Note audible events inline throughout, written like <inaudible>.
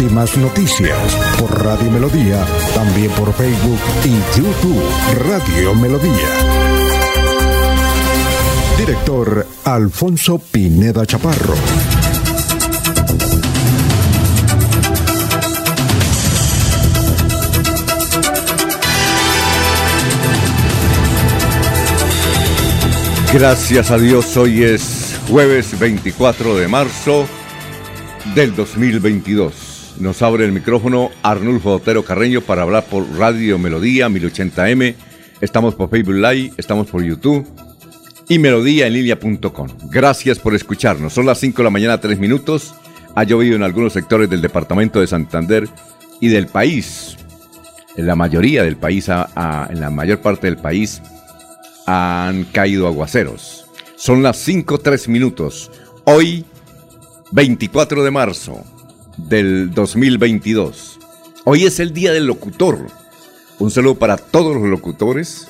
Últimas noticias por Radio Melodía, también por Facebook y YouTube Radio Melodía. Director Alfonso Pineda Chaparro. Gracias a Dios, hoy es jueves 24 de marzo del 2022. Nos abre el micrófono Arnulfo Otero Carreño para hablar por Radio Melodía 1080m. Estamos por Facebook Live, estamos por YouTube y melodíaenlínea.com. Gracias por escucharnos. Son las 5 de la mañana, 3 minutos. Ha llovido en algunos sectores del departamento de Santander y del país. En la mayoría del país, en la mayor parte del país, han caído aguaceros. Son las 5, 3 minutos. Hoy 24 de marzo del 2022. Hoy es el Día del Locutor. Un saludo para todos los locutores.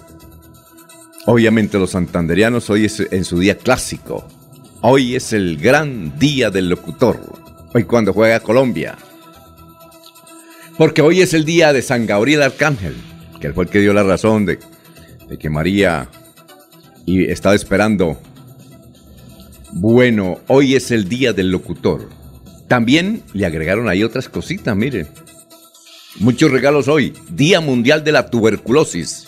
Obviamente los santanderianos, hoy es en su día clásico. Hoy es el gran Día del Locutor. Hoy cuando juega Colombia. Porque hoy es el día de San Gabriel Arcángel, que fue el que dio la razón de, que María y estaba esperando bueno, hoy es el día del locutor. También le agregaron ahí otras cositas, miren. Muchos regalos hoy. Día Mundial de la Tuberculosis.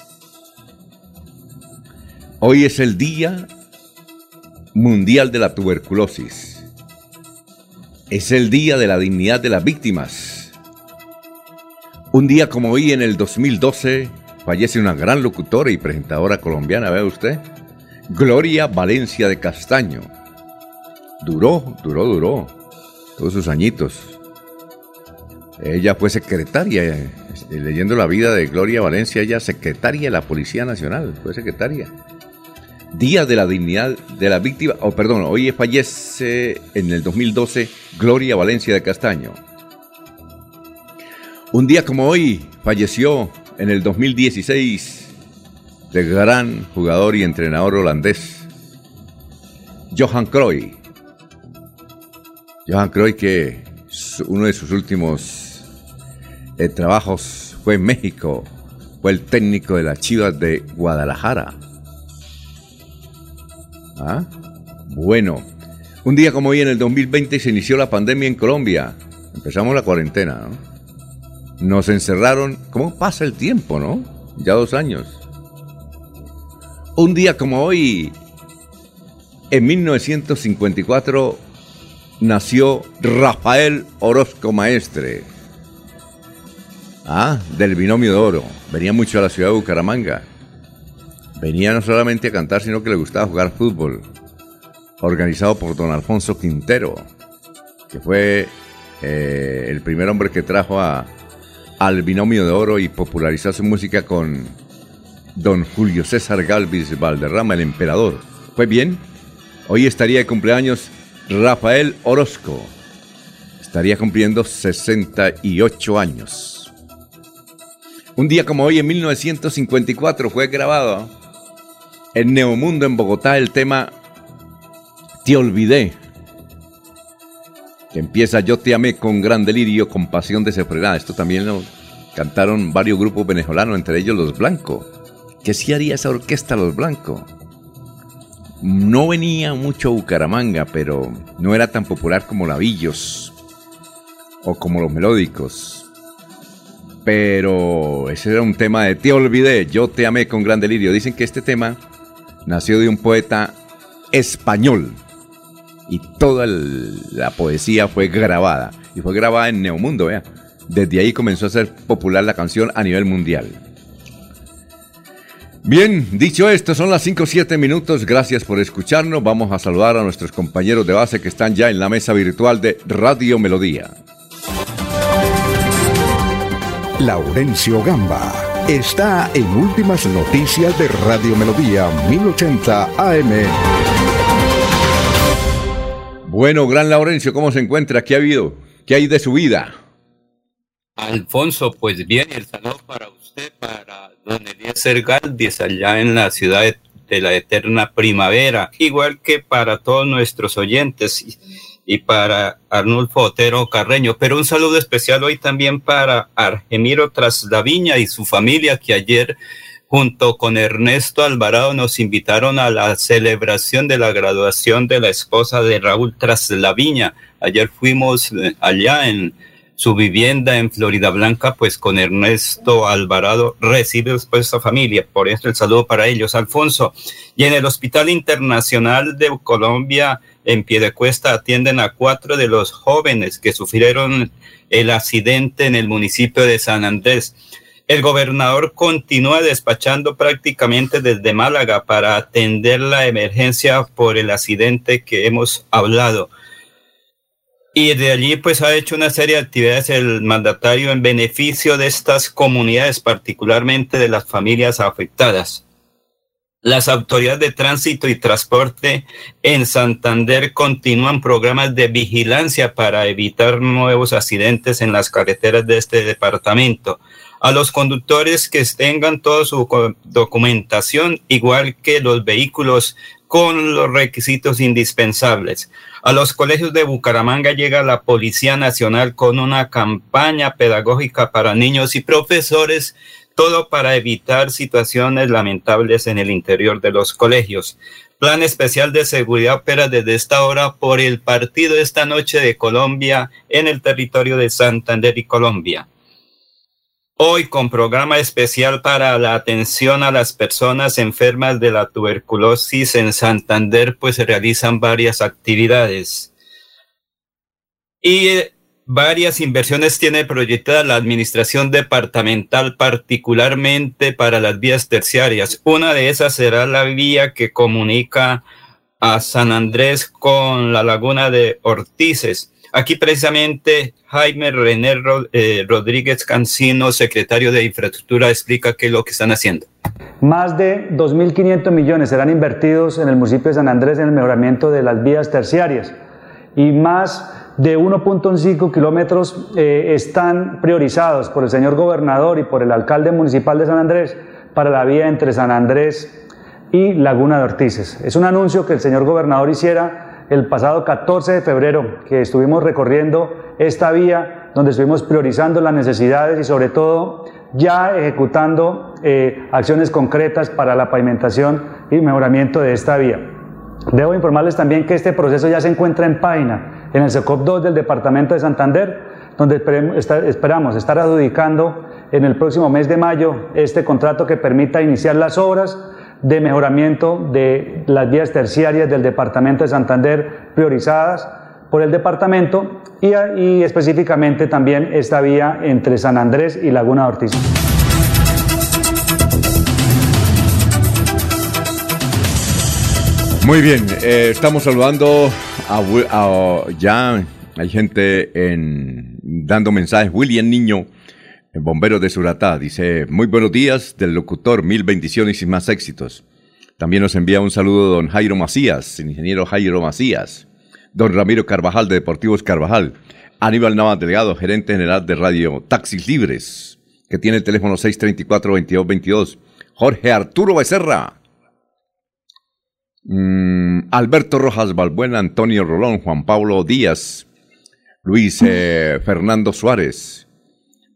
Hoy es el Día Mundial de la Tuberculosis. Es el Día de la Dignidad de las Víctimas. Un día como hoy en el 2012 fallece una gran locutora y presentadora colombiana, ¿ve usted? Gloria Valencia de Castaño Duró, duró, duró. Todos sus añitos. Ella fue secretaria, este, leyendo la vida de Gloria Valencia, ella secretaria de la Policía Nacional, fue secretaria. Día de la Dignidad de la Víctima, o oh, perdón, hoy fallece en el 2012 Gloria Valencia de Castaño. Un día como hoy falleció en el 2016 el gran jugador y entrenador holandés Johan Cruyff. Johan Cruyff que uno de sus últimos eh, trabajos fue en México, fue el técnico de las Chivas de Guadalajara. ¿Ah? Bueno, un día como hoy en el 2020 se inició la pandemia en Colombia. Empezamos la cuarentena, ¿no? Nos encerraron. ¿Cómo pasa el tiempo, no? Ya dos años. Un día como hoy, en 1954, nació Rafael Orozco Maestre. Ah, del binomio de oro. Venía mucho a la ciudad de Bucaramanga. Venía no solamente a cantar, sino que le gustaba jugar fútbol. Organizado por don Alfonso Quintero, que fue eh, el primer hombre que trajo a, al binomio de oro y popularizó su música con don Julio César Galvis Valderrama, el emperador. Fue bien. Hoy estaría de cumpleaños Rafael Orozco estaría cumpliendo 68 años. Un día como hoy, en 1954, fue grabado en Neomundo, en Bogotá, el tema Te olvidé, que empieza Yo te amé con gran delirio, con pasión desenfrenada. Esto también lo cantaron varios grupos venezolanos, entre ellos Los Blancos. ¿Qué sí haría esa orquesta Los Blancos? No venía mucho Bucaramanga, pero no era tan popular como Lavillos o como los melódicos. Pero ese era un tema de Te olvidé, yo te amé con gran delirio. Dicen que este tema nació de un poeta español y toda la poesía fue grabada. Y fue grabada en Neomundo, vea. Desde ahí comenzó a ser popular la canción a nivel mundial. Bien, dicho esto, son las 5 o 7 minutos. Gracias por escucharnos. Vamos a saludar a nuestros compañeros de base que están ya en la mesa virtual de Radio Melodía. Laurencio Gamba está en Últimas Noticias de Radio Melodía 1080 AM. Bueno, Gran Laurencio, ¿cómo se encuentra? ¿Qué ha habido? ¿Qué hay de su vida? Alfonso, pues bien, el saludo para usted, para don Eliezer Galdies, allá en la ciudad de, la eterna primavera, igual que para todos nuestros oyentes y, para Arnulfo Otero Carreño. Pero un saludo especial hoy también para Argemiro Traslaviña y su familia, que ayer junto con Ernesto Alvarado nos invitaron a la celebración de la graduación de la esposa de Raúl Traslaviña. Ayer fuimos eh, allá en su vivienda en Florida Blanca, pues con Ernesto Alvarado recibe después esta familia. Por eso el saludo para ellos, Alfonso. Y en el Hospital Internacional de Colombia, en Piedecuesta, atienden a cuatro de los jóvenes que sufrieron el accidente en el municipio de San Andrés. El gobernador continúa despachando prácticamente desde Málaga para atender la emergencia por el accidente que hemos hablado. Y de allí pues ha hecho una serie de actividades el mandatario en beneficio de estas comunidades, particularmente de las familias afectadas. Las autoridades de tránsito y transporte en Santander continúan programas de vigilancia para evitar nuevos accidentes en las carreteras de este departamento. A los conductores que tengan toda su documentación, igual que los vehículos con los requisitos indispensables. A los colegios de Bucaramanga llega la Policía Nacional con una campaña pedagógica para niños y profesores, todo para evitar situaciones lamentables en el interior de los colegios. Plan especial de seguridad opera desde esta hora por el partido esta noche de Colombia en el territorio de Santander y Colombia. Hoy con programa especial para la atención a las personas enfermas de la tuberculosis en Santander, pues se realizan varias actividades. Y eh, varias inversiones tiene proyectada la administración departamental, particularmente para las vías terciarias. Una de esas será la vía que comunica a San Andrés con la laguna de Ortices Aquí precisamente Jaime René eh, Rodríguez Cancino, secretario de Infraestructura, explica qué es lo que están haciendo. Más de 2.500 millones serán invertidos en el municipio de San Andrés en el mejoramiento de las vías terciarias y más de 1.5 kilómetros eh, están priorizados por el señor gobernador y por el alcalde municipal de San Andrés para la vía entre San Andrés y Laguna de Ortices. Es un anuncio que el señor gobernador hiciera el pasado 14 de febrero que estuvimos recorriendo esta vía, donde estuvimos priorizando las necesidades y sobre todo ya ejecutando eh, acciones concretas para la pavimentación y mejoramiento de esta vía. Debo informarles también que este proceso ya se encuentra en página en el SECOP 2 del Departamento de Santander, donde esperamos estar adjudicando en el próximo mes de mayo este contrato que permita iniciar las obras de mejoramiento de las vías terciarias del Departamento de Santander priorizadas por el departamento y, específicamente también esta vía entre San Andrés y Laguna Ortiz. Muy bien, eh, estamos saludando a, ya hay gente en, dando mensajes. William Niño el bombero de Suratá dice, muy buenos días del locutor, mil bendiciones y más éxitos. También nos envía un saludo don Jairo Macías, el ingeniero Jairo Macías, don Ramiro Carvajal de Deportivos Carvajal, Aníbal Navas Delegado, gerente general de Radio Taxis Libres, que tiene el teléfono 634-2222, Jorge Arturo Becerra, mm, Alberto Rojas Balbuena, Antonio Rolón, Juan Pablo Díaz, Luis eh, Fernando Suárez,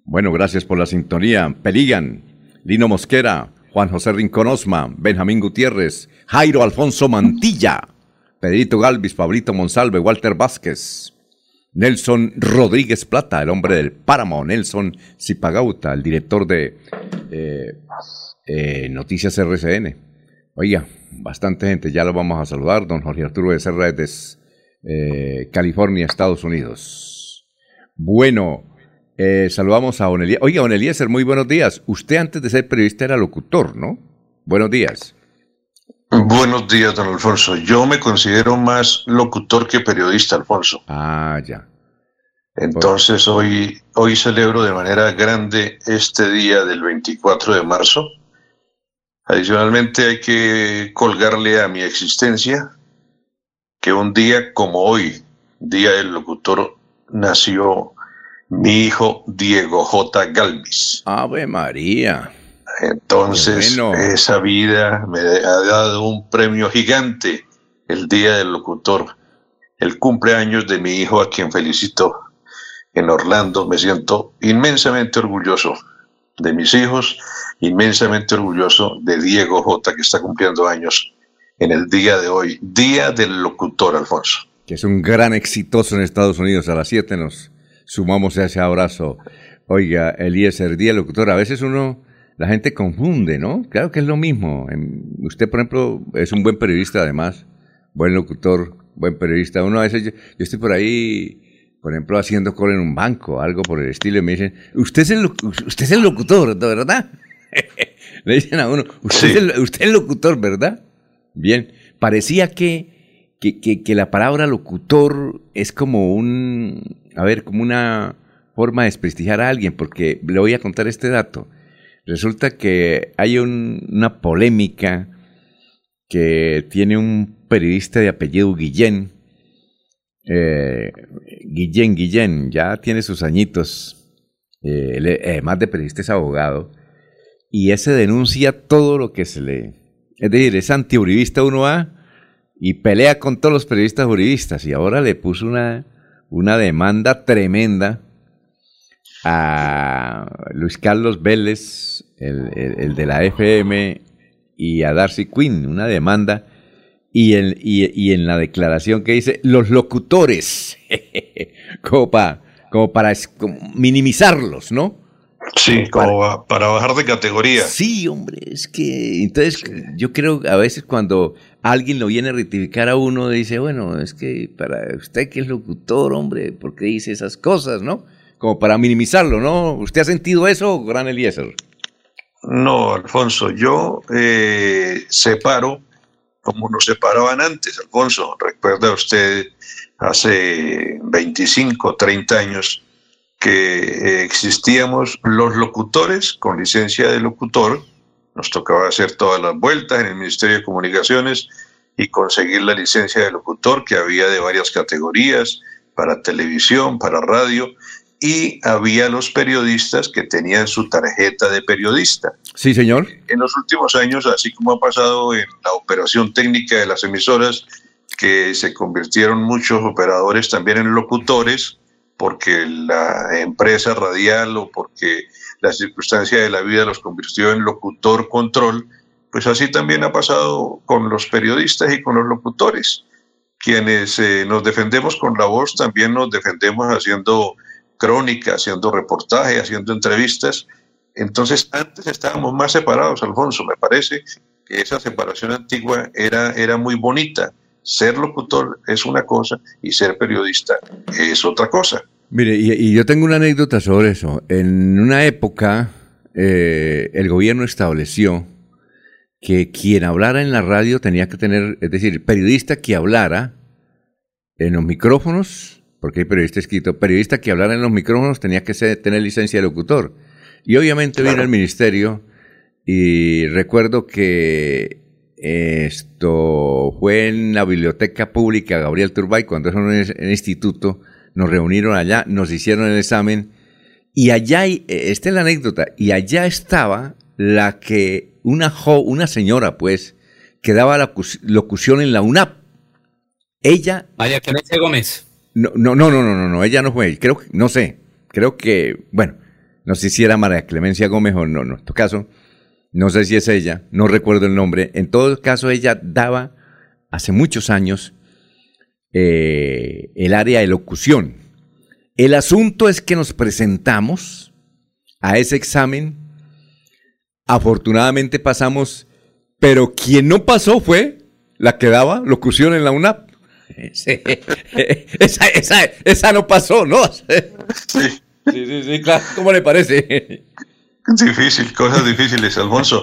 bueno, gracias por la sintonía. Peligan, Lino Mosquera, Juan José Rincón Osma, Benjamín Gutiérrez, Jairo Alfonso Mantilla, Pedrito Galvis, Pablito Monsalve, Walter Vázquez, Nelson Rodríguez Plata, el hombre del páramo, Nelson Zipagauta, el director de eh, eh, Noticias RCN. Oiga, bastante gente, ya lo vamos a saludar. Don Jorge Arturo de Serra eh, California, Estados Unidos. Bueno, eh, saludamos a Don Oiga, Don Eliezer, muy buenos días. Usted antes de ser periodista era locutor, ¿no? Buenos días. Buenos días, don Alfonso. Yo me considero más locutor que periodista, Alfonso. Ah, ya. Entonces hoy, hoy celebro de manera grande este día del 24 de marzo. Adicionalmente hay que colgarle a mi existencia que un día como hoy, Día del Locutor, nació mi hijo Diego J. Galvis. Ave María. Entonces, esa vida me ha dado un premio gigante el Día del Locutor, el cumpleaños de mi hijo a quien felicito en Orlando. Me siento inmensamente orgulloso de mis hijos, inmensamente orgulloso de Diego J, que está cumpliendo años en el día de hoy, Día del Locutor, Alfonso. Que es un gran exitoso en Estados Unidos. A las 7 nos sumamos a ese abrazo. Oiga, Eliezer, Día del Locutor, a veces uno, la gente confunde, ¿no? Claro que es lo mismo. Usted, por ejemplo, es un buen periodista además, buen locutor, buen periodista. Uno a veces, yo estoy por ahí por ejemplo, haciendo cola en un banco, algo por el estilo, y me dicen, usted es el, usted es el locutor, ¿verdad? <laughs> Le dicen a uno, usted, es el, usted es el locutor, ¿verdad? Bien, parecía que, que, que, la palabra locutor es como un, a ver, como una forma de desprestigiar a alguien, porque le voy a contar este dato. Resulta que hay una polémica que tiene un periodista de apellido Guillén, eh, Guillén, Guillén, ya tiene sus añitos, eh, además de periodista es abogado, y ese denuncia todo lo que se le... Es decir, es antiuribista uno a y pelea con todos los periodistas juridistas, y ahora le puso una, una demanda tremenda a Luis Carlos Vélez, el, el de la FM, y a Darcy Quinn, una demanda y en, y, en la declaración que dice los locutores, <laughs> como, para, como para minimizarlos, ¿no? Sí, como para, bajar de categoría. Sí, hombre, es que entonces yo creo a veces cuando alguien lo viene a rectificar a uno, dice, bueno, es que para usted que es locutor, hombre, ¿por qué dice esas cosas, no? Como para minimizarlo, ¿no? ¿Usted ha sentido eso, Gran Eliezer? No, Alfonso, yo eh, separo como nos separaban antes, Alfonso. Recuerda usted hace 25, 30 años que eh, existíamos los locutores con licencia de locutor. Nos tocaba hacer todas las vueltas en el Ministerio de Comunicaciones y conseguir la licencia de locutor que había de varias categorías para televisión, para radio y había los periodistas que tenían su tarjeta de periodista. Sí, señor. En los últimos años, así como ha pasado en la operación técnica de las emisoras, que se convirtieron muchos operadores también en locutores, porque la empresa radial o porque la circunstancia de la vida los convirtió en locutor control, pues así también ha pasado con los periodistas y con los locutores. Quienes eh, nos defendemos con la voz, también nos defendemos haciendo crónica, haciendo reportaje, haciendo entrevistas. Entonces, antes estábamos más separados, Alfonso. Me parece que esa separación antigua era, era muy bonita. Ser locutor es una cosa y ser periodista es otra cosa. Mire, y, yo tengo una anécdota sobre eso. En una época, eh, el gobierno estableció que quien hablara en la radio tenía que tener, es decir, periodista que hablara en los micrófonos porque hay periodista escrito, periodista que hablara en los micrófonos tenía que tener licencia de locutor. Y obviamente vino al ministerio y recuerdo que esto fue en la biblioteca pública Gabriel Turbay, cuando era un instituto, nos reunieron allá, nos hicieron el examen y allá, esta es la anécdota, y allá estaba la que, una, una señora pues, que daba la locución en la UNAP. Ella... María Clemencia Gómez. No, no, no, no, no, no, ella no fue. Creo que, no sé. Creo que, bueno, no sé si era María Clemencia Gómez o no, no, en todo caso, no sé si es ella, no recuerdo el nombre. En todo caso, ella daba hace muchos años eh, el área de locución. El asunto es que nos presentamos a ese examen. Afortunadamente pasamos, pero quien no pasó fue la que daba locución en la UNAP. <laughs> esa, esa, esa no pasó, ¿no? Sí. Sí, sí, claro. ¿Cómo le parece? Difícil, cosas difíciles, Alfonso.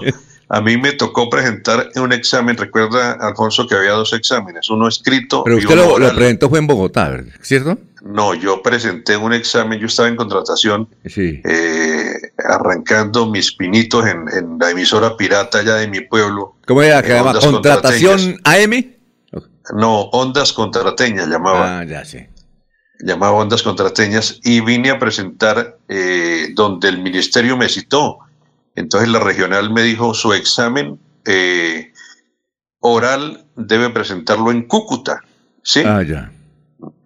A mí me tocó presentar un examen. Recuerda, Alfonso, que había dos exámenes, uno escrito. Pero usted lo, presentó fue en Bogotá, ¿cierto? No, yo presenté un examen, yo estaba en contratación, eh, arrancando mis pinitos en, la emisora pirata allá de mi pueblo. ¿Cómo era? ¿Que llama contratación AM? No, Ondas Contrateñas llamaba. Ah, ya sé. Llamaba Ondas Contrateñas y vine a presentar eh, donde el ministerio me citó. Entonces la regional me dijo su examen eh, oral debe presentarlo en Cúcuta. ¿sí? Ah, ya.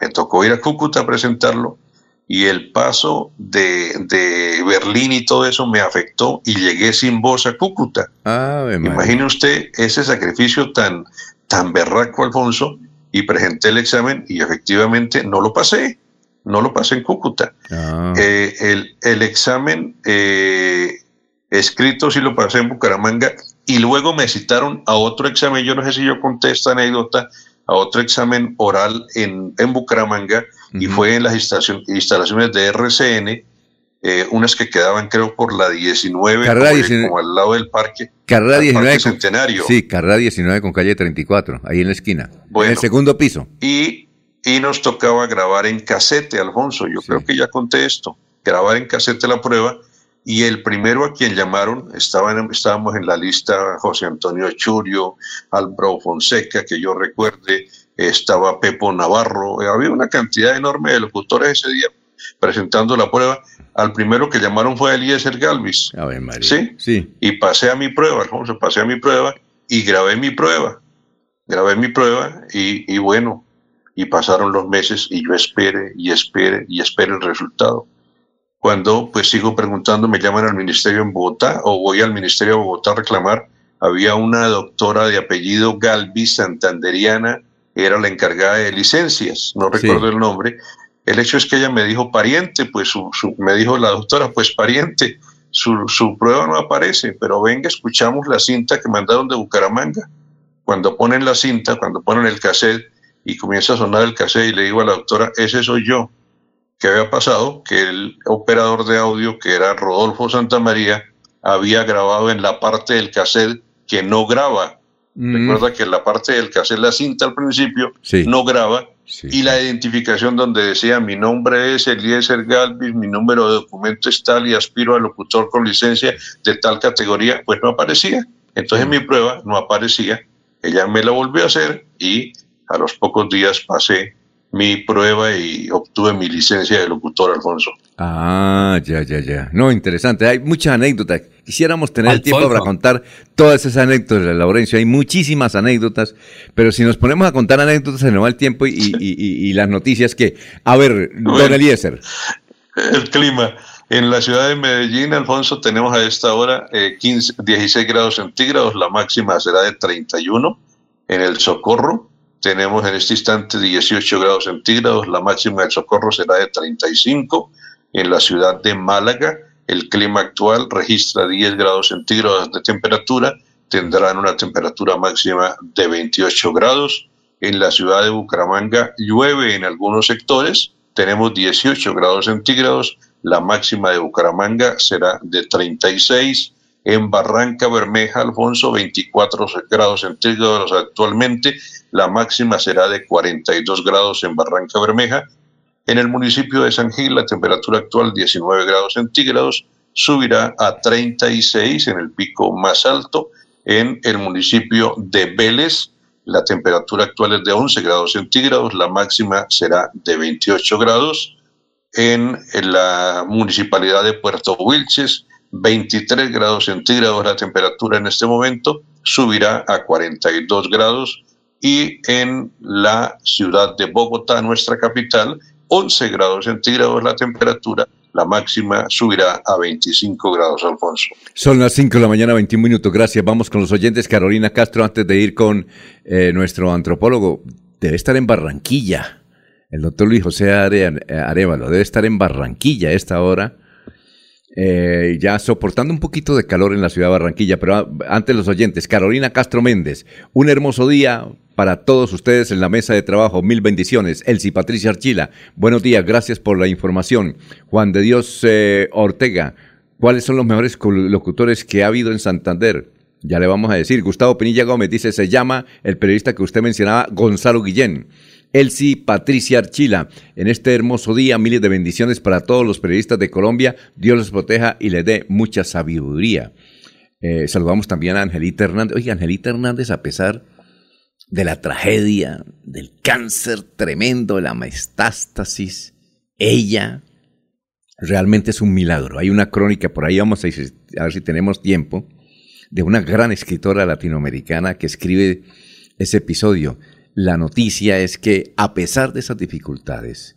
Me tocó ir a Cúcuta a presentarlo y el paso de, de, Berlín y todo eso me afectó y llegué sin voz a Cúcuta. Ah, Imagine usted ese sacrificio tan, tan berraco, Alfonso, y presenté el examen y efectivamente no lo pasé, no lo pasé en Cúcuta. Ah. Eh, el, el, examen eh, escrito sí lo pasé en Bucaramanga y luego me citaron a otro examen, yo no sé si yo conté esta anécdota, a otro examen oral en, en Bucaramanga y fue en las instalaciones de RCN, eh, unas que quedaban creo por la 19, como, al lado del parque. Carrera 19 Centenario. Sí, carrera 19 con calle 34, ahí en la esquina, en el segundo piso. Y, y nos tocaba grabar en casete, Alfonso, yo creo que ya conté esto, grabar en casete la prueba y el primero a quien llamaron, estaban, estábamos en la lista José Antonio Churio, Álvaro Fonseca, que yo recuerde, estaba Pepo Navarro, eh, había una cantidad enorme de locutores ese día presentando la prueba. Al primero que llamaron fue Eliezer Galvis. ¿Sí? sí. Y pasé a mi prueba, Alfonso, pasé a mi prueba y grabé mi prueba. Grabé mi prueba y, y bueno, y pasaron los meses y yo espere y espere y espere el resultado cuando pues sigo preguntando, me llaman al ministerio en Bogotá o voy al ministerio de Bogotá a reclamar, había una doctora de apellido Galvis Santanderiana, era la encargada de licencias, no recuerdo el nombre. El hecho es que ella me dijo pariente, pues su, me dijo la doctora, pues pariente, su, su prueba no aparece, pero venga, escuchamos la cinta que mandaron de Bucaramanga. Cuando ponen la cinta, cuando ponen el cassette y comienza a sonar el cassette y le digo a la doctora, ese soy yo ¿Qué había pasado? Que el operador de audio, que era Rodolfo Santamaría, había grabado en la parte del cassette que no graba. Mm. Recuerda que en la parte del cassette, la cinta al principio, no graba. y la identificación donde decía mi nombre es Eliezer Galvis, mi número de documento es tal y aspiro a locutor con licencia de tal categoría, pues no aparecía. Entonces mm. mi prueba no aparecía. Ella me la volvió a hacer y a los pocos días pasé mi prueba y obtuve mi licencia de locutor, Alfonso. Ah, ya, ya, ya. No, interesante. Hay muchas anécdotas. Quisiéramos tener el tiempo para contar todas esas anécdotas, Laurencio. Hay muchísimas anécdotas, pero si nos ponemos a contar anécdotas, se nos va el tiempo y, las noticias que... A ver, don Eliezer. El clima. En la ciudad de Medellín, Alfonso, tenemos a esta hora 15, 16 grados centígrados, la máxima será de 31. En el Socorro, tenemos en este instante 18 grados centígrados, la máxima del socorro será de 35. En la ciudad de Málaga, el clima actual registra 10 grados centígrados de temperatura, tendrán una temperatura máxima de 28 grados. En la ciudad de Bucaramanga llueve en algunos sectores, tenemos 18 grados centígrados, la máxima de Bucaramanga será de 36. En Barranca Bermeja, Alfonso, 24 grados centígrados actualmente, la máxima será de 42 grados en Barranca Bermeja. En el municipio de San Gil, la temperatura actual 19 grados centígrados, subirá a 36 en el pico más alto. En el municipio de Vélez, la temperatura actual es de 11 grados centígrados, la máxima será de 28 grados. En, la municipalidad de Puerto Wilches, 23 grados centígrados la temperatura en este momento, subirá a 42 grados y en la ciudad de Bogotá, nuestra capital, 11 grados centígrados la temperatura, la máxima subirá a 25 grados, Alfonso. Son las 5 de la mañana, 21 minutos. Gracias. Vamos con los oyentes. Carolina Castro, antes de ir con eh, nuestro antropólogo, debe estar en Barranquilla. El doctor Luis José Arevalo debe estar en Barranquilla a esta hora eh, ya soportando un poquito de calor en la ciudad de Barranquilla, pero antes los oyentes, Carolina Castro Méndez, un hermoso día para todos ustedes en la mesa de trabajo, mil bendiciones. Elsie Patricia Archila, buenos días, gracias por la información. Juan de Dios eh, Ortega, ¿cuáles son los mejores locutores que ha habido en Santander? Ya le vamos a decir. Gustavo Pinilla Gómez dice, se llama el periodista que usted mencionaba, Gonzalo Guillén. Elsie Patricia Archila. En este hermoso día, miles de bendiciones para todos los periodistas de Colombia. Dios los proteja y les dé mucha sabiduría. Eh, saludamos también a Angelita Hernández. Oye, Angelita Hernández, a pesar de la tragedia, del cáncer tremendo, de la metástasis, ella realmente es un milagro. Hay una crónica, por ahí vamos a, a ver si tenemos tiempo, de una gran escritora latinoamericana que escribe ese episodio. La noticia es que a pesar de esas dificultades,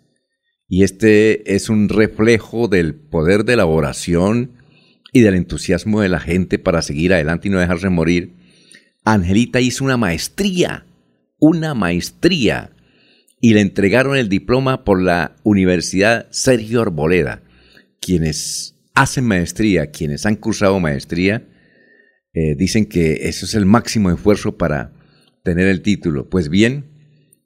y este es un reflejo del poder de la oración y del entusiasmo de la gente para seguir adelante y no dejarse morir, Angelita hizo una maestría, una maestría, y le entregaron el diploma por la Universidad Sergio Arboleda. Quienes hacen maestría, quienes han cursado maestría, eh, dicen que eso es el máximo esfuerzo para tener el título. Pues bien,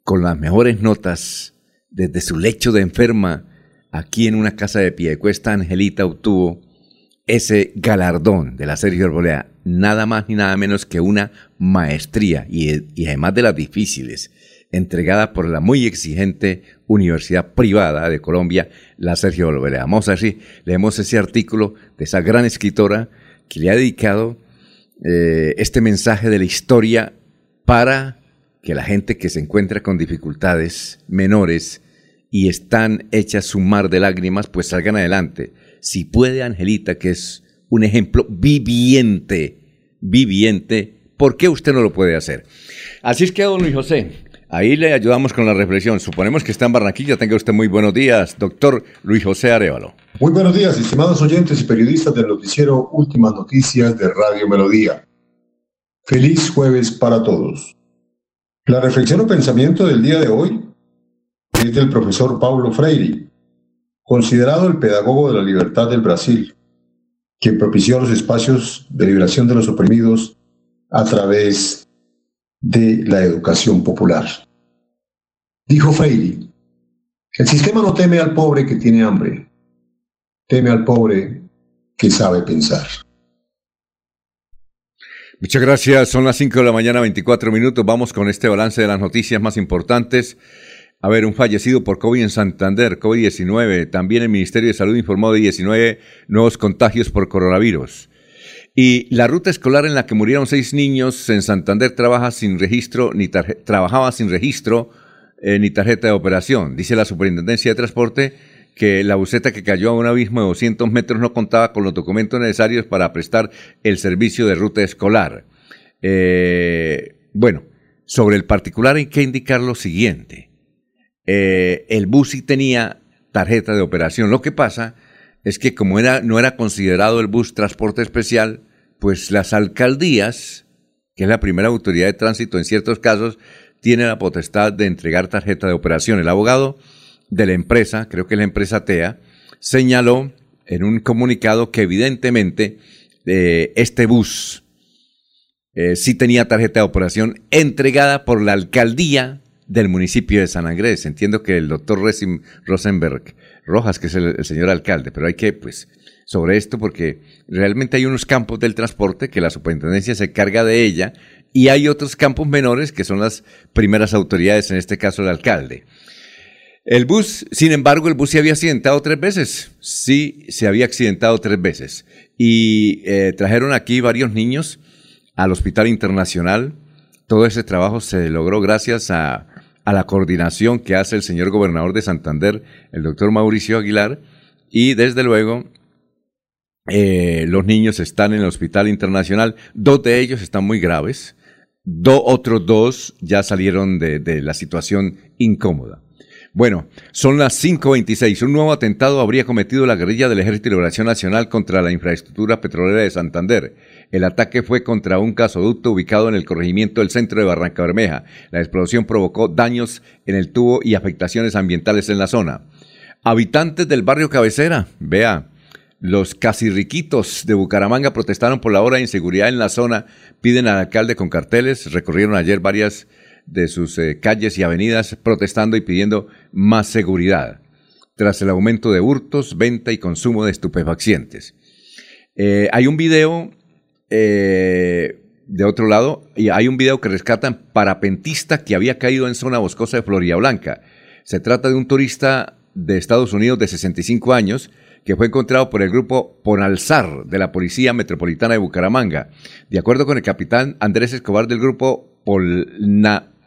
con las mejores notas, desde su lecho de enferma, aquí en una casa de pie cuesta, Angelita obtuvo ese galardón de la Sergio Arboleda, nada más ni nada menos que una maestría, y, además de las difíciles, entregada por la muy exigente Universidad Privada de Colombia, la Sergio Arboleda. Vamos a ver si leemos ese artículo de esa gran escritora que le ha dedicado eh, este mensaje de la historia para que la gente que se encuentra con dificultades menores y están hechas su mar de lágrimas, pues salgan adelante. Si puede Angelita, que es un ejemplo viviente, viviente, ¿por qué usted no lo puede hacer? Así es que, don Luis José, ahí le ayudamos con la reflexión. Suponemos que está en Barranquilla. Tenga usted muy buenos días, doctor Luis José Arevalo. Muy buenos días, estimados oyentes y periodistas del noticiero Últimas Noticias de Radio Melodía. Feliz jueves para todos. La reflexión o pensamiento del día de hoy es del profesor Paulo Freire, considerado el pedagogo de la libertad del Brasil, quien propició los espacios de liberación de los oprimidos a través de la educación popular. Dijo Freire, el sistema no teme al pobre que tiene hambre, teme al pobre que sabe pensar. Muchas gracias. Son las 5 de la mañana, 24 minutos. Vamos con este balance de las noticias más importantes. A ver, un fallecido por COVID en Santander, COVID-19. También el Ministerio de Salud informó de 19 nuevos contagios por coronavirus. Y la ruta escolar en la que murieron seis niños en Santander trabaja sin registro ni trabajaba sin registro eh, ni tarjeta de operación. Dice la Superintendencia de Transporte que la buseta que cayó a un abismo de 200 metros no contaba con los documentos necesarios para prestar el servicio de ruta escolar. Eh, bueno, sobre el particular hay que indicar lo siguiente. Eh, el bus sí tenía tarjeta de operación. Lo que pasa es que como era, no era considerado el bus transporte especial, pues las alcaldías, que es la primera autoridad de tránsito en ciertos casos, tiene la potestad de entregar tarjeta de operación. El abogado de la empresa, creo que la empresa TEA, señaló en un comunicado que evidentemente eh, este bus eh, sí tenía tarjeta de operación entregada por la alcaldía del municipio de San Andrés. Entiendo que el doctor Rosenberg Rojas, que es el, señor alcalde, pero hay que, pues, sobre esto, porque realmente hay unos campos del transporte que la superintendencia se carga de ella y hay otros campos menores que son las primeras autoridades, en este caso el alcalde. El bus, sin embargo, el bus se había accidentado tres veces. Sí, se había accidentado tres veces. Y eh, trajeron aquí varios niños al Hospital Internacional. Todo ese trabajo se logró gracias a, la coordinación que hace el señor gobernador de Santander, el doctor Mauricio Aguilar. Y desde luego, eh, los niños están en el Hospital Internacional. Dos de ellos están muy graves. Do, otros dos ya salieron de la situación incómoda. Bueno, son las 5.26. Un nuevo atentado habría cometido la guerrilla del Ejército de Liberación Nacional contra la infraestructura petrolera de Santander. El ataque fue contra un gasoducto ubicado en el corregimiento del centro de Barranca Bermeja. La explosión provocó daños en el tubo y afectaciones ambientales en la zona. Habitantes del barrio Cabecera, vea, los casi riquitos de Bucaramanga protestaron por la hora de inseguridad en la zona, piden al alcalde con carteles, recorrieron ayer varias de sus eh, calles y avenidas protestando y pidiendo más seguridad, tras el aumento de hurtos, venta y consumo de estupefacientes. Eh, hay un video eh, de otro lado, y hay un video que rescatan parapentista que había caído en zona boscosa de Florida Blanca. Se trata de un turista de Estados Unidos de 65 años que fue encontrado por el grupo Ponalzar de la Policía Metropolitana de Bucaramanga. De acuerdo con el capitán Andrés Escobar del grupo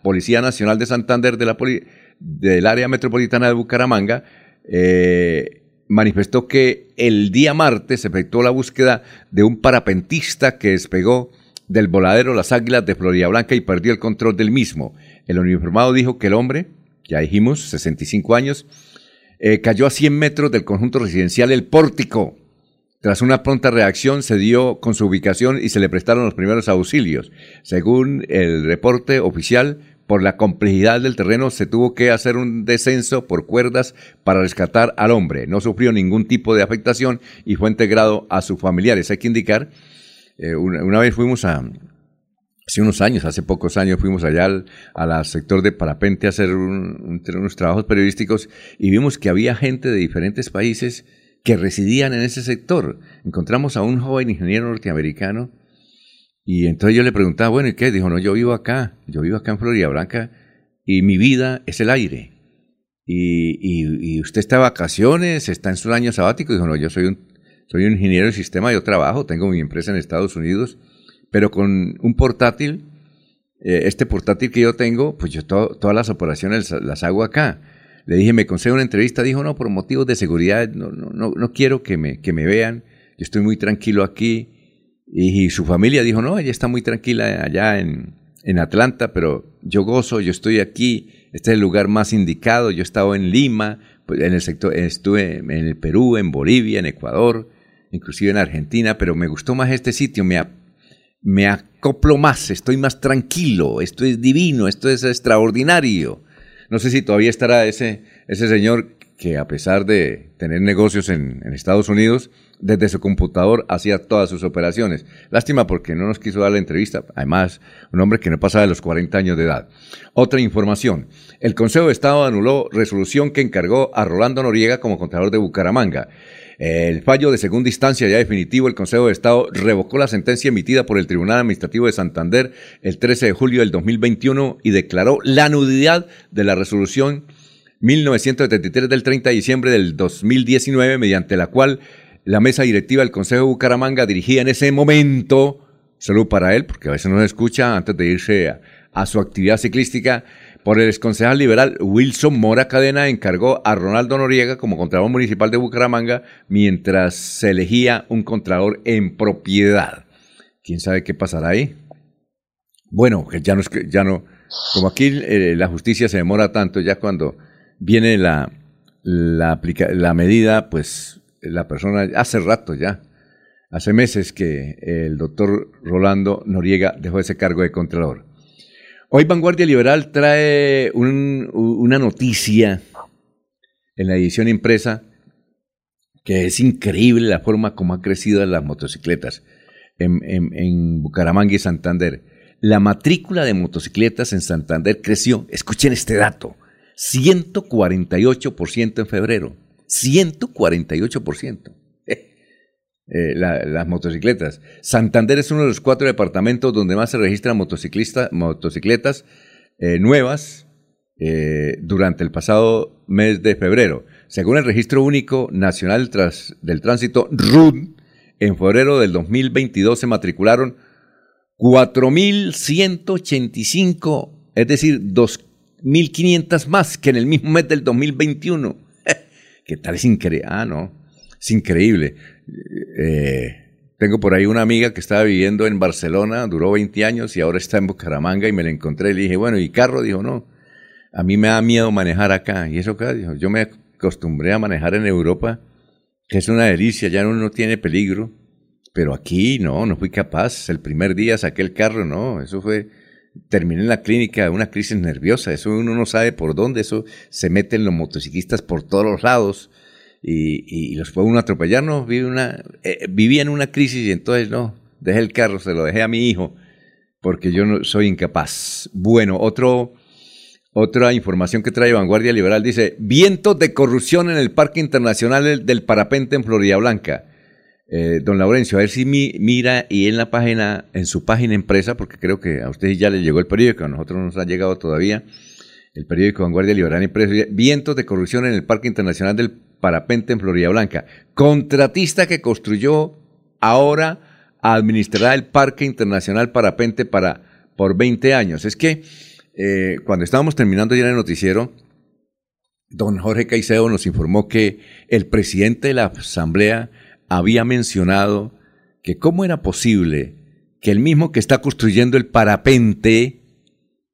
Policía Nacional de Santander del área metropolitana de Bucaramanga, eh, manifestó que el día martes se efectuó la búsqueda de un parapentista que despegó del voladero Las Águilas de Florida Blanca y perdió el control del mismo. El uniformado dijo que el hombre, ya dijimos, 65 años, eh, cayó a 100 metros del conjunto residencial El Pórtico. Tras una pronta reacción se dio con su ubicación y se le prestaron los primeros auxilios. Según el reporte oficial, por la complejidad del terreno se tuvo que hacer un descenso por cuerdas para rescatar al hombre. No sufrió ningún tipo de afectación y fue integrado a sus familiares. Hay que indicar, eh, una, vez fuimos a, hace unos años, hace pocos años, fuimos allá al, al sector de parapente a hacer unos trabajos periodísticos y vimos que había gente de diferentes países que residían en ese sector. Encontramos a un joven ingeniero norteamericano y entonces yo le preguntaba, bueno, ¿y qué? Dijo, no, yo vivo acá, yo vivo acá en Florida Blanca y mi vida es el aire. Y, usted está de vacaciones, está en su año sabático. Dijo, no, yo soy un, soy un ingeniero de sistema, yo trabajo, tengo mi empresa en Estados Unidos, pero con un portátil, eh, este portátil que yo tengo, pues yo todas las operaciones las hago acá. Le dije, me concedo una entrevista, dijo, no, por motivos de seguridad, no, no, no, no quiero que me, que me vean, yo estoy muy tranquilo aquí y, su familia dijo, no, ella está muy tranquila allá en, en Atlanta, pero yo gozo, yo estoy aquí, este es el lugar más indicado, yo he estado en Lima, pues, en el sector, estuve en el Perú, en Bolivia, en Ecuador, inclusive en Argentina, pero me gustó más este sitio, me, me acoplo más, estoy más tranquilo, esto es divino, esto es extraordinario. No sé si todavía estará ese, ese señor que a pesar de tener negocios en, Estados Unidos, desde su computador hacía todas sus operaciones. Lástima porque no nos quiso dar la entrevista. Además, un hombre que no pasaba de los 40 años de edad. Otra información. El Consejo de Estado anuló resolución que encargó a Rolando Noriega como contador de Bucaramanga. El fallo de segunda instancia ya definitivo, el Consejo de Estado revocó la sentencia emitida por el Tribunal Administrativo de Santander el 13 de julio del 2021 y declaró la nulidad de la resolución 1973 del 30 de diciembre del 2019, mediante la cual la mesa directiva del Consejo de Bucaramanga dirigía en ese momento, salud para él, porque a veces no se escucha antes de irse a, su actividad ciclística, por el exconcejal liberal Wilson Mora Cadena encargó a Ronaldo Noriega como Contralor Municipal de Bucaramanga mientras se elegía un Contralor en propiedad. ¿Quién sabe qué pasará ahí? Bueno, ya no, ya no como aquí eh, la justicia se demora tanto, ya cuando viene la, la, la medida, pues la persona, hace rato ya, hace meses que el doctor Rolando Noriega dejó ese cargo de Contralor. Hoy Vanguardia Liberal trae una noticia en la edición impresa que es increíble la forma como ha crecido las motocicletas en, en Bucaramanga y Santander. La matrícula de motocicletas en Santander creció, escuchen este dato, 148% en febrero. 148%. <laughs> Eh, las motocicletas. Santander es uno de los cuatro departamentos donde más se registran motocicletas eh, nuevas eh, durante el pasado mes de febrero. Según el Registro Único Nacional del Tránsito, RUD, en febrero del 2022 se matricularon 4.185, es decir, 2.500 más que en el mismo mes del 2021. <laughs> ¿Qué tal? Es increíble. Ah, no. Es increíble. Eh, tengo por ahí una amiga que estaba viviendo en Barcelona, duró 20 años y ahora está en Bucaramanga y me la encontré y le dije, bueno, ¿y carro? Dijo, no. A mí me da miedo manejar acá. ¿Y eso acá? Dijo, yo me acostumbré a manejar en Europa, que es una delicia, ya no, no tiene peligro. Pero aquí no, no fui capaz. El primer día saqué el carro, no. Eso fue terminé en la clínica una crisis nerviosa, eso uno no sabe por dónde, eso se meten los motociclistas por todos los lados y, los puede uno atropellar, no, vive una, eh, vivía en una crisis y entonces no, dejé el carro, se lo dejé a mi hijo porque yo no soy incapaz. Bueno, otro, otra información que trae Vanguardia Liberal dice, vientos de corrupción en el Parque Internacional del Parapente en Florida Blanca. Eh, don Laurencio, a ver si mira y en la página, en su página empresa, porque creo que a ustedes ya les llegó el periódico, a nosotros no nos ha llegado todavía, el periódico Vanguardia Liberal vientos de corrupción en el Parque Internacional del Parapente en Florida Blanca. Contratista que construyó ahora administrará el Parque Internacional Parapente para, por 20 años. Es que eh, cuando estábamos terminando ya el noticiero, don Jorge Caicedo nos informó que el presidente de la Asamblea había mencionado que cómo era posible que el mismo que está construyendo el parapente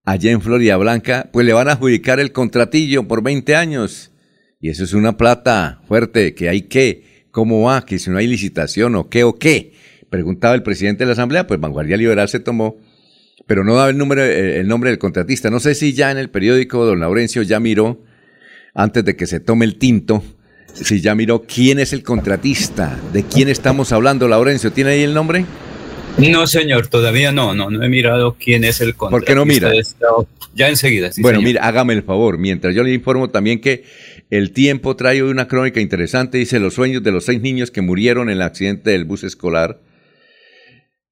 allá en Florida Blanca, pues le van a adjudicar el contratillo por 20 años. Y eso es una plata fuerte, que hay que, ¿cómo va? Que si no hay licitación o qué o qué. Preguntaba el presidente de la Asamblea, pues Vanguardia Liberal se tomó, pero no daba el, número, el nombre del contratista. No sé si ya en el periódico don Laurencio ya miró, antes de que se tome el tinto, si ya miró quién es el contratista, de quién estamos hablando, Laurencio. ¿Tiene ahí el nombre? No, señor, todavía no, no, no he mirado quién es el contratista. ¿Por qué no mira? Ya enseguida. bueno, mira, hágame el favor. Mientras yo le informo también que el tiempo trae una crónica interesante. Dice los sueños de los seis niños que murieron en el accidente del bus escolar.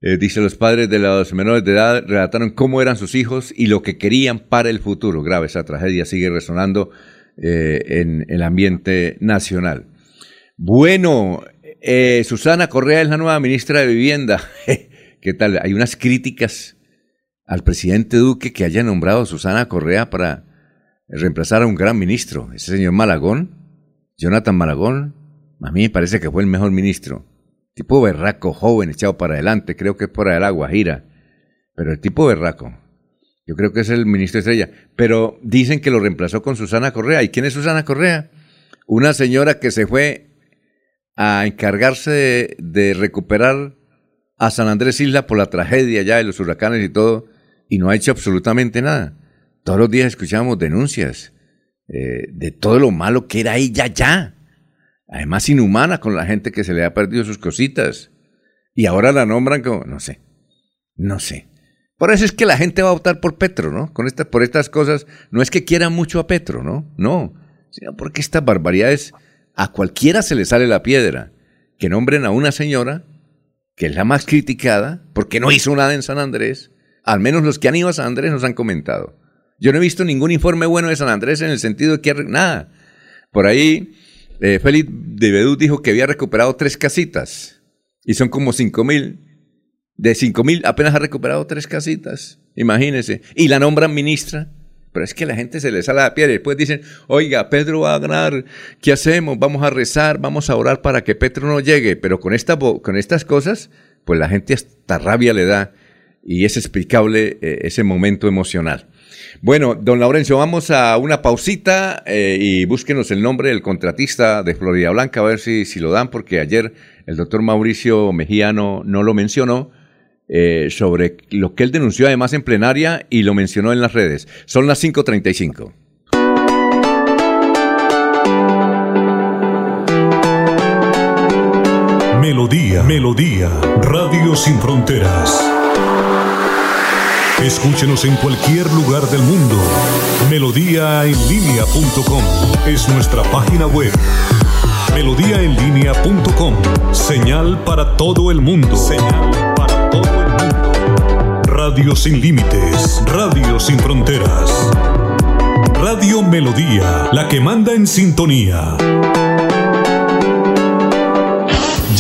Eh, dice los padres de los menores de edad relataron cómo eran sus hijos y lo que querían para el futuro. Grave esa tragedia sigue resonando eh, en el ambiente nacional. Bueno, eh, Susana Correa es la nueva ministra de Vivienda. <laughs> ¿Qué tal? Hay unas críticas al presidente Duque que haya nombrado a Susana Correa para reemplazar a un gran ministro, ese señor Malagón, Jonathan Malagón. A mí me parece que fue el mejor ministro. Tipo berraco, joven, echado para adelante, creo que es por el agua, gira. Pero el tipo berraco. Yo creo que es el ministro Estrella. Pero dicen que lo reemplazó con Susana Correa. ¿Y quién es Susana Correa? Una señora que se fue a encargarse de, recuperar a San Andrés Isla por la tragedia ya de los huracanes y todo, y no ha hecho absolutamente nada. Todos los días escuchamos denuncias eh, de todo lo malo que era ella ya. Además, inhumana con la gente que se le ha perdido sus cositas. Y ahora la nombran como, no sé, no sé. Por eso es que la gente va a votar por Petro, ¿no? Con por estas cosas. No es que quiera mucho a Petro, ¿no? No. Sino porque estas barbaridades a cualquiera se le sale la piedra. Que nombren a una señora, que es la más criticada, porque no hizo nada en San Andrés. Al menos los que han ido a San Andrés nos han comentado. Yo no he visto ningún informe bueno de San Andrés en el sentido de que nada. Por ahí, eh, Félix de Bedú dijo que había recuperado tres casitas. Y son como cinco mil de cinco mil apenas ha recuperado tres casitas. Imagínense. Y la nombran ministra. Pero es que la gente se le sale la y después dicen, oiga, Pedro va a ganar, ¿qué hacemos? Vamos a rezar, vamos a orar para que Pedro no llegue. Pero con, esta, con estas cosas, pues la gente hasta rabia le da y es explicable eh, ese momento emocional. Bueno, don Laurencio, vamos a una pausita eh, y búsquenos el nombre del contratista de Florida Blanca, a ver si, si lo dan, porque ayer el doctor Mauricio Mejíano no lo mencionó eh, sobre lo que él denunció además en plenaria y lo mencionó en las redes. Son las 5.35. Melodía, Melodía, Radio Sin Fronteras. Escúchenos en cualquier lugar del mundo. Melodíaenlínea.com es nuestra página web. Melodíaenlínea.com, señal para todo el mundo. Radio sin límites, Radio sin fronteras. Radio Melodía, la que manda en sintonía.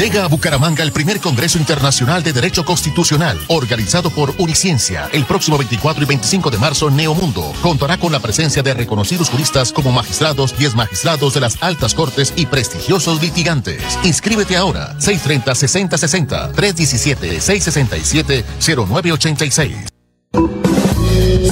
Llega a Bucaramanga el primer Congreso Internacional de Derecho Constitucional, organizado por Uniciencia. El próximo 24 y 25 de marzo, Neomundo contará con la presencia de reconocidos juristas como magistrados y exmagistrados de las altas cortes y prestigiosos litigantes. Inscríbete ahora, 630-6060, 317-667-0986.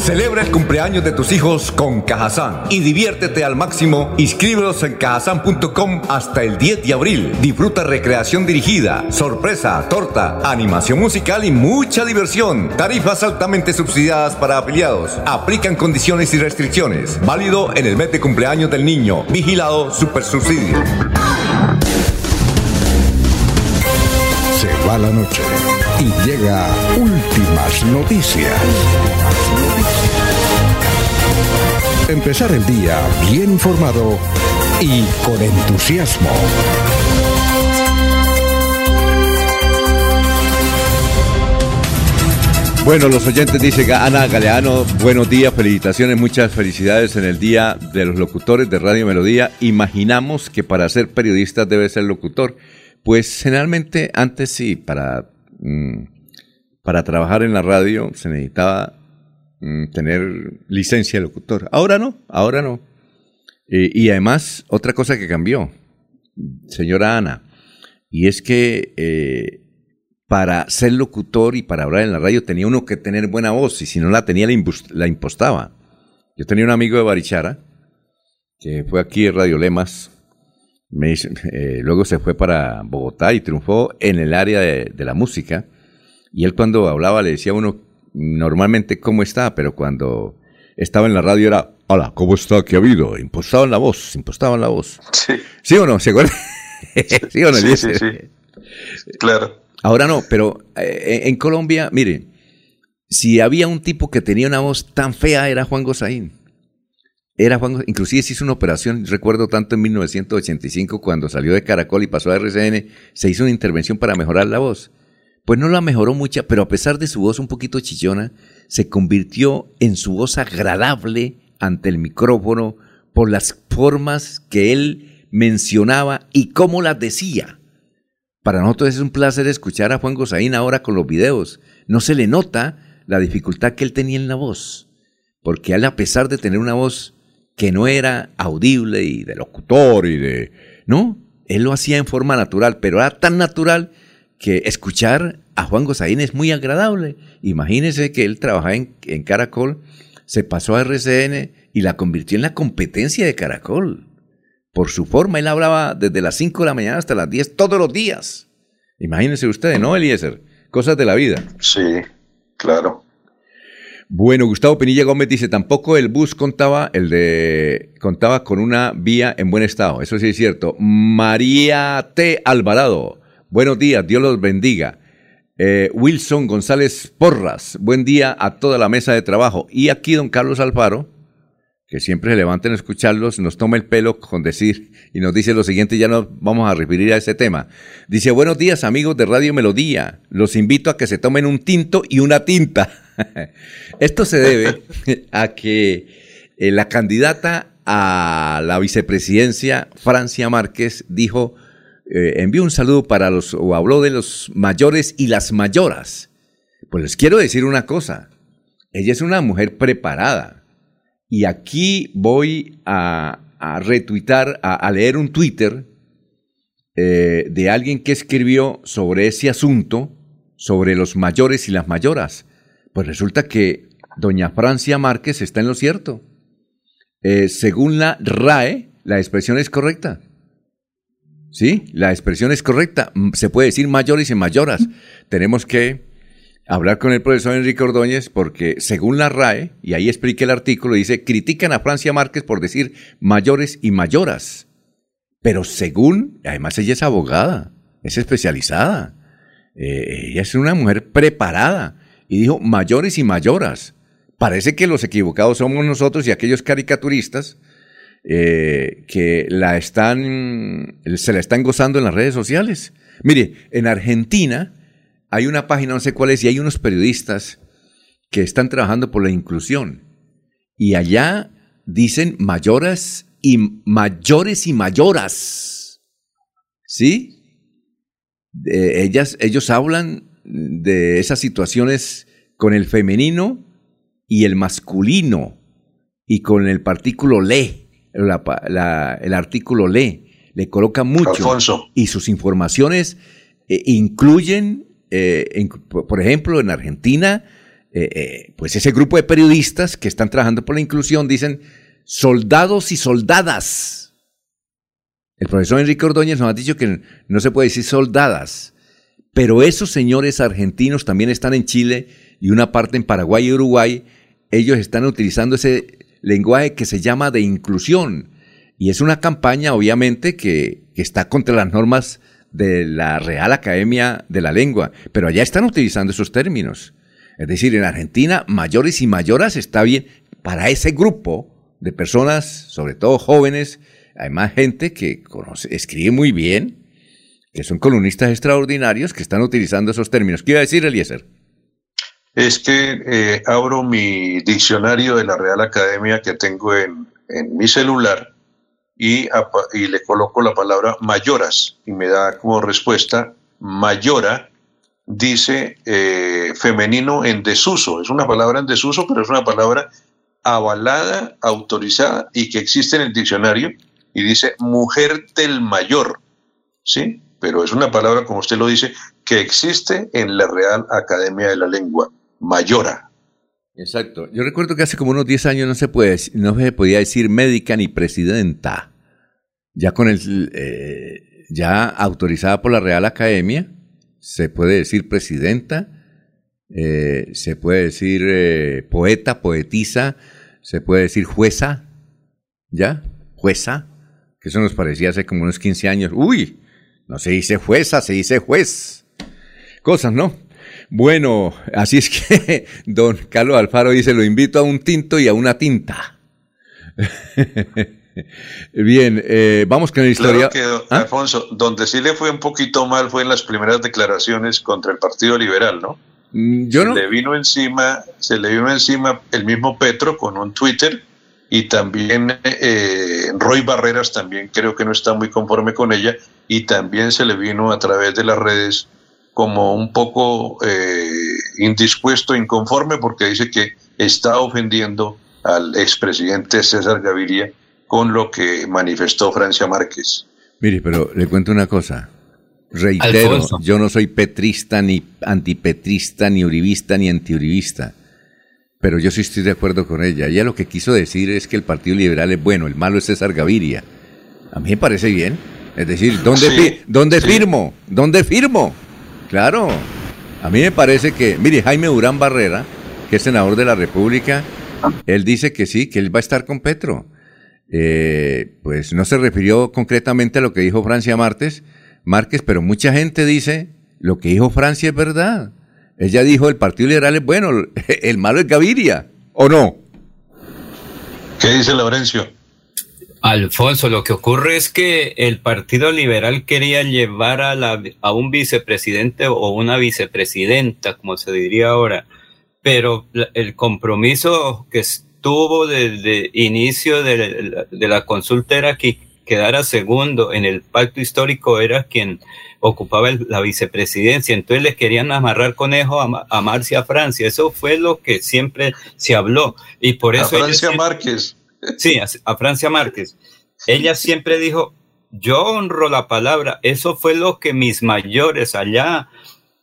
Celebra el cumpleaños de tus hijos con Cajazán y diviértete al máximo. Inscríbelos en cajazán.com hasta el 10 de abril. Disfruta recreación dirigida, sorpresa, torta, animación musical y mucha diversión. Tarifas altamente subsidiadas para afiliados. Aplican condiciones y restricciones. Válido en el mes de cumpleaños del niño. Vigilado super subsidio. Se va la noche y llega Últimas Noticias. Empezar el día bien informado y con entusiasmo. Bueno, los oyentes dicen, Ana Galeano, buenos días, felicitaciones, muchas felicidades en el Día de los Locutores de Radio Melodía. Imaginamos que para ser periodista debe ser locutor. Pues generalmente antes sí, para para trabajar en la radio se necesitaba mm, tener licencia de locutor. Ahora no, ahora no. y además, otra cosa que cambió, señora Ana, y es que eh, para ser locutor y para hablar en la radio tenía uno que tener buena voz y si no la tenía la, impostaba. Yo tenía un amigo de Barichara que fue aquí en Radio Lemas, me, <laughs> eh, luego se fue para Bogotá y triunfó en el área de, la música y él cuando hablaba le decía a uno normalmente cómo está, pero cuando estaba en la radio era, hola, ¿cómo está? ¿Qué ha habido? Impostaban la voz, impostaban la voz. Sí. ¿Sí o no? ¿Se acuerda? ¿Sí <laughs> o no? Sí, sí, sí. Claro. Ahora no, pero eh, en Colombia, mire, si había un tipo que tenía una voz tan fea era Juan Gozaín. Era Juan, inclusive se hizo una operación, recuerdo tanto en 1985 cuando salió de Caracol y pasó a RCN, se hizo una intervención para mejorar la voz. Pues no la mejoró mucha, pero a pesar de su voz un poquito chillona, se convirtió en su voz agradable ante el micrófono por las formas que él mencionaba y cómo las decía. Para nosotros es un placer escuchar a Juan Gozaín ahora con los videos. No se le nota la dificultad que él tenía en la voz, porque él a pesar de tener una voz que no era audible y de locutor y de... No, él lo hacía en forma natural, pero era tan natural que escuchar a Juan Gozaín es muy agradable. Imagínese que él trabajaba en, en Caracol, se pasó a RCN y la convirtió en la competencia de Caracol por su forma. Él hablaba desde las 5 de la mañana hasta las 10 todos los días. Imagínense ustedes, ¿no, Eliezer? Cosas de la vida. Sí, claro. Bueno, Gustavo Penilla Gómez dice, tampoco el bus contaba, el de, contaba con una vía en buen estado. Eso sí es cierto. María T. Alvarado, buenos días, Dios los bendiga. Eh, Wilson González Porras, buen día a toda la mesa de trabajo. Y aquí don Carlos Alfaro, que siempre se levanten a escucharlos, nos toma el pelo con decir y nos dice lo siguiente, ya nos vamos a referir a ese tema. Dice, buenos días amigos de Radio Melodía, los invito a que se tomen un tinto y una tinta. <laughs> Esto se debe a que eh, la candidata a la vicepresidencia, Francia Márquez, dijo, eh, envió un saludo para los, o habló de los mayores y las mayoras. Pues les quiero decir una cosa, ella es una mujer preparada y aquí voy a, a retuitar, a, leer un Twitter eh, de alguien que escribió sobre ese asunto, sobre los mayores y las mayoras. Pues resulta que doña Francia Márquez está en lo cierto. Eh, según la RAE, la expresión es correcta. ¿Sí? La expresión es correcta. Se puede decir mayores y mayoras. Tenemos que hablar con el profesor Enrique Ordóñez porque según la RAE, y ahí explica el artículo, dice, critican a Francia Márquez por decir mayores y mayoras. Pero según, además ella es abogada, es especializada, eh, ella es una mujer preparada y dijo mayores y mayoras. Parece que los equivocados somos nosotros y aquellos caricaturistas eh, que la están, se la están gozando en las redes sociales. Mire, en Argentina, hay una página, no sé cuál es, y hay unos periodistas que están trabajando por la inclusión. Y allá dicen mayores y mayores y mayoras. ¿Sí? ellas, ellos hablan de esas situaciones con el femenino y el masculino y con el partículo le, el artículo le, le colocan mucho. Y sus informaciones eh, incluyen eh, por ejemplo, en Argentina, eh, pues ese grupo de periodistas que están trabajando por la inclusión dicen soldados y soldadas. El profesor Enrique Ordóñez nos ha dicho que no se puede decir soldadas, pero esos señores argentinos también están en Chile y una parte en Paraguay y Uruguay. Ellos están utilizando ese lenguaje que se llama de inclusión. Y es una campaña, obviamente, que, está contra las normas de la Real Academia de la Lengua, pero allá están utilizando esos términos. Es decir, en Argentina, mayores y mayoras está bien para ese grupo de personas, sobre todo jóvenes, hay más gente que escribe muy bien, que son columnistas extraordinarios que están utilizando esos términos. ¿Qué iba a decir Eliezer? es que eh, abro mi diccionario de la Real Academia que tengo en, en mi celular y, le coloco la palabra mayoras y me da como respuesta mayora dice eh, femenino en desuso. Es una palabra en desuso, pero es una palabra avalada, autorizada y que existe en el diccionario y dice mujer del mayor. ¿Sí? Pero es una palabra, como usted lo dice, que existe en la Real Academia de la Lengua, mayora. Exacto. Yo recuerdo que hace como unos 10 años no se, puede, no se podía decir médica ni presidenta. Ya con el, eh, ya autorizada por la Real Academia, se puede decir presidenta, eh, se puede decir eh, poeta, poetisa, se puede decir jueza, ¿ya? Jueza, que eso nos parecía hace como unos 15 años. Uy, no se dice jueza, se dice juez. Cosas, ¿no? Bueno, así es que <laughs> don Carlos Alfaro dice, lo invito a un tinto y a una tinta. <laughs> Bien, eh, vamos con la historia. que, ¿Ah? Alfonso, donde sí le fue un poquito mal fue en las primeras declaraciones contra el Partido Liberal, ¿no? Mm, yo se le vino encima, se le vino encima el mismo Petro con un Twitter y también eh, Roy Barreras también creo que no está muy conforme con ella y también se le vino a través de las redes como un poco eh, indispuesto, inconforme porque dice que está ofendiendo al expresidente César Gaviria con lo que manifestó Francia Márquez. Mire, pero le cuento una cosa. Reitero, yo no soy petrista, ni antipetrista, ni uribista, ni antiuribista. Pero yo sí estoy de acuerdo con ella. Ella lo que quiso decir es que el Partido Liberal es bueno, el malo es César Gaviria. A mí me parece bien. Es decir, ¿dónde, ¿dónde firmo? ¿Dónde firmo? Claro. A mí me parece que, mire, Jaime Durán Barrera, que es senador de la República, él dice que sí, que él va a estar con Petro eh, pues no se refirió concretamente a lo que dijo Francia Márquez, Márquez, pero mucha gente dice lo que dijo Francia es verdad. Ella dijo el Partido Liberal es bueno, <laughs> el malo es Gaviria, ¿o no? ¿Qué dice Laurencio? Alfonso, lo que ocurre es que el Partido Liberal quería llevar a, la, a un vicepresidente o una vicepresidenta, como se diría ahora, pero el compromiso que tuvo desde inicio de, la consulta era que quedara segundo en el pacto histórico, era quien ocupaba la vicepresidencia. Entonces le querían amarrar conejo a, a Marcia Francia. Eso fue lo que siempre se habló. Y por eso. A Francia Márquez. Sí, a, Francia Márquez. Ella siempre dijo: Yo honro la palabra. Eso fue lo que mis mayores allá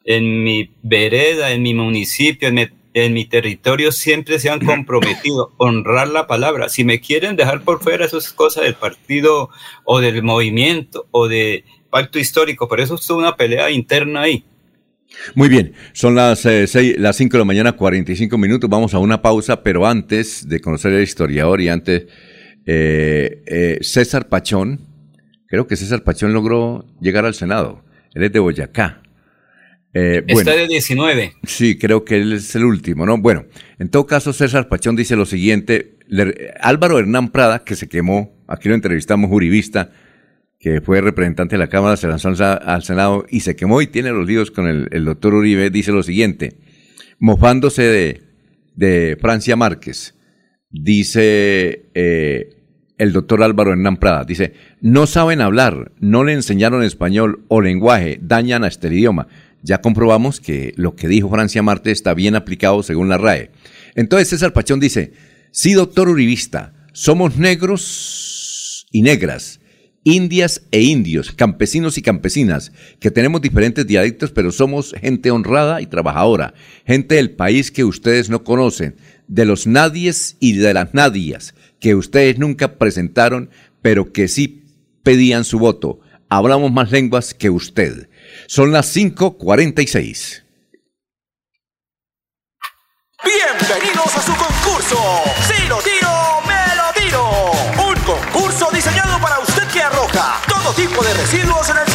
en mi vereda, en mi municipio, en mi en mi territorio siempre se han <coughs> comprometido a honrar la palabra. Si me quieren dejar por fuera, eso es cosa del partido o del movimiento o de pacto histórico, pero eso es una pelea interna ahí. Muy bien, son las, eh, las 5 de la mañana, 45 minutos. Vamos a una pausa, pero antes de conocer al historiador y antes, eh, eh, César Pachón, creo que César Pachón logró llegar al Senado. Él es de Boyacá. Eh, Está de 19. Sí, creo que él es el último, ¿no? Bueno, en todo caso, César Pachón dice lo siguiente. Álvaro Hernán Prada, que se quemó, aquí lo entrevistamos, jurivista, que fue representante de la Cámara, se lanzó al Senado y se quemó y tiene los líos con el, doctor Uribe, dice lo siguiente, mofándose de, de Francia Márquez, dice eh, el doctor Álvaro Hernán Prada, dice, no saben hablar, no le enseñaron español o lenguaje, dañan a este idioma ya comprobamos que lo que dijo Francia Marte está bien aplicado según la RAE. Entonces César Pachón dice, sí, doctor Uribista, somos negros y negras, indias e indios, campesinos y campesinas, que tenemos diferentes dialectos, pero somos gente honrada y trabajadora, gente del país que ustedes no conocen, de los nadies y de las nadias, que ustedes nunca presentaron, pero que sí pedían su voto. Hablamos más lenguas que usted. Son las 5:46. Bienvenidos a su concurso. Si lo tiro, me lo tiro. Un concurso diseñado para usted que arroja todo tipo de residuos en el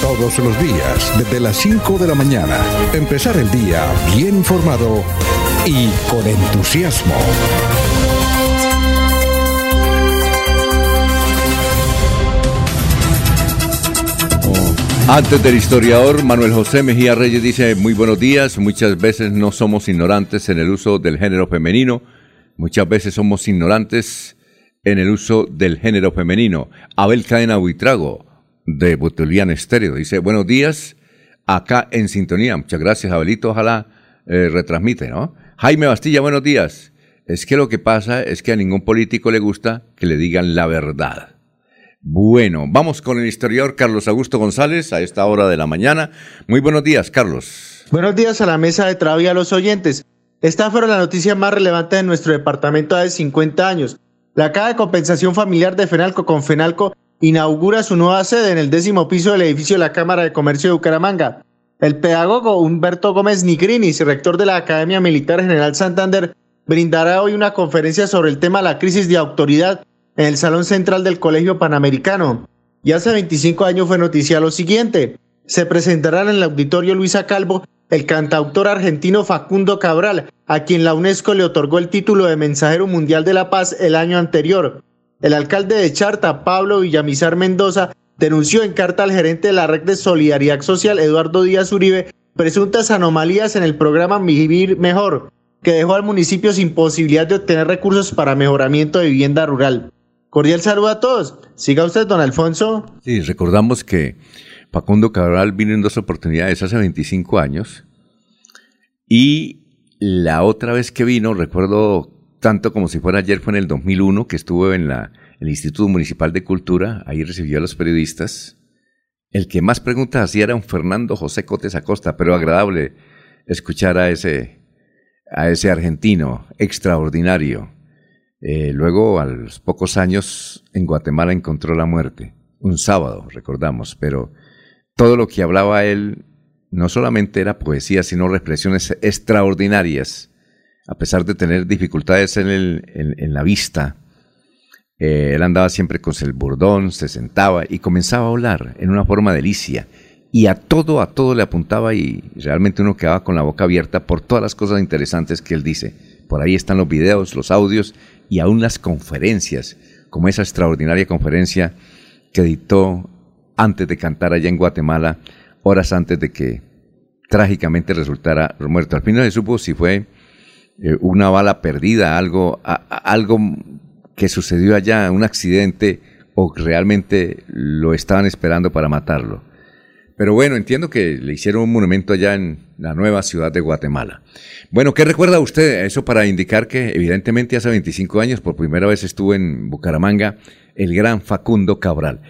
Todos los días, desde las 5 de la mañana, empezar el día bien informado y con entusiasmo. Antes del historiador, Manuel José Mejía Reyes dice, muy buenos días, muchas veces no somos ignorantes en el uso del género femenino, muchas veces somos ignorantes en el uso del género femenino. Abel Cadena Buitrago, de Botulian Estéreo, dice, buenos días, acá en sintonía. Muchas gracias, Abelito, ojalá eh, retransmite, ¿no? Jaime Bastilla, buenos días. Es que lo que pasa es que a ningún político le gusta que le digan la verdad. Bueno, vamos con el historiador Carlos Augusto González a esta hora de la mañana. Muy buenos días, Carlos. Buenos días a la mesa de y a los oyentes. Esta fue la noticia más relevante de nuestro departamento hace 50 años. La Caja de Compensación Familiar de Fenalco con Fenalco inaugura su nueva sede en el décimo piso del edificio de la Cámara de Comercio de Bucaramanga. El pedagogo Humberto Gómez Nigrinis, rector de la Academia Militar General Santander, brindará hoy una conferencia sobre el tema la crisis de autoridad en el Salón Central del Colegio Panamericano. Y hace 25 años fue noticia lo siguiente. Se presentará en el auditorio Luisa Calvo el cantautor argentino Facundo Cabral, a quien la UNESCO le otorgó el título de Mensajero Mundial de la Paz el año anterior. El alcalde de Charta, Pablo Villamizar Mendoza, denunció en carta al gerente de la Red de Solidaridad Social, Eduardo Díaz Uribe, presuntas anomalías en el programa Vivir Mejor, que dejó al municipio sin posibilidad de obtener recursos para mejoramiento de vivienda rural. Cordial saludo a todos. Siga usted, don Alfonso. Sí, recordamos que Facundo Cabral vino en dos oportunidades hace 25 años y la otra vez que vino, recuerdo tanto como si fuera ayer, fue en el 2001 que estuvo en la, el Instituto Municipal de Cultura, ahí recibió a los periodistas. El que más preguntas hacía era un Fernando José Cotes Acosta, pero agradable escuchar a ese, a ese argentino extraordinario eh, luego, a los pocos años, en Guatemala encontró la muerte. Un sábado, recordamos, pero todo lo que hablaba él no solamente era poesía, sino reflexiones extraordinarias. A pesar de tener dificultades en, el, en, la vista, eh, él andaba siempre con el burdón, se sentaba y comenzaba a hablar en una forma delicia. Y a todo, a todo le apuntaba y realmente uno quedaba con la boca abierta por todas las cosas interesantes que él dice. Por ahí están los videos, los audios y aún las conferencias, como esa extraordinaria conferencia que dictó antes de cantar allá en Guatemala, horas antes de que trágicamente resultara muerto. Al final se supo si fue eh, una bala perdida, algo, algo que sucedió allá, un accidente, o realmente lo estaban esperando para matarlo. Pero bueno, entiendo que le hicieron un monumento allá en la nueva ciudad de Guatemala. Bueno, ¿qué recuerda usted? Eso para indicar que evidentemente hace 25 años por primera vez estuvo en Bucaramanga el gran Facundo Cabral.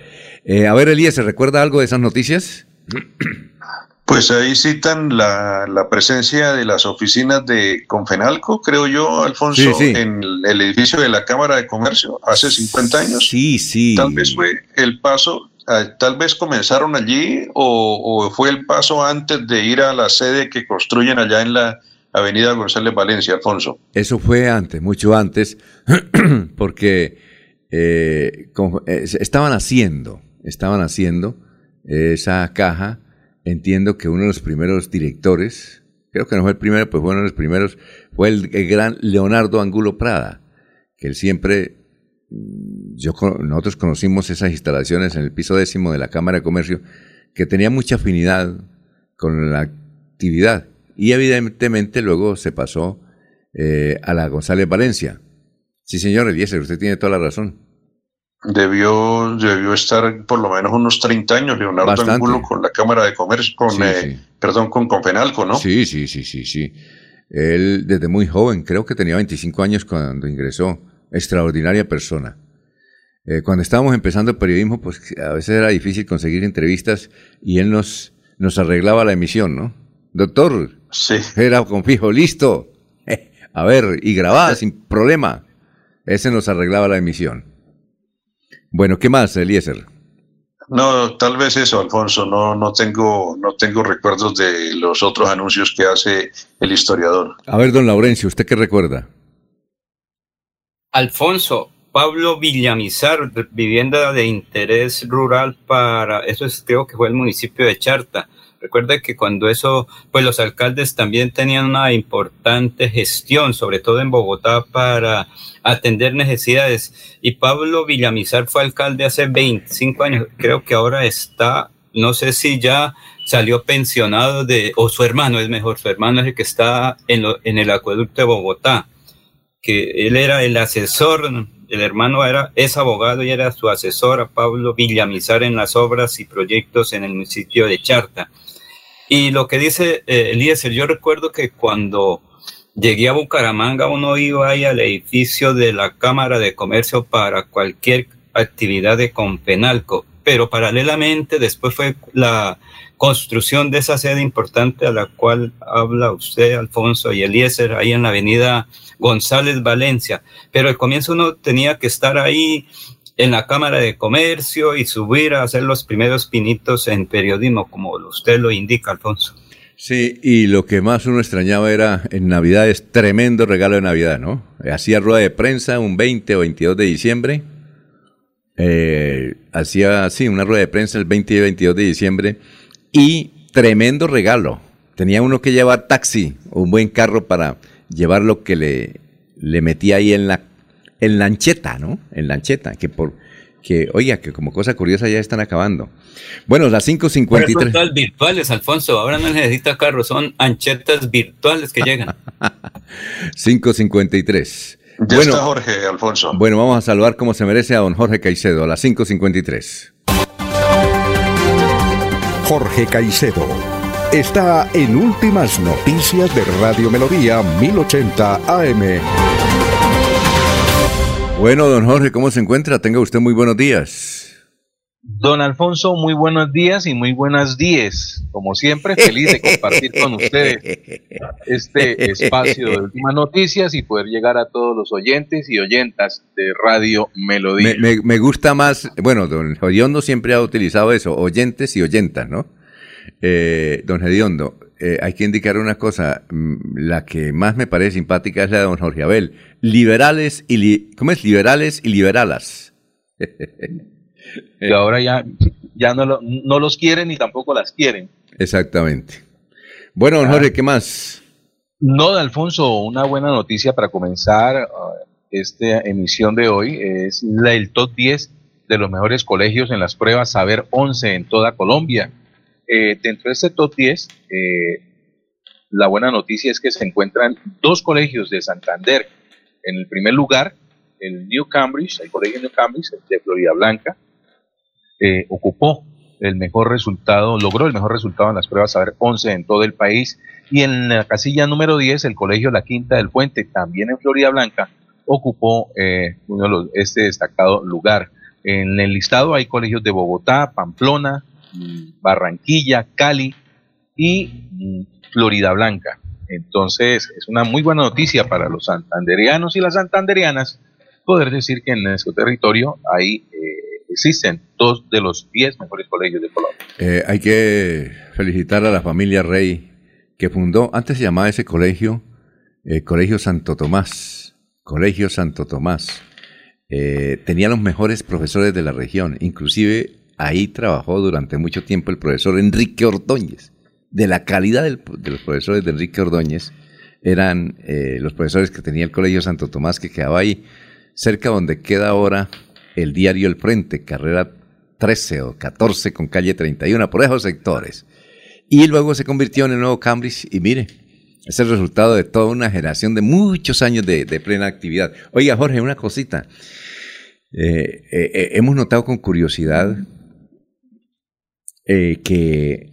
Eh, a ver, Elías, ¿se recuerda algo de esas noticias? <clears throat> Pues ahí citan la, presencia de las oficinas de Confenalco, creo yo, Alfonso, en el edificio de la Cámara de Comercio hace 50 años. Sí, sí. Tal vez fue el paso Ah, tal vez comenzaron allí o, fue el paso antes de ir a la sede que construyen allá en la Avenida González Valencia, Alfonso. Eso fue antes, mucho antes, <clears throat> porque eh, eh, estaban haciendo, estaban haciendo esa caja. Entiendo que uno de los primeros directores, creo que no fue el primero, pues fue uno de los primeros, fue el gran Leonardo Angulo Prada, que él siempre yo, nosotros conocimos esas instalaciones en el piso décimo de la Cámara de Comercio que tenía mucha afinidad con la actividad y evidentemente luego se pasó eh, a la González Valencia. Sí, señor Eliezer, usted tiene toda la razón. Debió, debió estar por lo menos unos 30 años Leonardo Angulo con la Cámara de Comercio, con, eh, perdón, con Confenalco, ¿no? Sí, sí, sí, sí, sí. Él desde muy joven, creo que tenía 25 años cuando ingresó extraordinaria persona. Eh, cuando estábamos empezando el periodismo, pues a veces era difícil conseguir entrevistas y él nos nos arreglaba la emisión, ¿no? Doctor, sí. era con fijo, listo. <laughs> A ver, y grababa sin problema. Ese nos arreglaba la emisión. Bueno, ¿qué más, Eliezer? No, tal vez eso, Alfonso. No, no tengo, no tengo recuerdos de los otros anuncios que hace el historiador. A ver, don Laurencio, ¿usted qué recuerda? Alfonso, Pablo Villamizar, vivienda de interés rural para, eso es, creo que fue el municipio de Charta. Recuerda que cuando eso, pues los alcaldes también tenían una importante gestión, sobre todo en Bogotá, para atender necesidades. Y Pablo Villamizar fue alcalde hace 25 años. Creo que ahora está, no sé si ya salió pensionado de, o su hermano es mejor, su hermano es el que está en, en el acueducto de Bogotá, que él era el asesor el hermano era, es abogado y era su asesor Pablo Villamizar en las obras y proyectos en el municipio de Charta. Y lo que dice eh, Eliezer, yo recuerdo que cuando llegué a Bucaramanga uno iba ahí al edificio de la Cámara de Comercio para cualquier actividad de Compenalco, pero paralelamente después fue la construcción de esa sede importante a la cual habla usted, Alfonso y Eliezer, ahí en la avenida González Valencia. Pero al comienzo uno tenía que estar ahí en la Cámara de Comercio y subir a hacer los primeros pinitos en periodismo, como usted lo indica, Alfonso. Sí, y lo que más uno extrañaba era en Navidad, es tremendo regalo de Navidad, ¿no? Hacía rueda de prensa un 20 o 22 de diciembre. Eh, hacía, sí, una rueda de prensa el 20 y 22 de diciembre. Y tremendo regalo. Tenía uno que llevar taxi un buen carro para llevar lo que le, le metía ahí en la en lancheta, ¿no? En lancheta, que por que oiga, que como cosa curiosa ya están acabando. Bueno, las 5.53. Son virtuales, Alfonso, ahora no necesita carro, son anchetas virtuales que llegan. <laughs> 5.53. Ya bueno, está Jorge, Alfonso. Bueno, vamos a saludar como se merece a don Jorge Caicedo, a las 5.53. Jorge Caicedo está en Últimas Noticias de Radio Melodía 1080 AM. Bueno, don Jorge, ¿cómo se encuentra? Tenga usted muy buenos días. Don Alfonso, muy buenos días y muy buenas días. Como siempre, feliz de compartir con ustedes este espacio de últimas noticias y poder llegar a todos los oyentes y oyentas de Radio Melodía. Me, gusta más, bueno, don Gediondo siempre ha utilizado eso, oyentes y oyentas, ¿no? Eh, don Gediondo, eh, hay que indicar una cosa, mm, la que más me parece simpática es la de don Jorge Abel. Liberales y, ¿cómo es? Liberales y liberalas. <laughs> que ahora ya, ya no, no, los quieren ni tampoco las quieren. Exactamente. Bueno, don ah. Jorge, ¿qué más? No, de Alfonso, una buena noticia para comenzar uh, esta emisión de hoy es la, el top 10 de los mejores colegios en las pruebas Saber 11 en toda Colombia. Eh, dentro de este top 10, eh, la buena noticia es que se encuentran dos colegios de Santander. En el primer lugar, el New Cambridge, el colegio New Cambridge de Florida Blanca, eh, ocupó el mejor resultado, logró el mejor resultado en las pruebas Saber 11 en todo el país. Y en la casilla número 10, el colegio La Quinta del Puente, también en Florida Blanca, ocupó uno de los, este destacado lugar. En el listado hay colegios de Bogotá, Pamplona, Barranquilla, Cali y mm, Florida Blanca. Entonces, es una muy buena noticia para los santanderianos y las santanderianas poder decir que en nuestro territorio hay, eh, existen dos de los diez mejores colegios de Colombia. Eh, hay que felicitar a la familia Rey que fundó, antes se llamaba ese colegio, eh, Colegio Santo Tomás, Colegio Santo Tomás. tenía los mejores profesores de la región, inclusive Ahí trabajó durante mucho tiempo el profesor Enrique Ordóñez. De la calidad de los profesores de Enrique Ordóñez eran eh, los profesores que tenía el Colegio Santo Tomás, que quedaba ahí cerca donde queda ahora el diario El Frente, carrera 13 o 14 con calle 31, por esos sectores. Y luego se convirtió en el nuevo Cambridge y mire, es el resultado de toda una generación de muchos años de, plena actividad. Oiga, Jorge, una cosita. Eh, eh, hemos notado con curiosidad eh, que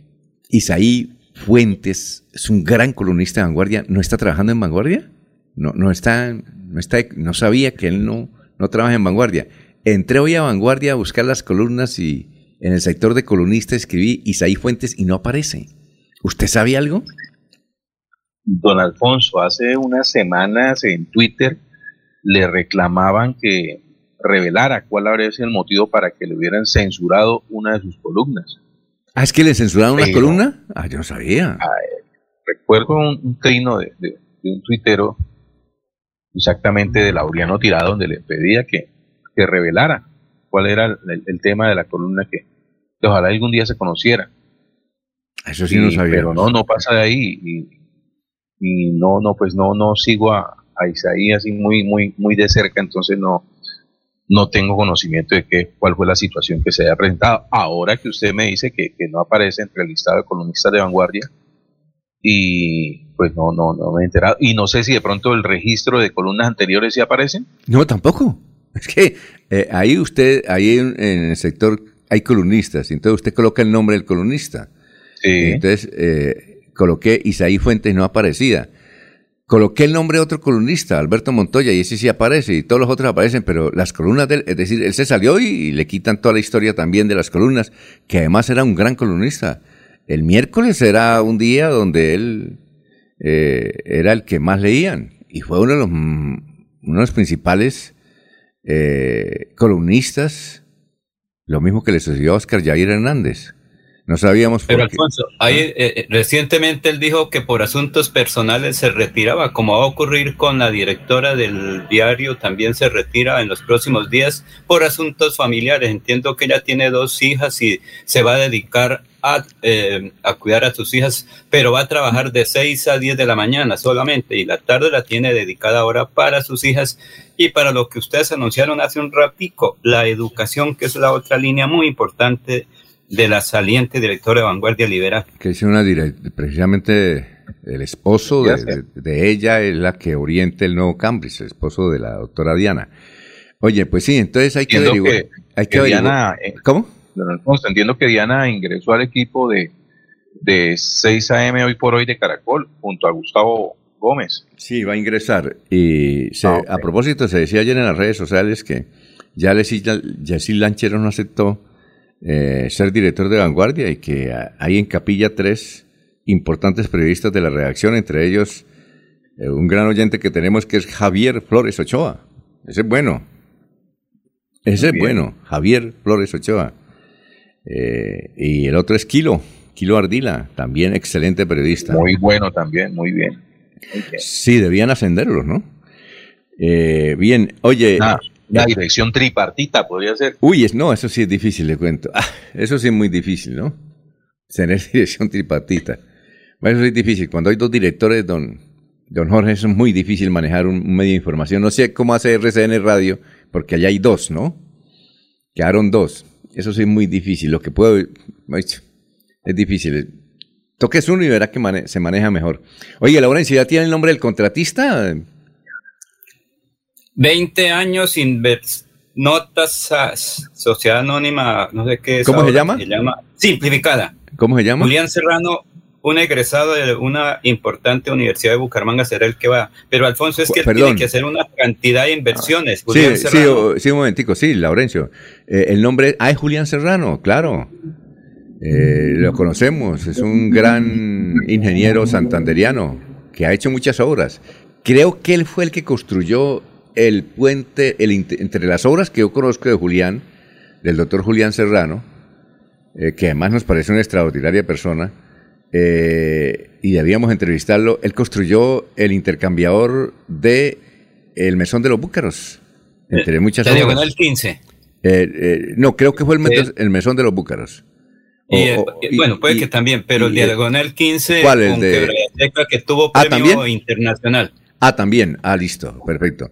Isaí Fuentes es un gran columnista de vanguardia, ¿no está trabajando en vanguardia? No, no está, no está, no sabía que él no, no trabaja en vanguardia. Entré hoy a vanguardia a buscar las columnas y, en el sector de columnista escribí Isaí Fuentes y no aparece. ¿Usted sabe algo? Don Alfonso, hace unas semanas en Twitter le reclamaban que revelara cuál habría sido el motivo para que le hubieran censurado una de sus columnas. Ah, es que le censuraron una columna. Ah, yo no sabía. Ah, recuerdo un, trino de, un tuitero, exactamente de Laureano Tirado, donde le pedía que, que revelara cuál era el, tema de la columna que, ojalá algún día se conociera. Eso sí no sabía. Pero no, no pasa de ahí. Y, y no, no, pues no, no sigo a, a Isaí así muy, muy, muy de cerca, entonces no, no tengo conocimiento de qué, cuál fue la situación que se haya presentado. Ahora que usted me dice que, no aparece entre el listado de columnistas de vanguardia, y pues no, no, no me he enterado. Y no sé si de pronto el registro de columnas anteriores sí aparecen. No, tampoco. Es que eh, ahí usted, ahí en, el sector hay columnistas, entonces usted coloca el nombre del columnista. Sí. Entonces eh, coloqué Isaí Fuentes no aparecida. Coloqué el nombre de otro columnista, Alberto Montoya, y ese sí aparece, y todos los otros aparecen, pero las columnas de él, es decir, él se salió y, le quitan toda la historia también de las columnas, que además era un gran columnista. El miércoles era un día donde él eh, era el que más leían, y fue uno de los, mm, uno de los principales eh, columnistas, lo mismo que le sucedió a Oscar Jair Hernández. No sabíamos por ahí, eh, eh, recientemente él dijo que por asuntos personales se retiraba, como va a ocurrir con la directora del diario, también se retira en los próximos días por asuntos familiares. Entiendo que ella tiene dos hijas y se va a dedicar a, eh, a cuidar a sus hijas, pero va a trabajar de 6 a 10 de la mañana solamente y la tarde la tiene dedicada ahora para sus hijas. Y para lo que ustedes anunciaron hace un ratico, la educación, que es la otra línea muy importante de la saliente directora de Vanguardia Liberal. Que es una precisamente el esposo de, ella es la que orienta el nuevo Cambridge, el esposo de la doctora Diana. Oye, pues sí, entonces hay que averiguar. hay que, Diana, eh, ¿Cómo? entiendo que Diana ingresó al equipo de, de 6 AM hoy por hoy de Caracol junto a Gustavo Gómez. Sí, va a ingresar. Y ah, a propósito, se decía ayer en las redes sociales que ya Jessy Lanchero no aceptó eh, ser director de vanguardia y que hay en Capilla tres importantes periodistas de la redacción, entre ellos eh, un gran oyente que tenemos que es Javier Flores Ochoa. Ese es bueno. Ese es bueno, Javier Flores Ochoa. Eh, y el otro es Kilo, Kilo Ardila, también excelente periodista. Muy bueno también, muy bien. Sí, debían ascenderlos, ¿no? bien, oye, ah, la dirección tripartita podría ser. Uy, es, no, eso sí es difícil, le cuento. Ah, eso sí es muy difícil, ¿no? Tener <laughs> dirección tripartita. Bueno, eso es difícil. Cuando hay dos directores, don, don Jorge, es muy difícil manejar un, medio de información. No sé cómo hace RCN Radio, porque allá hay dos, ¿no? Quedaron dos. Eso sí es muy difícil. Lo que puedo... Es difícil. Toques uno y verá que se maneja mejor. Oye, Laurencia, ¿ya tiene el nombre del contratista? 20 años sin notas sociedad anónima, no sé qué es. ¿Cómo se llama? Se llama simplificada. ¿Cómo se llama? Julián Serrano, un egresado de una importante universidad de Bucaramanga será el que va. Pero Alfonso es que tiene que hacer una cantidad de inversiones. sí, sí, sí, un momentico, sí, Laurencio. Eh, el nombre, ah, es Julián Serrano, claro. Eh, lo conocemos, es un gran ingeniero santanderiano que ha hecho muchas obras. Creo que él fue el que construyó el puente el, entre las obras que yo conozco de Julián, del doctor Julián Serrano, eh, que además nos parece una extraordinaria persona, eh, y debíamos entrevistarlo, él construyó el intercambiador de el mesón de los búcaros, entre eh, muchas obras. diagonal 15. no, creo que fue el, mesón de los búcaros. bueno, puede que también, pero el diagonal 15 ¿cuál es de... que tuvo ah, premio internacional. Ah, también. Ah, listo. Perfecto.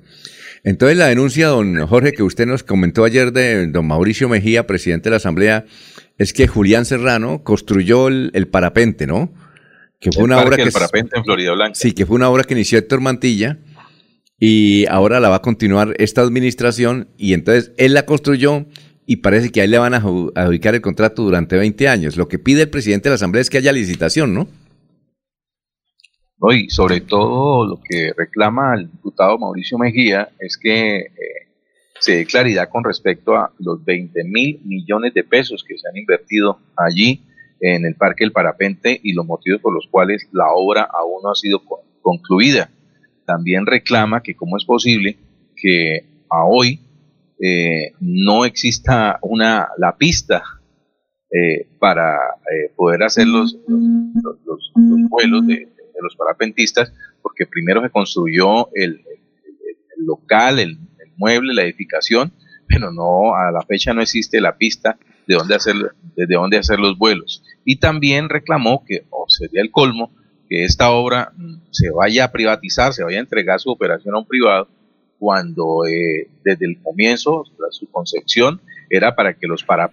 Entonces la denuncia, don Jorge, que usted nos comentó ayer de don Mauricio Mejía, presidente de la Asamblea, es que Julián Serrano construyó el, parapente, ¿no? Que fue una obra que... El parapente en Florida Blanca. Sí, que fue una obra que inició Héctor Mantilla y ahora la va a continuar esta administración y entonces él la construyó y parece que ahí le van a adjudicar el contrato durante 20 años. Lo que pide el presidente de la Asamblea es que haya licitación, ¿no? Y sobre todo lo que reclama el diputado Mauricio Mejía es que eh, se dé claridad con respecto a los 20 mil millones de pesos que se han invertido allí en el Parque del Parapente y los motivos por los cuales la obra aún no ha sido concluida. También reclama que cómo es posible que a hoy eh, no exista una la pista eh, para eh, poder hacer los, los, vuelos de, los parapentistas, porque primero se construyó el, local, el, mueble, la edificación, pero no a la fecha no existe la pista de dónde hacer, de dónde hacer los vuelos. Y también reclamó que, o sería el colmo, que esta obra mm, se vaya a privatizar, se vaya a entregar su operación a un privado, cuando eh, desde el comienzo, su concepción, era para que los, para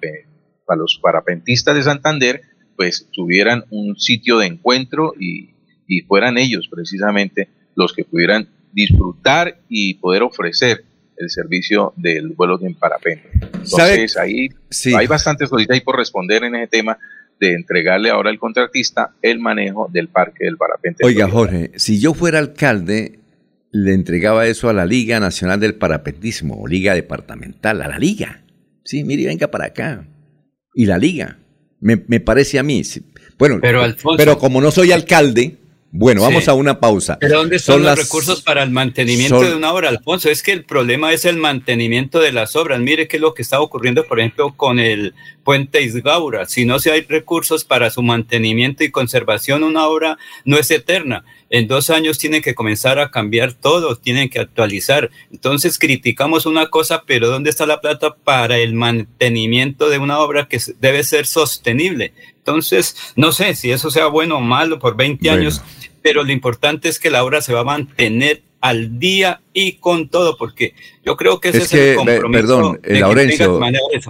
los parapentistas de Santander pues tuvieran un sitio de encuentro y, y fueran ellos precisamente los que pudieran disfrutar y poder ofrecer el servicio del vuelo en parapente. Entonces ahí hay bastantes cosas ahí por responder en ese tema de entregarle ahora al contratista el manejo del parque del parapente. Oiga Jorge, si yo fuera alcalde le entregaba eso a la Liga Nacional del Parapentismo, o Liga Departamental, a la Liga. Sí, mire, venga para acá. Y la Liga. Me, parece a mí. Bueno, pero, pero como no soy alcalde, bueno, vamos a una pausa. ¿Pero dónde son, los recursos para el mantenimiento de una obra, Alfonso? Es que el problema es el mantenimiento de las obras. Mire qué es lo que está ocurriendo, por ejemplo, con el puente Isgaura. Si no se hay recursos para su mantenimiento y conservación, una obra no es eterna en dos años tienen que comenzar a cambiar todo, tienen que actualizar. Entonces criticamos una cosa, pero ¿dónde está la plata para el mantenimiento de una obra que debe ser sostenible? Entonces, no sé si eso sea bueno o malo por 20 años, pero lo importante es que la obra se va a mantener al día y con todo, porque yo creo que ese es, el compromiso. Perdón, Laurencio,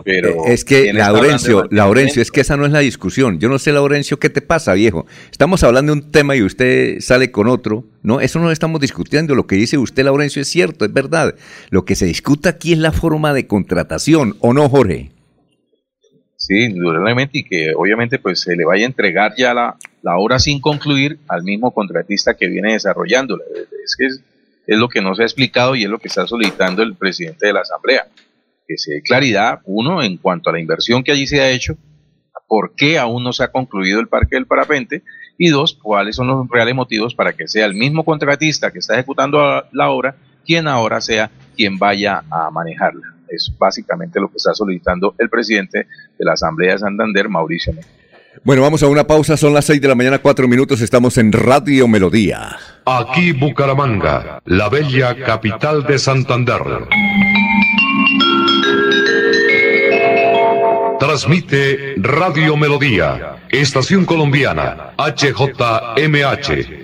pero es que Laurencio, Laurencio, es que esa no es la discusión. Yo no sé, Laurencio, qué te pasa, viejo. Estamos hablando de un tema y usted sale con otro. No, eso no lo estamos discutiendo. Lo que dice usted, Laurencio, es cierto, es verdad. Lo que se discuta aquí es la forma de contratación, ¿o no, Jorge? Sí, indudablemente, y que obviamente pues se le vaya a entregar ya la, la obra sin concluir al mismo contratista que viene desarrollándola. Es que es, es lo que no se ha explicado y es lo que está solicitando el presidente de la Asamblea. Que se dé claridad, uno, en cuanto a la inversión que allí se ha hecho, por qué aún no se ha concluido el parque del parapente, y dos, cuáles son los reales motivos para que sea el mismo contratista que está ejecutando la obra quien ahora sea quien vaya a manejarla. Es básicamente lo que está solicitando el presidente de la Asamblea de Santander, Mauricio bueno, vamos a una pausa, son las 6 de la mañana, 4 minutos, estamos en Radio Melodía. Aquí Bucaramanga, la bella capital de Santander. Transmite Radio Melodía, Estación Colombiana, HJMH,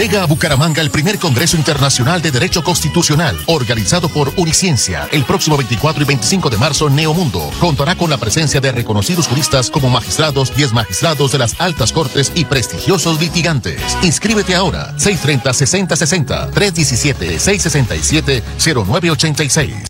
Llega a Bucaramanga el primer Congreso Internacional de Derecho Constitucional, organizado por Uniciencia. El próximo 24 y 25 de marzo, Neomundo contará con la presencia de reconocidos juristas como magistrados y magistrados de las altas cortes y prestigiosos litigantes. Inscríbete ahora, 630-6060, 317-667-0986.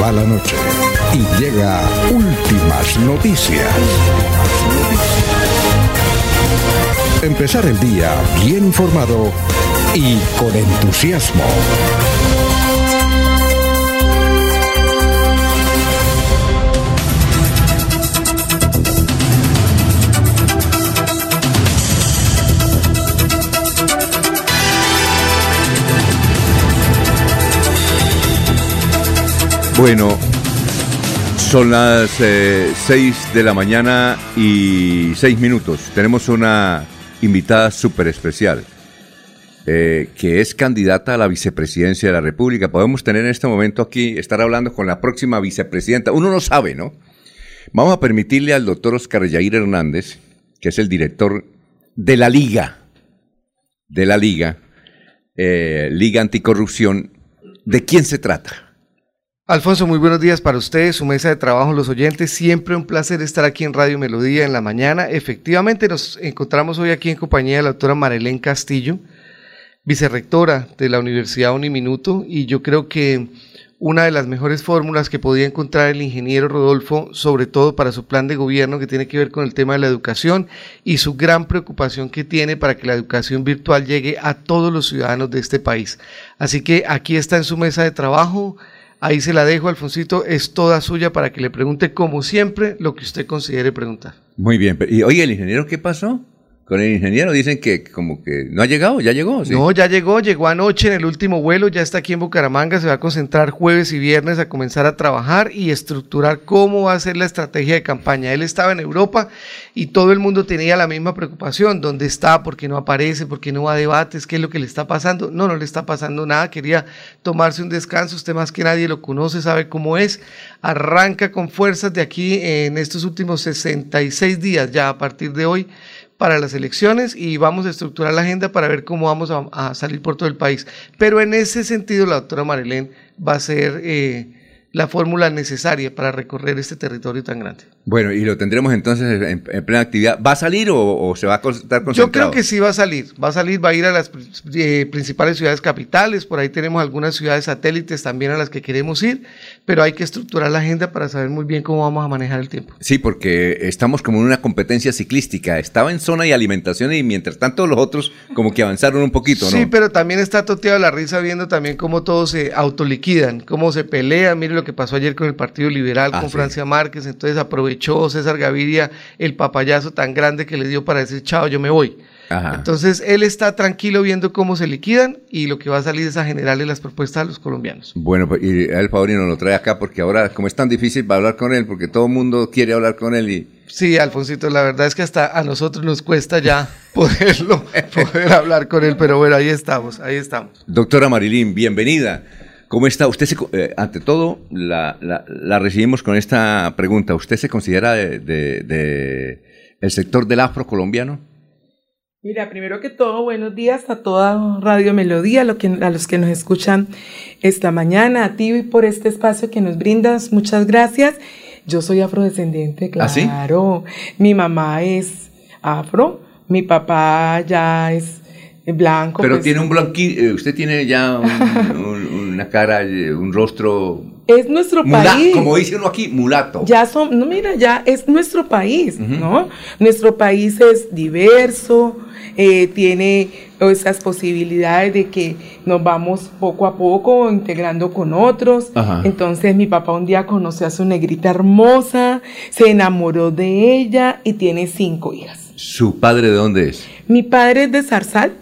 La noche y llega últimas noticias. Empezar el día bien informado y con entusiasmo. Bueno, Son las 6 eh, de la mañana y 6 minutos. Tenemos una invitada súper especial, eh, que es candidata a la vicepresidencia de la República. Podemos tener en este momento aquí, estar hablando con la próxima vicepresidenta. Uno no sabe, ¿no? Vamos a permitirle al doctor Oscar Yair Hernández, que es el director de la Liga, de la Liga, eh, Liga Anticorrupción, ¿de quién se trata? Alfonso, muy buenos días para ustedes, su mesa de trabajo, los oyentes. Siempre un placer estar aquí en Radio Melodía en la mañana. Efectivamente, nos encontramos hoy aquí en compañía de la doctora Marilén Castillo, vicerrectora de la Universidad Uniminuto, y yo creo que una de las mejores fórmulas que podía encontrar el ingeniero Rodolfo, sobre todo para su plan de gobierno que tiene que ver con el tema de la educación y su gran preocupación que tiene para que la educación virtual llegue a todos los ciudadanos de este país. Así que aquí está en su mesa de trabajo Ahí se la dejo, Alfonsito, es toda suya para que le pregunte, como siempre, lo que usted considere preguntar. Muy bien. Y oye, ¿el ingeniero qué pasó? Con el ingeniero dicen que como que no ha llegado, ya llegó. No, ya llegó, llegó anoche en el último vuelo, ya está aquí en Bucaramanga, se va a concentrar jueves y viernes a comenzar a trabajar y estructurar cómo va a ser la estrategia de campaña. Él estaba en Europa y todo el mundo tenía la misma preocupación, ¿dónde está? ¿Por qué no aparece? ¿Por qué no va a debates? ¿Qué es lo que le está pasando? No, no le está pasando nada, quería tomarse un descanso, usted más que nadie lo conoce, sabe cómo es, arranca con fuerzas de aquí en estos últimos 66 días, ya a partir de hoy para las elecciones y vamos a estructurar la agenda para ver cómo vamos a, salir por todo el país. Pero en ese sentido, la doctora Marilén va a ser eh, la fórmula necesaria para recorrer este territorio tan grande. Bueno, y lo tendremos entonces en, plena actividad. ¿Va a salir o, se va a estar concentrado? Yo creo que sí va a salir. Va a salir, va a ir a las eh, principales ciudades capitales. Por ahí tenemos algunas ciudades satélites también a las que queremos ir, pero hay que estructurar la agenda para saber muy bien cómo vamos a manejar el tiempo. Sí, porque estamos como en una competencia ciclística. Estaba en zona y alimentación y mientras tanto los otros como que avanzaron un poquito, ¿no? Sí, pero también está toteado la risa viendo también cómo todos se autoliquidan, cómo se pelean. Mire lo que pasó ayer con el Partido Liberal, ah, con Francia Márquez. Entonces aprovechó César Gaviria el papayazo tan grande que le dio para decir, chao, yo me voy. Entonces él está tranquilo viendo cómo se liquidan y lo que va a salir es a generarle las propuestas a los colombianos. Bueno, pues, y el Favorino lo trae acá porque ahora, como es tan difícil para hablar con él, porque todo el mundo quiere hablar con él y... Sí, Alfonsito, la verdad es que hasta a nosotros nos cuesta ya <laughs> poderlo, poder hablar con él, pero bueno, ahí estamos, ahí estamos. Doctora Marilín, bienvenida. ¿Cómo está? Usted, eh, ante todo, la, recibimos con esta pregunta. ¿Usted se considera de, el sector del afro colombiano? Mira, primero que todo, buenos días a toda Radio Melodía, a, los que nos escuchan esta mañana, a ti y por este espacio que nos brindas. Muchas gracias. Yo soy afrodescendiente, ¿Ah, claro. Mi mamá es afro, mi papá ya es blanco. Pero pues tiene un blanquito, eh, usted tiene ya una cara, eh, un rostro. Es nuestro país. Como dice uno aquí, mulato. Ya son, no mira, ya es nuestro país, ¿no? Nuestro país es diverso, eh, tiene esas posibilidades de que nos vamos poco a poco integrando con otros. Entonces mi papá un día conoció a su negrita hermosa, se enamoró de ella y tiene cinco hijas. ¿Su padre de dónde es? Mi padre es de Zarzal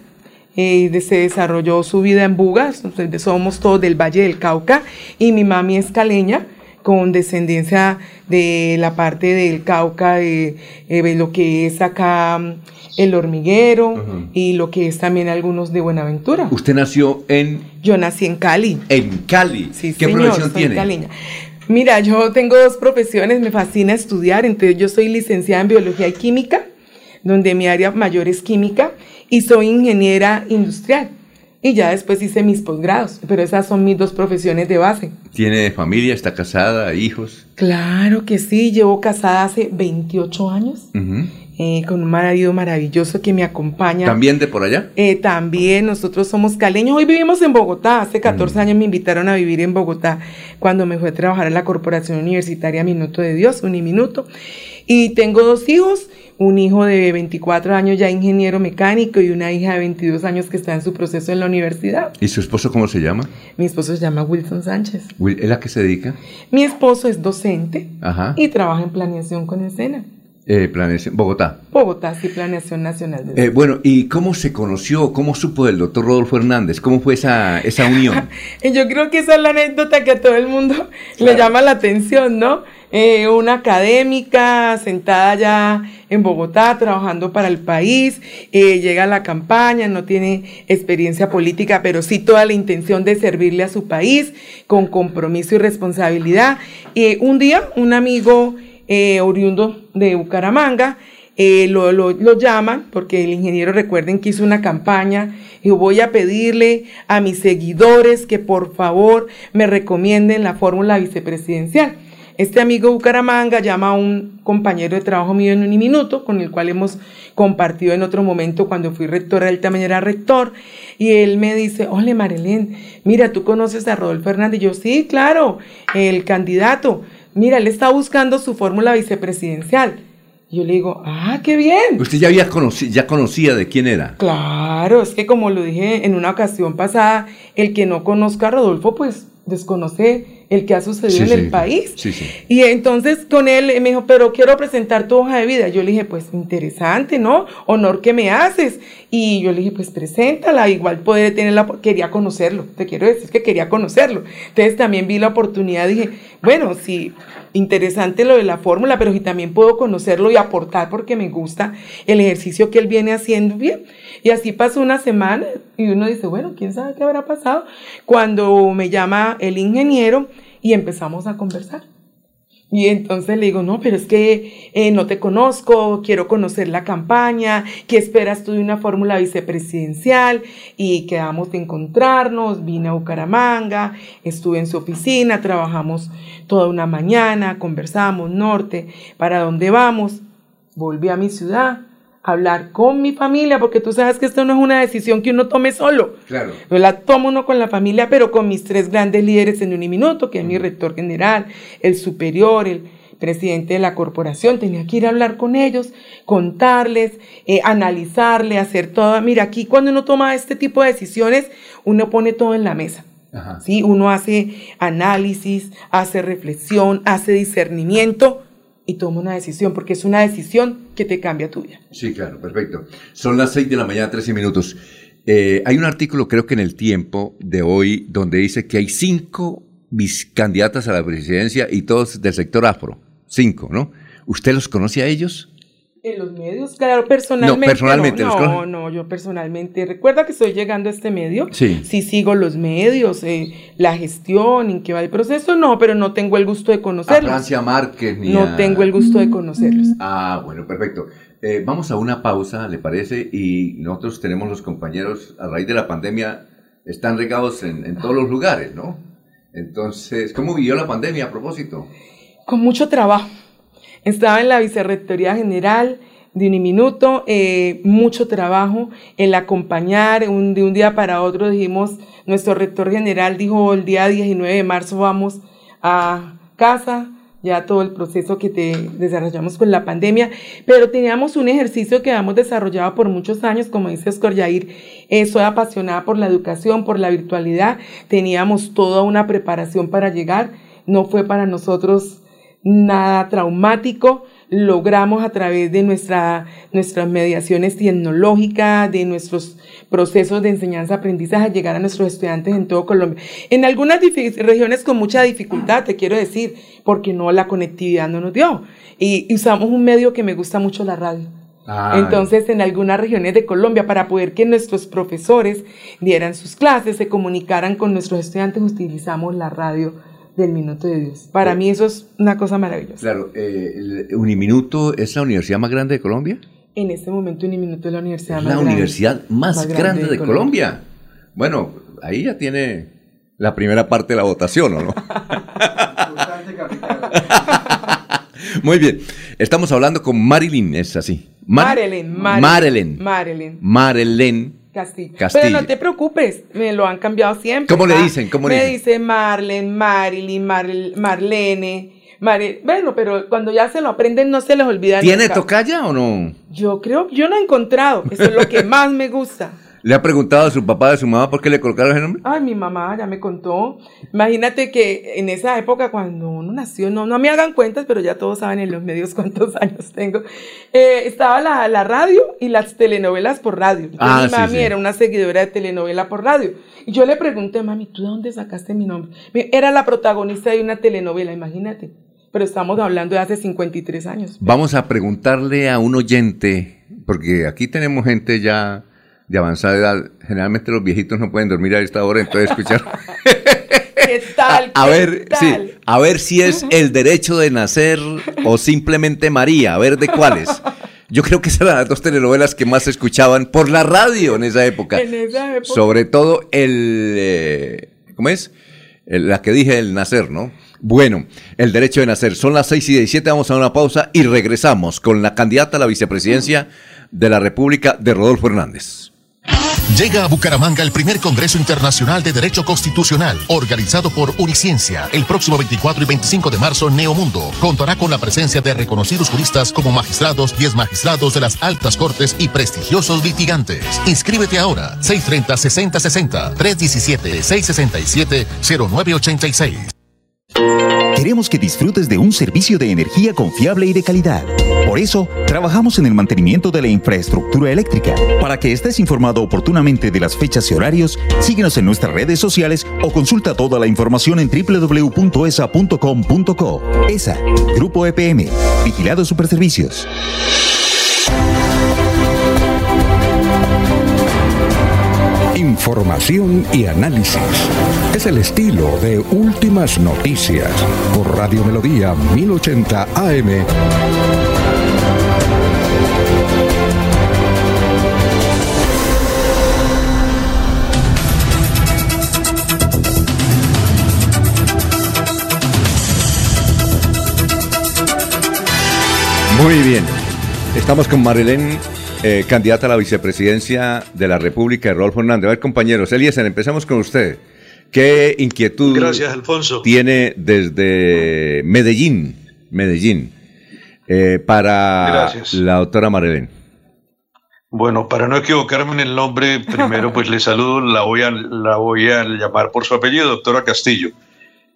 eh, se desarrolló su vida en Bugas, somos todos del Valle del Cauca, y mi mami es caleña, con descendencia de la parte del Cauca, de, eh, lo que es acá mm, el hormiguero y lo que es también algunos de Buenaventura. ¿Usted nació en? Yo nací en Cali. ¿En Cali? Sí, ¿Qué profesión tiene? Mira, yo tengo dos profesiones, me fascina estudiar, entonces yo soy licenciada en Biología y Química, donde mi área mayor es química, y soy ingeniera industrial. Y ya después hice mis posgrados, pero esas son mis dos profesiones de base. ¿Tiene familia? ¿Está casada? ¿Hijos? Claro que sí, llevo casada hace 28 años. Eh, con un marido maravilloso que me acompaña. ¿También de por allá? Eh, también, nosotros somos caleños. Hoy vivimos en Bogotá. Hace 14 años me invitaron a vivir en Bogotá cuando me fui a trabajar en la Corporación Universitaria Minuto de Dios, Uniminuto. Y tengo dos hijos un hijo de 24 años ya ingeniero mecánico y una hija de 22 años que está en su proceso en la universidad. ¿Y su esposo cómo se llama? Mi esposo se llama Wilson Sánchez. ¿Es a qué se dedica? Mi esposo es docente y trabaja en planeación con escena. Eh, planeación, Bogotá. Bogotá, sí, Planeación Nacional. Eh, bueno, ¿y cómo se conoció, cómo supo del doctor Rodolfo Hernández? ¿Cómo fue esa, esa unión? <laughs> Yo creo que esa es la anécdota que a todo el mundo le llama la atención, ¿no? Eh, una académica sentada ya en Bogotá trabajando para el país, eh, llega a la campaña, no tiene experiencia política, pero sí toda la intención de servirle a su país con compromiso y responsabilidad. Y un día un amigo eh, oriundo de Bucaramanga, eh, lo, lo, llaman, porque el ingeniero recuerden que hizo una campaña, y voy a pedirle a mis seguidores que por favor me recomienden la fórmula vicepresidencial. Este amigo Bucaramanga llama a un compañero de trabajo mío en un minuto, con el cual hemos compartido en otro momento cuando fui rectora, él también era rector, y él me dice, hola Marilén, mira, ¿tú conoces a Rodolfo Hernández? Y yo, sí, claro, el candidato mira, él está buscando su fórmula vicepresidencial. Y yo le digo, ah, qué bien. ¿Usted ya, había ya conocía de quién era? Claro, es que como lo dije en una ocasión pasada, el que no conozca a Rodolfo, pues desconoce el que ha sucedido en el país. Sí, sí. Y entonces con él me dijo, pero quiero presentar tu hoja de vida. Yo le dije, pues interesante, ¿no? Honor que me haces. Y yo le dije, pues preséntala, igual poder tenerla, quería conocerlo, te quiero decir que quería conocerlo. Entonces también vi la oportunidad, dije, bueno, sí, interesante lo de la fórmula, pero si también puedo conocerlo y aportar porque me gusta el ejercicio que él viene haciendo bien. Y así pasó una semana y uno dice, bueno, ¿quién sabe qué habrá pasado? Cuando me llama el ingeniero y empezamos a conversar. Y entonces le digo, no, pero es que eh, no te conozco, quiero conocer la campaña, ¿qué esperas tú de una fórmula vicepresidencial? Y quedamos de encontrarnos, vine a Bucaramanga, estuve en su oficina, trabajamos toda una mañana, conversamos norte, para dónde vamos, volví a mi ciudad, hablar con mi familia, porque tú sabes que esto no es una decisión que uno tome solo. Claro. Yo la tomo uno con la familia, pero con mis tres grandes líderes en Uniminuto, que es mi rector general, el superior, el presidente de la corporación. Tenía que ir a hablar con ellos, contarles, eh, analizarle, hacer todo. Mira, aquí cuando uno toma este tipo de decisiones, uno pone todo en la mesa. ¿sí? Uno hace análisis, hace reflexión, hace discernimiento y toma una decisión, porque es una decisión que te cambia tu vida. Sí, claro, perfecto. Son las 6 de la mañana, 13 minutos. Eh, hay un artículo, creo que en el tiempo de hoy, donde dice que hay cinco candidatas a la presidencia y todos del sector afro. Cinco, ¿no? ¿Usted los conoce a ellos? En los medios, claro, personalmente. No, personalmente. No, no, yo personalmente. Recuerda que estoy llegando a este medio. Sí. Sí sigo los medios, eh, la gestión, en qué va el proceso, no, pero no tengo el gusto de conocerlos. A Francia Márquez ni No tengo el gusto de conocerlos. Ah, bueno, perfecto. Eh, vamos a una pausa, ¿le parece? Y nosotros tenemos los compañeros, a raíz de la pandemia, están regados en, en todos los lugares, ¿no? Entonces, ¿cómo vivió la pandemia a propósito? Con mucho trabajo estaba en la Vicerrectoría General de Uniminuto, eh, mucho trabajo, el acompañar, de un día para otro dijimos, nuestro rector general dijo el día 19 de marzo vamos a casa, ya todo el proceso que te desarrollamos con la pandemia, pero teníamos un ejercicio que habíamos desarrollado por muchos años, como dice Oscar Yair, eh, soy apasionada por la educación, por la virtualidad, teníamos toda una preparación para llegar, no fue para nosotros nada traumático, logramos a través de nuestra, nuestras mediaciones tecnológicas, de nuestros procesos de enseñanza-aprendizaje, llegar a nuestros estudiantes en todo Colombia. En algunas regiones con mucha dificultad, te quiero decir, porque no la conectividad no nos dio. Y, usamos un medio que me gusta mucho, la radio. Ah, Entonces, en algunas regiones de Colombia, para poder que nuestros profesores dieran sus clases, se comunicaran con nuestros estudiantes, utilizamos la radio del Minuto de Dios. Para mí eso es una cosa maravillosa. Claro, eh, el Uniminuto es la universidad más grande de Colombia. En este momento Uniminuto es la universidad es más la grande. universidad más, grande, de, Colombia. Bueno, ahí ya tiene la primera parte de la votación, ¿o no? <laughs> <laughs> Muy bien. Estamos hablando con Marilyn, es así. Mar Marilyn, Marilyn. Marilyn. Marilyn. Castillo. Castillo. Pero no te preocupes, me lo han cambiado siempre. ¿Cómo le Ah, dicen? ¿Cómo le me dicen? dice Marlene, Marilyn, Mar- Marlene. Mari- bueno, pero cuando ya se lo aprenden no se les olvida ¿Tiene nunca. tocaya o no? Yo creo, yo no he encontrado. Eso es lo que <laughs> más me gusta. ¿Le ha preguntado a su papá, a su mamá por qué le colocaron ese nombre? Ay, mi mamá ya me contó. Imagínate que en esa época, cuando uno nació, no, no me hagan cuentas, pero ya todos saben en los medios <laughs> cuántos años tengo. Eh, estaba la, la, radio y las telenovelas por radio. ah, mi mami era una seguidora de telenovela por radio. Y yo le pregunté, mami, ¿tú de dónde sacaste mi nombre? Era la protagonista de una telenovela, imagínate. Pero estamos hablando de hace 53 años. Vamos a preguntarle a un oyente, porque aquí tenemos gente ya de avanzada edad, generalmente los viejitos no pueden dormir a esta hora, entonces escuchar. <laughs> ¿Qué tal? A, ver, sí, a ver si es el derecho de nacer o simplemente María, a ver de cuáles. Yo creo que esas eran las dos telenovelas que más se escuchaban por la radio en esa época. En esa época. Sobre todo el, eh, ¿cómo es? la que dije, el nacer, ¿no? Bueno, el derecho de nacer. Son las 6 y 17, vamos a una pausa y regresamos con la candidata a la vicepresidencia de la República de Rodolfo Hernández. Llega a Bucaramanga el primer Congreso Internacional de Derecho Constitucional, organizado por Uniciencia. El próximo 24 y 25 de marzo, Neomundo contará con la presencia de reconocidos juristas como magistrados y magistrados de las altas cortes y prestigiosos litigantes. Inscríbete ahora, 630-6060, 317-667-0986. Queremos que disfrutes de un servicio de energía confiable y de calidad. Por eso, trabajamos en el mantenimiento de la infraestructura eléctrica. Para que estés informado oportunamente de las fechas y horarios, síguenos en nuestras redes sociales o consulta toda la información en www.esa.com.co. ESA, Grupo EPM, Vigilado Superservicios. Información y análisis. Es el estilo de Últimas Noticias por Radio Melodía 1080 AM. Muy bien. Estamos con Marilén eh, candidata a la vicepresidencia de la República de Rodolfo Hernández. A ver, compañeros, Eliezer, empezamos con usted. ¿Qué inquietud Gracias, Alfonso. tiene desde Medellín, Medellín, eh, para la doctora Marilén? Bueno, para no equivocarme en el nombre, primero pues le saludo, la voy a, la voy a llamar por su apellido, doctora Castillo.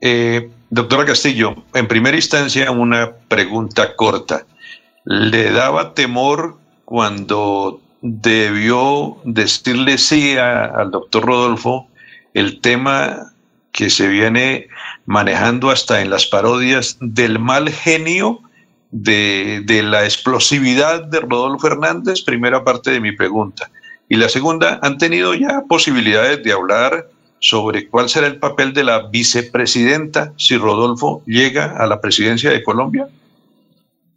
Eh, doctora Castillo, en primera instancia una pregunta corta. ¿Le daba temor cuando debió decirle sí al doctor Rodolfo el tema que se viene manejando hasta en las parodias del mal genio de, de, la explosividad de Rodolfo Hernández, primera parte de mi pregunta. Y la segunda, ¿han tenido ya posibilidades de hablar sobre cuál será el papel de la vicepresidenta si Rodolfo llega a la presidencia de Colombia?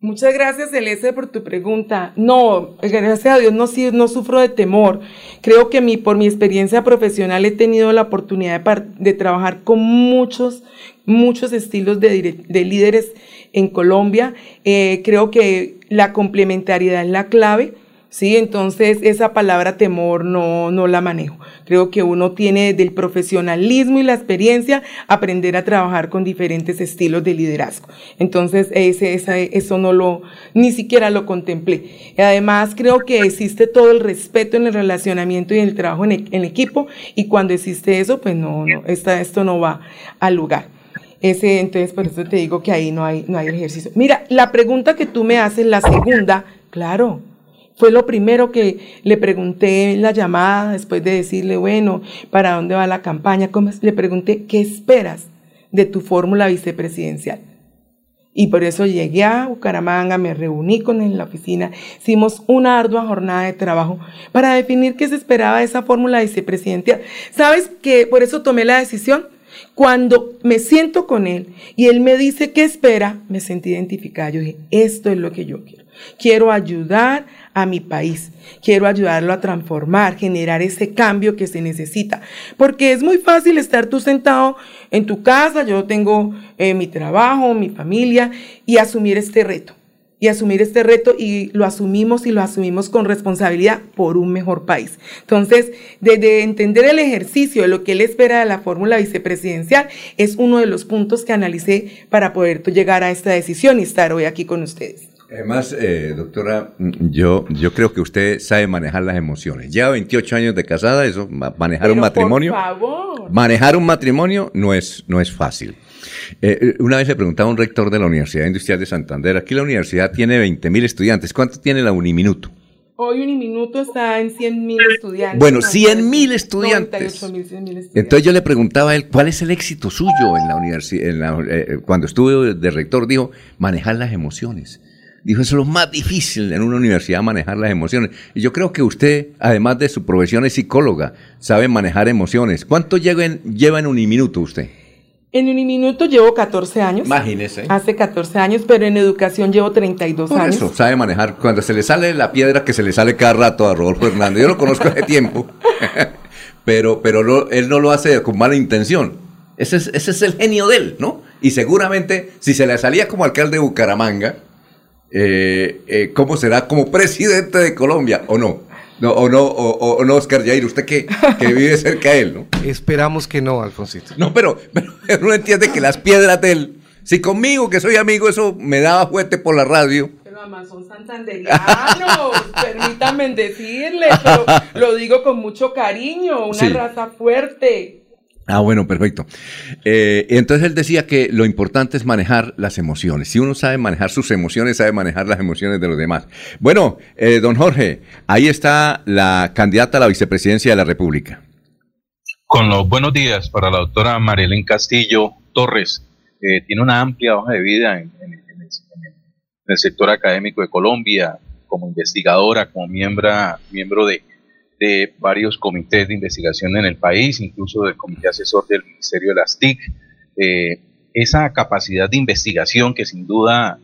Muchas gracias, Celeste, por tu pregunta. No, gracias a Dios no, no sufro de temor. Creo que mi, por mi experiencia profesional he tenido la oportunidad de, trabajar con muchos, muchos estilos de, de líderes en Colombia. Eh, creo que la complementariedad es la clave. ¿Sí? Entonces esa palabra temor no, no la manejo. Creo que uno tiene del profesionalismo y la experiencia aprender a trabajar con diferentes estilos de liderazgo. Entonces ese, eso no lo, ni siquiera lo contemplé. Además creo que existe todo el respeto en el relacionamiento y en el trabajo en, en equipo y cuando existe eso, pues no, no esta, esto no va al lugar. Ese, entonces, por eso te digo que ahí no hay, no hay ejercicio. Mira, la pregunta que tú me haces, la segunda, claro, fue lo primero que le pregunté en la llamada, después de decirle, bueno, ¿para dónde va la campaña? ¿Cómo Le pregunté, ¿qué esperas de tu fórmula vicepresidencial? Y por eso llegué a Bucaramanga, me reuní con él en la oficina, hicimos una ardua jornada de trabajo para definir qué se esperaba de esa fórmula vicepresidencial. ¿Sabes que por eso tomé la decisión? Cuando me siento con él y él me dice qué espera, me sentí identificada. Yo dije, esto es lo que yo quiero. Quiero ayudar a mi país. Quiero ayudarlo a transformar, generar ese cambio que se necesita. Porque es muy fácil estar tú sentado en tu casa, yo tengo eh, mi trabajo, mi familia, y asumir este reto. Y asumir este reto y lo asumimos y lo asumimos con responsabilidad por un mejor país. Entonces, desde entender el ejercicio de lo que él espera de la fórmula vicepresidencial, es uno de los puntos que analicé para poder llegar a esta decisión y estar hoy aquí con ustedes. Además, eh, doctora, yo, yo creo que usted sabe manejar las emociones. Ya 28 años de casada, eso, manejar un matrimonio. Por favor. Manejar un matrimonio no es, no es fácil. Eh, eh, una vez le preguntaba a un rector de la Universidad Industrial de Santander, aquí la universidad tiene 20 mil estudiantes, ¿cuánto tiene la Uniminuto? Hoy Uniminuto está en 100 mil estudiantes. Bueno, 100 mil estudiantes. Entonces yo le preguntaba a él, ¿cuál es el éxito suyo en la universidad? cuando estuve de rector, dijo, manejar las emociones. Dijo, eso es lo más difícil en una universidad, manejar las emociones. Y yo creo que usted, además de su profesión, es psicóloga, sabe manejar emociones. ¿Cuánto lleva en, lleva en Uniminuto usted? En Uniminuto llevo 14 años. Imagínese. Hace 14 años, pero en educación llevo 32 Por años. Eso, sabe manejar. Cuando se le sale la piedra que se le sale cada rato a Rodolfo Hernández. Yo lo conozco hace tiempo. <laughs> pero pero él no lo hace con mala intención. Ese es, ese es el genio de él, ¿no? Y seguramente, si se le salía como alcalde de Bucaramanga, eh, eh, ¿cómo será como presidente de Colombia o no? No, o no, o, no, Oscar Jair, usted que, que, vive cerca de él, ¿no? Esperamos que no, Alfonsito. No, pero, pero <laughs> uno entiende que las piedras de él, si conmigo, que soy amigo, eso me daba fuerte por la radio. Pero además son santanderianos, <laughs> permítanme decirle, pero lo digo con mucho cariño, una Sí. raza fuerte. Ah, bueno, perfecto. Eh, entonces él decía que lo importante es manejar las emociones. Si uno sabe manejar sus emociones, sabe manejar las emociones de los demás. Bueno, eh, don Jorge, ahí está la candidata a la vicepresidencia de la República. Con los buenos días para la doctora Marilyn Castillo Torres. Tiene una amplia hoja de vida en el, en el sector académico de Colombia, como investigadora, como miembro, miembro de, de varios comités de investigación en el país, incluso del comité asesor del Ministerio de las TIC. Eh, esa capacidad de investigación que sin duda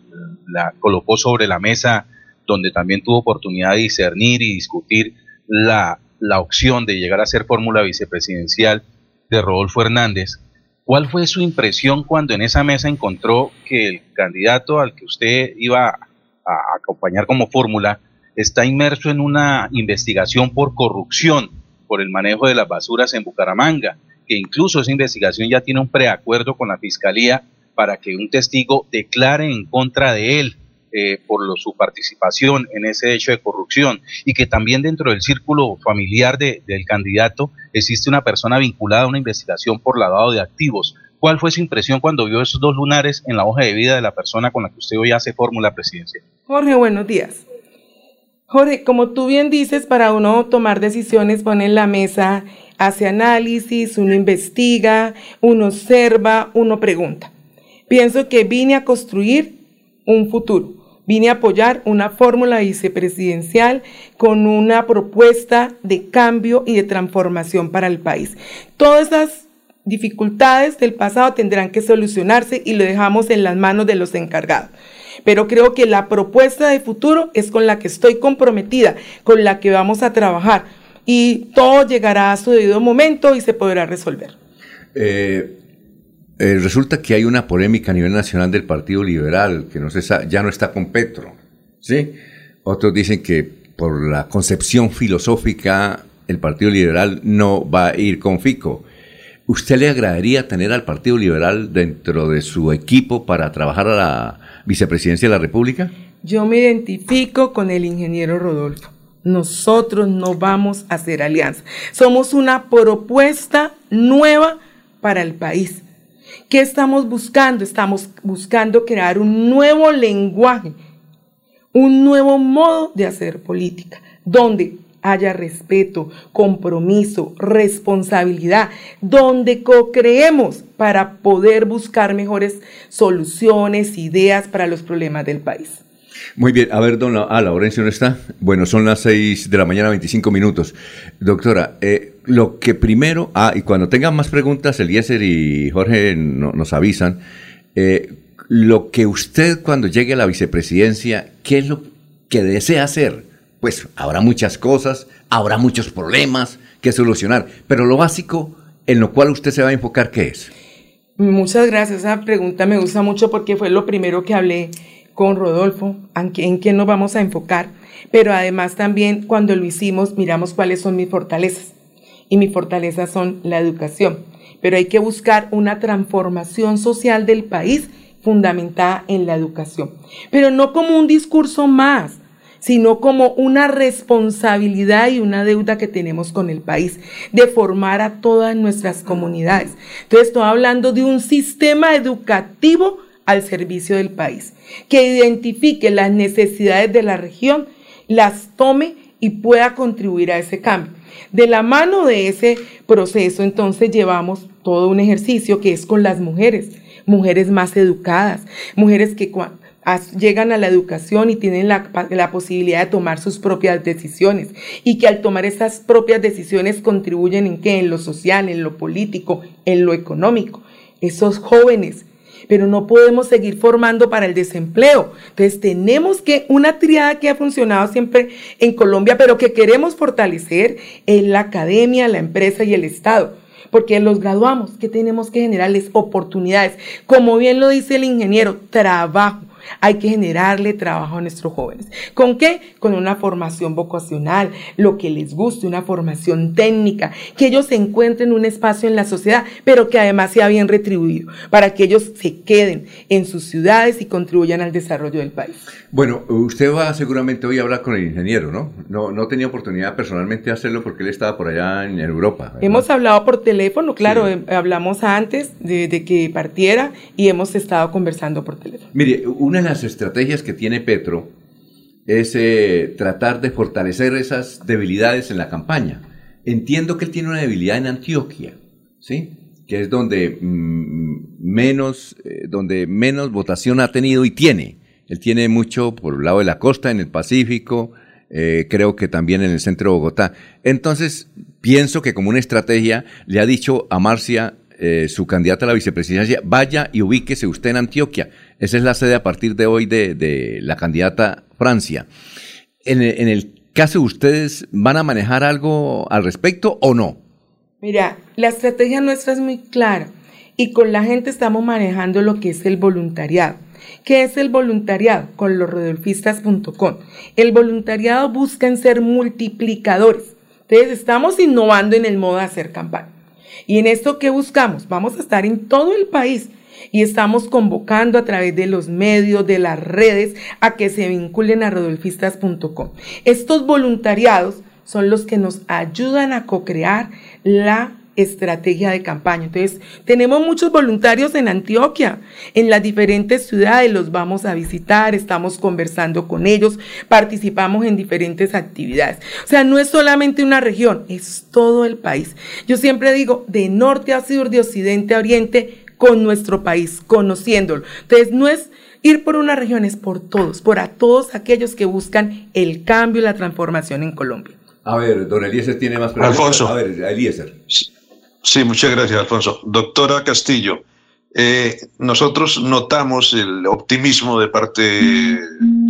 la colocó sobre la mesa, donde también tuvo oportunidad de discernir y discutir la, la opción de llegar a ser fórmula vicepresidencial de Rodolfo Hernández. ¿Cuál fue su impresión cuando en esa mesa encontró que el candidato al que usted iba a acompañar como fórmula está inmerso en una investigación por corrupción por el manejo de las basuras en Bucaramanga, que incluso esa investigación ya tiene un preacuerdo con la fiscalía para que un testigo declare en contra de él eh, por su participación en ese hecho de corrupción y que también dentro del círculo familiar de- del candidato existe una persona vinculada a una investigación por lavado de activos. ¿Cuál fue su impresión cuando vio esos dos lunares en la hoja de vida de la persona con la que usted hoy hace fórmula presidencial? Jorge, buenos días. Jorge, como tú bien dices, para uno tomar decisiones pone en la mesa, hace análisis, uno investiga, uno observa, uno pregunta. Pienso que vine a construir un futuro, vine a apoyar una fórmula vicepresidencial con una propuesta de cambio y de transformación para el país. Todas esas dificultades del pasado tendrán que solucionarse y lo dejamos en las manos de los encargados. Pero creo que la propuesta de futuro es con la que estoy comprometida, con la que vamos a trabajar y todo llegará a su debido momento y se podrá resolver. Eh, eh, resulta que hay una polémica a nivel nacional del Partido Liberal, que no se ya no está con Petro. ¿sí? Otros dicen que por la concepción filosófica el Partido Liberal no va a ir con Fico. ¿Usted le agradaría tener al Partido Liberal dentro de su equipo para trabajar a la vicepresidencia de la República? Yo me identifico con el ingeniero Rodolfo. Nosotros no vamos a hacer alianza. Somos una propuesta nueva para el país. ¿Qué estamos buscando? Estamos buscando crear un nuevo lenguaje, un nuevo modo de hacer política, donde haya respeto, compromiso, responsabilidad, donde co-creemos para poder buscar mejores soluciones, ideas para los problemas del país. Muy bien, a ver, don La- ah, Laurencio no está. Bueno, son las 6 de la mañana, 25 minutos. Doctora, eh, lo que primero, ah, y cuando tengan más preguntas, Eliezer y Jorge no- nos avisan, eh, lo que usted cuando llegue a la vicepresidencia, ¿qué es lo que desea hacer? Pues habrá muchas cosas, habrá muchos problemas que solucionar, pero lo básico en lo cual usted se va a enfocar, ¿qué es? Muchas gracias. Esa pregunta me gusta mucho porque fue lo primero que hablé con Rodolfo, en qué nos vamos a enfocar. Pero además también cuando lo hicimos miramos cuáles son mis fortalezas. Y mis fortalezas son la educación. Pero hay que buscar una transformación social del país fundamentada en la educación, pero no como un discurso más, sino como una responsabilidad y una deuda que tenemos con el país de formar a todas nuestras comunidades. Entonces estoy hablando de un sistema educativo al servicio del país, que identifique las necesidades de la región, las tome y pueda contribuir a ese cambio. De la mano de ese proceso, entonces llevamos todo un ejercicio que es con las mujeres, mujeres más educadas, mujeres que llegan a la educación y tienen la, la, posibilidad de tomar sus propias decisiones y que al tomar esas propias decisiones contribuyen en qué, en lo social, en lo político, en lo económico. Esos jóvenes pero no podemos seguir formando para el desempleo. Entonces tenemos que, una triada que ha funcionado siempre en Colombia, pero que queremos fortalecer, en la academia, la empresa y el Estado porque los graduamos, que tenemos que generarles oportunidades. Como bien lo dice el ingeniero, trabajo. Hay que generarle trabajo a nuestros jóvenes. ¿Con qué? Con una formación vocacional, lo que les guste, una formación técnica, que ellos encuentren un espacio en la sociedad, pero que además sea bien retribuido, para que ellos se queden en sus ciudades y contribuyan al desarrollo del país. Bueno, usted va seguramente hoy a hablar con el ingeniero, ¿no? No, no tenía oportunidad personalmente de hacerlo porque él estaba por allá en Europa. Hemos hablado por teléfono, claro, eh, hablamos antes de, de que partiera y hemos estado conversando por teléfono. Mire, una una de las estrategias que tiene Petro es eh, tratar de fortalecer esas debilidades en la campaña. Entiendo que él tiene una debilidad en Antioquia, ¿sí? que es donde, mm, menos, eh, donde menos votación ha tenido y tiene. Él tiene mucho por el lado de la costa, en el Pacífico, eh, creo que también en el centro de Bogotá. Entonces, pienso que como una estrategia le ha dicho a Marcia, su candidata a la vicepresidencia, vaya y ubíquese usted en Antioquia. Esa es la sede a partir de hoy de, la candidata Francia. En el, caso de ustedes, ¿van a manejar algo al respecto o no? Mira, la estrategia nuestra es muy clara y con la gente estamos manejando lo que es el voluntariado. ¿Qué es el voluntariado? Con los rodolfistas.com. El voluntariado busca en ser multiplicadores. Entonces estamos innovando en el modo de hacer campaña. ¿Y en esto qué buscamos? Vamos a estar en todo el país y estamos convocando a través de los medios, de las redes, a que se vinculen a rodolfistas.com. Estos voluntariados son los que nos ayudan a co-crear la estrategia de campaña. Entonces, tenemos muchos voluntarios en Antioquia, en las diferentes ciudades, los vamos a visitar, estamos conversando con ellos, participamos en diferentes actividades. O sea, no es solamente una región, es todo el país. Yo siempre digo, de norte a sur, de occidente a oriente, con nuestro país, conociéndolo. Entonces, no es ir por una región, es por todos, por a todos aquellos que buscan el cambio y la transformación en Colombia. A ver, don Eliezer tiene más preguntas. Alfonso. A ver, Eliezer. Sí, muchas gracias, Alfonso. Doctora Castillo, eh, nosotros notamos el optimismo de parte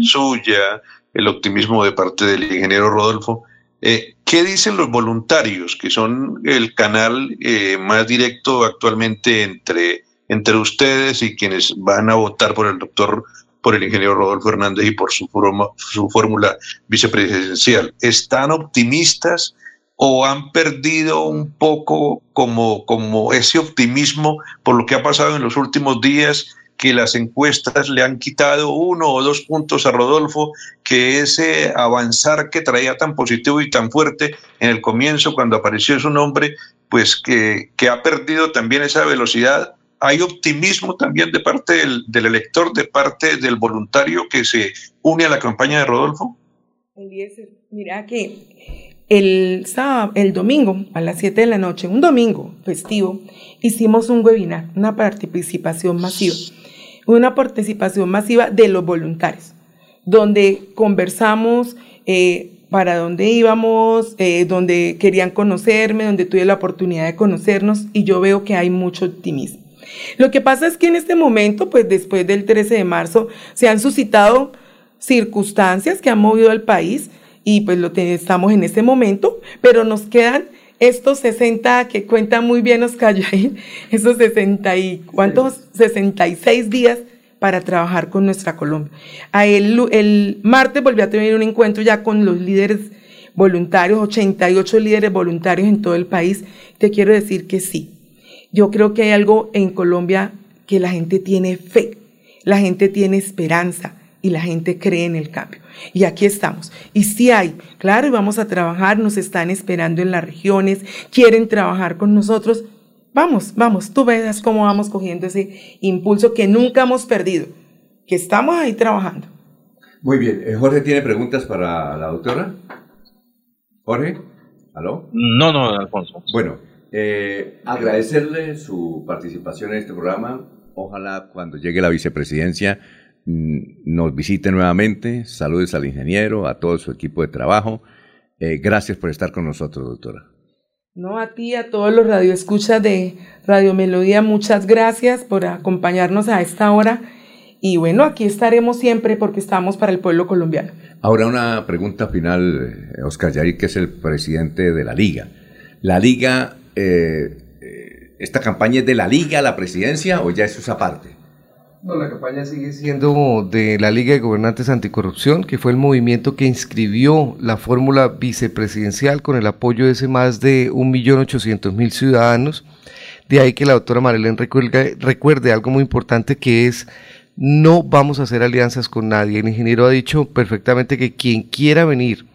suya, el optimismo de parte del ingeniero Rodolfo. Eh, ¿Qué dicen los voluntarios, que son el canal eh, más directo actualmente entre, entre ustedes y quienes van a votar por el doctor, por el ingeniero Rodolfo Hernández y por su, su fórmula vicepresidencial? ¿Están optimistas o han perdido un poco como, como ese optimismo por lo que ha pasado en los últimos días? que las encuestas le han quitado uno o dos puntos a Rodolfo, que ese avanzar que traía tan positivo y tan fuerte en el comienzo cuando apareció su nombre, pues que, que ha perdido también esa velocidad. Hay optimismo también de parte del, elector, de parte del voluntario que se une a la campaña de Rodolfo. Mira que el sábado, el domingo a las 7 de la noche, un domingo festivo, hicimos un webinar, una participación masiva una participación masiva de los voluntarios, donde conversamos eh, para dónde íbamos, eh, donde querían conocerme, donde tuve la oportunidad de conocernos y yo veo que hay mucho optimismo. Lo que pasa es que en este momento, pues después del 13 de marzo, se han suscitado circunstancias que han movido al país y pues lo estamos en este momento, pero nos quedan estos 60 que cuenta muy bien Oscar Yair, <laughs> esos 60 y cuántos 66 días para trabajar con nuestra Colombia. A el, el martes volví a tener un encuentro ya con los líderes voluntarios, 88 líderes voluntarios en todo el país. Te quiero decir que sí. Yo creo que hay algo en Colombia que la gente tiene fe la gente tiene esperanza y la gente cree en el cambio. Y aquí estamos. Y sí hay, claro, y vamos a trabajar, nos están esperando en las regiones, quieren trabajar con nosotros. Vamos, vamos, tú veas cómo vamos cogiendo ese impulso que nunca hemos perdido, que estamos ahí trabajando. Muy bien, eh, Jorge tiene preguntas para la doctora. Jorge, ¿aló? No, no, Alfonso. Bueno, eh, agradecerle su participación en este programa. Ojalá cuando llegue la vicepresidencia mm, nos visite nuevamente. Saludos al ingeniero, a todo su equipo de trabajo. Eh, gracias por estar con nosotros, doctora. No, a ti, a todos los radioescuchas de Radio Melodía, muchas gracias por acompañarnos a esta hora. Y bueno, aquí estaremos siempre porque estamos para el pueblo colombiano. Ahora una pregunta final, eh, Oscar Yair, que es el presidente de la Liga. ¿La Liga, eh, esta campaña es de la Liga, la presidencia o ya es esa parte? No, la campaña sigue siendo de la Liga de Gobernantes Anticorrupción, que fue el movimiento que inscribió la fórmula vicepresidencial con el apoyo de ese más de 1.800.000 ciudadanos. De ahí que la doctora Marilén recuerde algo muy importante que es no vamos a hacer alianzas con nadie. El ingeniero ha dicho perfectamente que quien quiera venir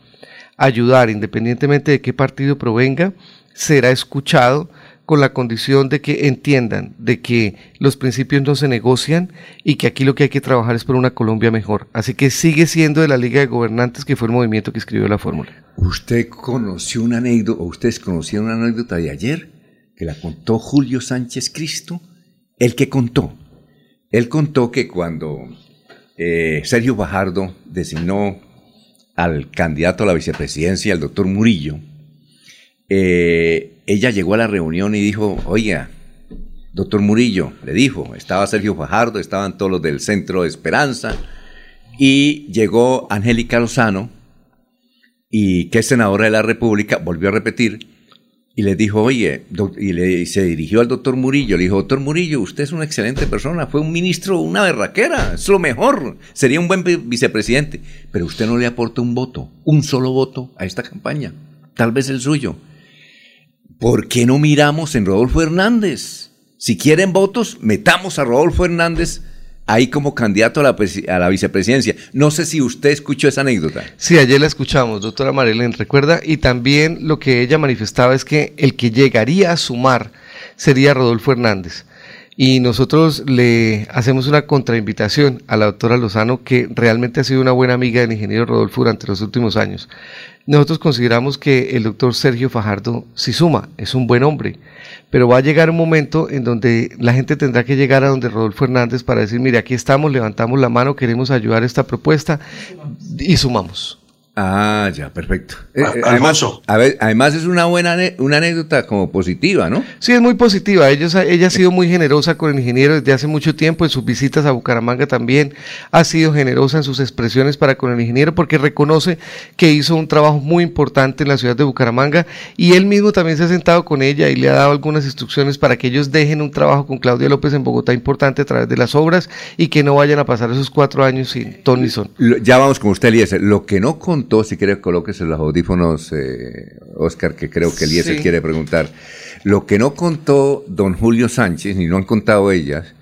a ayudar, independientemente de qué partido provenga, será escuchado con la condición de que entiendan de que los principios no se negocian y que aquí lo que hay que trabajar es por una Colombia mejor. Así que sigue siendo de la Liga de Gobernantes que fue el movimiento que escribió la fórmula. ¿Usted conoció una anécdota, o ustedes conocieron una anécdota de ayer que la contó Julio Sánchez Cristo? El que contó. Él contó que cuando eh, Sergio Bajardo designó al candidato a la vicepresidencia, el doctor Murillo, eh, ella llegó a la reunión y dijo, oiga, doctor Murillo, le dijo, estaba Sergio Fajardo, estaban todos los del Centro de Esperanza, y llegó Angélica Lozano, y que es senadora de la República, volvió a repetir, y le dijo, oye, y, le, se dirigió al doctor Murillo, le dijo, doctor Murillo, usted es una excelente persona, fue un ministro, una berraquera, es lo mejor, sería un buen vicepresidente, pero usted no le aporta un voto, un solo voto a esta campaña, tal vez el suyo. ¿Por qué no miramos en Rodolfo Hernández? Si quieren votos, metamos a Rodolfo Hernández ahí como candidato a la, a la, vicepresidencia. No sé si usted escuchó esa anécdota. Sí, ayer la escuchamos, doctora Marilén, recuerda, y también lo que ella manifestaba es que el que llegaría a sumar sería Rodolfo Hernández. Y nosotros le hacemos una contrainvitación a la doctora Lozano, que realmente ha sido una buena amiga del ingeniero Rodolfo durante los últimos años. Nosotros consideramos que el doctor Sergio Fajardo sí suma, es un buen hombre, pero va a llegar un momento en donde la gente tendrá que llegar a donde Rodolfo Hernández para decir, mire, aquí estamos, levantamos la mano, queremos ayudar a esta propuesta y sumamos. Ah, ya, perfecto. Eh, eh, además, a ver, además es una buena una anécdota como positiva, ¿no? Sí, es muy positiva. Ellos, ella ha sido muy generosa con el ingeniero desde hace mucho tiempo, en sus visitas a Bucaramanga también ha sido generosa en sus expresiones para con el ingeniero porque reconoce que hizo un trabajo muy importante en la ciudad de Bucaramanga y él mismo también se ha sentado con ella y le ha dado algunas instrucciones para que ellos dejen un trabajo con Claudia López en Bogotá importante a través de las obras y que no vayan a pasar esos cuatro años sin Tony Son. Ya vamos con usted, Eliezer. Lo que no con si quiere colóquese los audífonos, eh, Oscar, que creo que Eliezer quiere preguntar. Lo que no contó don Julio Sánchez, ni no han contado ellas,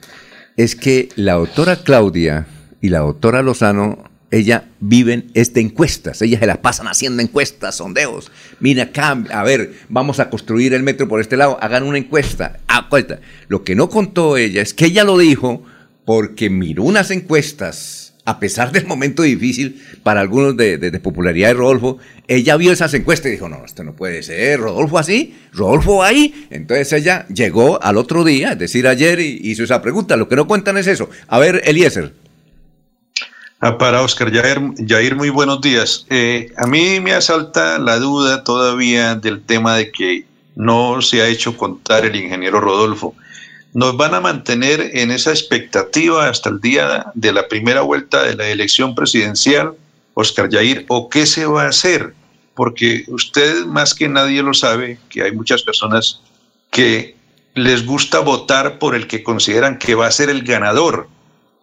es que la doctora Claudia y la doctora Lozano, ella viven este encuestas, ellas se las pasan haciendo encuestas, sondeos. Mira acá, a ver, vamos a construir el metro por este lado, hagan una encuesta. Ah, lo que no contó ella es que ella lo dijo porque miró unas encuestas a pesar del momento difícil para algunos de, popularidad de Rodolfo, ella vio esas encuestas y dijo, no, esto no puede ser, Rodolfo así, Rodolfo ahí. Entonces ella llegó al otro día, es decir, ayer, y hizo esa pregunta. Lo que no cuentan es eso. A ver, Eliezer. Ah, para Oscar Jair, muy buenos días. Eh, a mí me asalta la duda todavía del tema de que no se ha hecho contar el ingeniero Rodolfo nos van a mantener en esa expectativa hasta el día de la primera vuelta de la elección presidencial, Oscar Yair, o qué se va a hacer, porque usted más que nadie lo sabe, que hay muchas personas que les gusta votar por el que consideran que va a ser el ganador.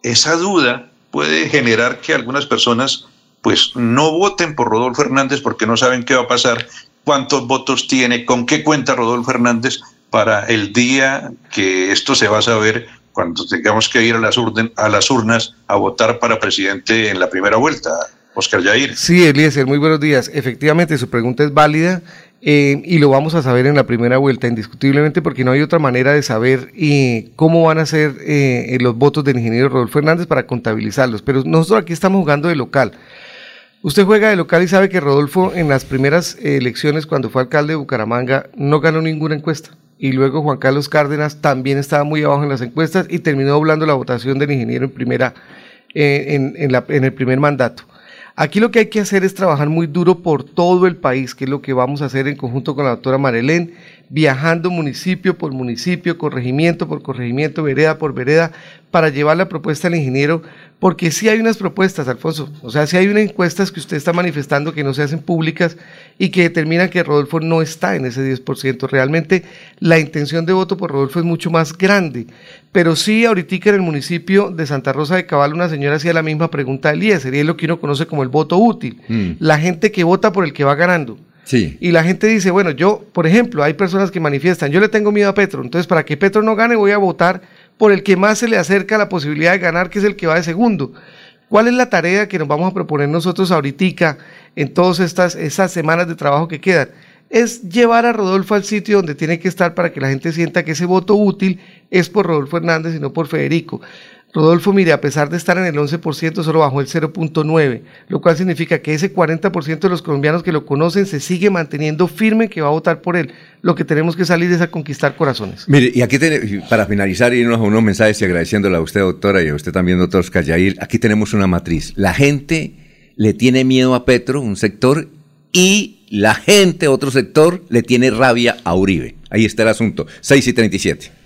Esa duda puede generar que algunas personas pues no voten por Rodolfo Hernández porque no saben qué va a pasar, cuántos votos tiene, con qué cuenta Rodolfo Hernández, para el día que esto se va a saber cuando tengamos que ir a las, a las urnas a votar para presidente en la primera vuelta. Oscar Yair. Sí, Eliezer, muy buenos días. Efectivamente, su pregunta es válida eh, y lo vamos a saber en la primera vuelta, indiscutiblemente, porque no hay otra manera de saber eh, cómo van a ser eh, los votos del ingeniero Rodolfo Hernández para contabilizarlos. Pero nosotros aquí estamos jugando de local. Usted juega de local y sabe que Rodolfo en las primeras elecciones, cuando fue alcalde de Bucaramanga, no ganó ninguna encuesta. Y luego Juan Carlos Cárdenas también estaba muy abajo en las encuestas y terminó doblando la votación del ingeniero en primera, en, el primer mandato. Aquí lo que hay que hacer es trabajar muy duro por todo el país, que es lo que vamos a hacer en conjunto con la doctora Marelén, viajando municipio por municipio, corregimiento por corregimiento, vereda por vereda, para llevar la propuesta al ingeniero, porque sí hay unas propuestas, Alfonso, o sea, sí hay unas encuestas que usted está manifestando que no se hacen públicas y que determinan que Rodolfo no está en ese 10%. Realmente la intención de voto por Rodolfo es mucho más grande, pero sí ahorita en el municipio de Santa Rosa de Cabal una señora hacía la misma pregunta a Elías, y es lo que uno conoce como el voto útil, mm. la gente que vota por el que va ganando. Sí. Y la gente dice, bueno, yo, por ejemplo, hay personas que manifiestan, yo le tengo miedo a Petro, entonces para que Petro no gane voy a votar por el que más se le acerca la posibilidad de ganar, que es el que va de segundo. ¿Cuál es la tarea que nos vamos a proponer nosotros ahorita en todas estas esas semanas de trabajo que quedan? Es llevar a Rodolfo al sitio donde tiene que estar para que la gente sienta que ese voto útil es por Rodolfo Hernández y no por Federico. Rodolfo, mire, a pesar de estar en el 11%, solo bajó el 0.9, lo cual significa que ese 40% de los colombianos que lo conocen se sigue manteniendo firme que va a votar por él. Lo que tenemos que salir es a conquistar corazones. Mire, y aquí para finalizar, irnos a unos mensajes y agradeciéndole a usted, doctora, y a usted también, doctor Callair, aquí tenemos una matriz. La gente le tiene miedo a Petro, un sector, y la gente, otro sector, le tiene rabia a Uribe. Ahí está el asunto. 6 y 37.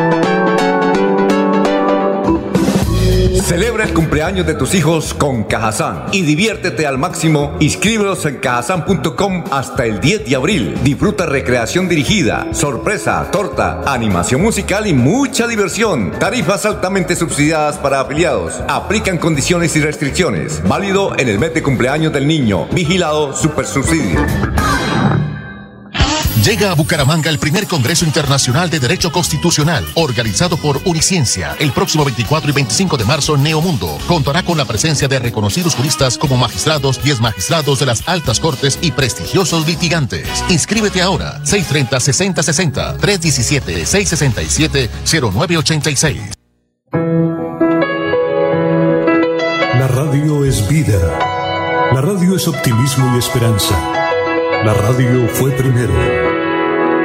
Celebra el cumpleaños de tus hijos con Cajazán y diviértete al máximo. Inscríbelos en cajazán.com hasta el 10 de abril. Disfruta recreación dirigida, sorpresa, torta, animación musical y mucha diversión. Tarifas altamente subsidiadas para afiliados. Aplican condiciones y restricciones. Válido en el mes de cumpleaños del niño. Vigilado Super Subsidio. Llega a Bucaramanga el primer Congreso Internacional de Derecho Constitucional, organizado por Uniciencia, el próximo 24 y 25 de marzo en Neomundo. Contará con la presencia de reconocidos juristas como magistrados y magistrados de las altas cortes y prestigiosos litigantes. Inscríbete ahora, 630-6060, 317-667-0986. La radio es vida. La radio es optimismo y esperanza. La radio fue primero.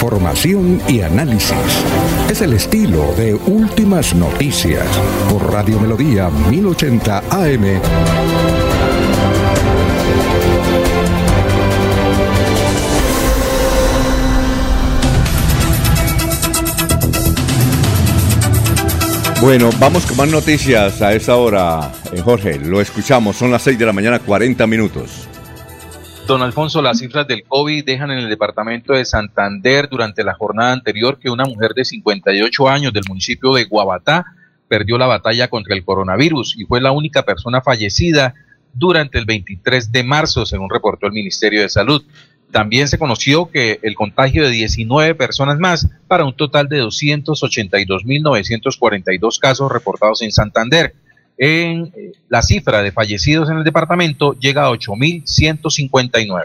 Información y análisis. Es el estilo de Últimas Noticias por Radio Melodía 1080 AM. Bueno, vamos con más noticias a esta hora, eh, Jorge. Lo escuchamos, son las 6 de la mañana, 40 minutos. Don Alfonso, las cifras del COVID dejan en el departamento de Santander durante la jornada anterior que una mujer de 58 años del municipio de Guabatá perdió la batalla contra el coronavirus y fue la única persona fallecida durante el 23 de marzo, según reportó el Ministerio de Salud. También se conoció que el contagio de 19 personas más para un total de 282.942 casos reportados en Santander en eh, la cifra de fallecidos en el departamento llega a 8.159.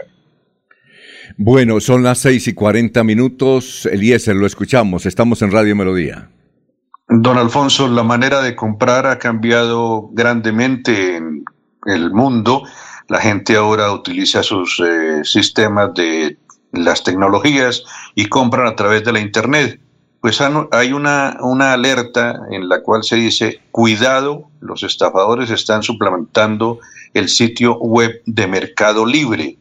Bueno, son las 6 y 40 minutos. Eliezer, lo escuchamos. Estamos en Radio Melodía. Don Alfonso, la manera de comprar ha cambiado grandemente en el mundo. La gente ahora utiliza sus eh, sistemas de las tecnologías y compran a través de la Internet. Pues hay una, una alerta en la cual se dice, cuidado, los estafadores están suplementando el sitio web de Mercado Libre.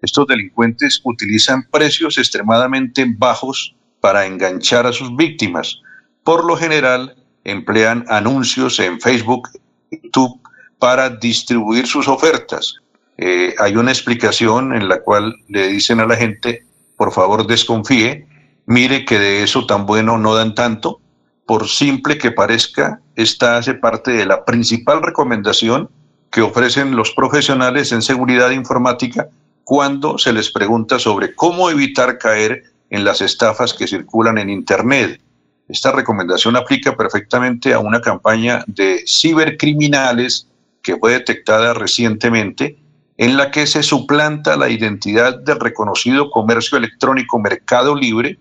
Estos delincuentes utilizan precios extremadamente bajos para enganchar a sus víctimas. Por lo general, emplean anuncios en Facebook, YouTube, para distribuir sus ofertas. Eh, hay una explicación en la cual le dicen a la gente, por favor desconfíe, mire que de eso tan bueno no dan tanto, por simple que parezca, esta hace parte de la principal recomendación que ofrecen los profesionales en seguridad informática cuando se les pregunta sobre cómo evitar caer en las estafas que circulan en Internet. Esta recomendación aplica perfectamente a una campaña de cibercriminales que fue detectada recientemente, en la que se suplanta la identidad del reconocido comercio electrónico Mercado Libre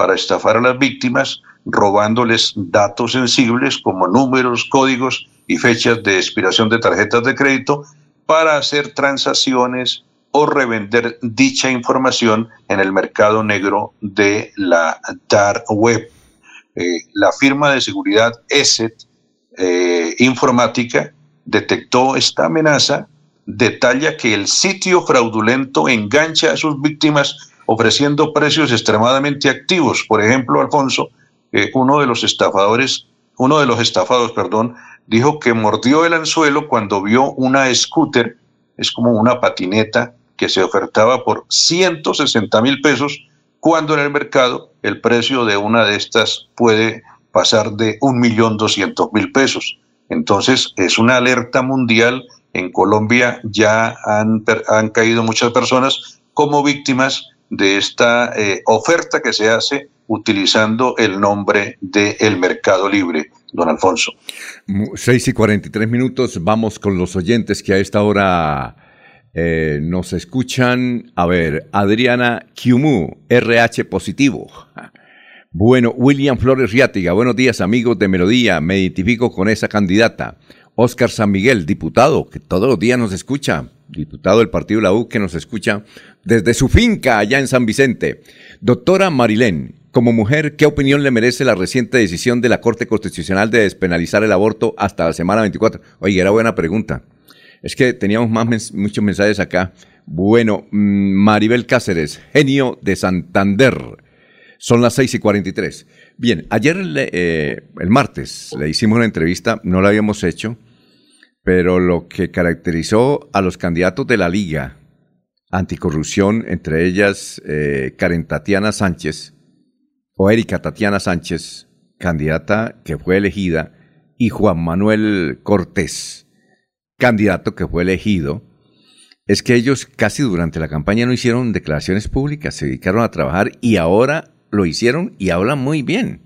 para estafar a las víctimas, robándoles datos sensibles como números, códigos y fechas de expiración de tarjetas de crédito para hacer transacciones o revender dicha información en el mercado negro de la dark web. Eh, la firma de seguridad ESET eh, Informática detectó esta amenaza, detalla que el sitio fraudulento engancha a sus víctimas ofreciendo precios extremadamente activos. Por ejemplo, Alfonso, uno de los estafadores, uno de los estafados, perdón, dijo que mordió el anzuelo cuando vio una scooter, es como una patineta que se ofertaba por 160 mil pesos, cuando en el mercado el precio de una de estas puede pasar de 1.200.000 pesos. Entonces es una alerta mundial. En Colombia ya han, han caído muchas personas como víctimas de esta eh, oferta que se hace utilizando el nombre del el Mercado Libre, don Alfonso. 6 y 43 minutos, vamos con los oyentes que a esta hora eh, nos escuchan. A ver, Adriana Kiumu, RH positivo. Bueno, William Flores Riátiga, buenos días amigos de Melodía, me identifico con esa candidata. Oscar San Miguel, diputado, que todos los días nos escucha, diputado del Partido La U que nos escucha desde su finca allá en San Vicente. Doctora Marilén, como mujer, ¿qué opinión le merece la reciente decisión de la Corte Constitucional de despenalizar el aborto hasta la semana 24? Oye, era buena pregunta. Es que teníamos más muchos mensajes acá. Bueno, mm, Maribel Cáceres, genio de Santander. Son las 6 y 43. Bien, ayer, eh, el martes, le hicimos una entrevista, no la habíamos hecho, pero lo que caracterizó a los candidatos de la Liga Anticorrupción, entre ellas eh, Karen Tatiana Sánchez, o Erika Tatiana Sánchez, candidata que fue elegida, y Juan Manuel Cortés, candidato que fue elegido, es que ellos casi durante la campaña no hicieron declaraciones públicas, se dedicaron a trabajar y ahora lo hicieron y hablan muy bien.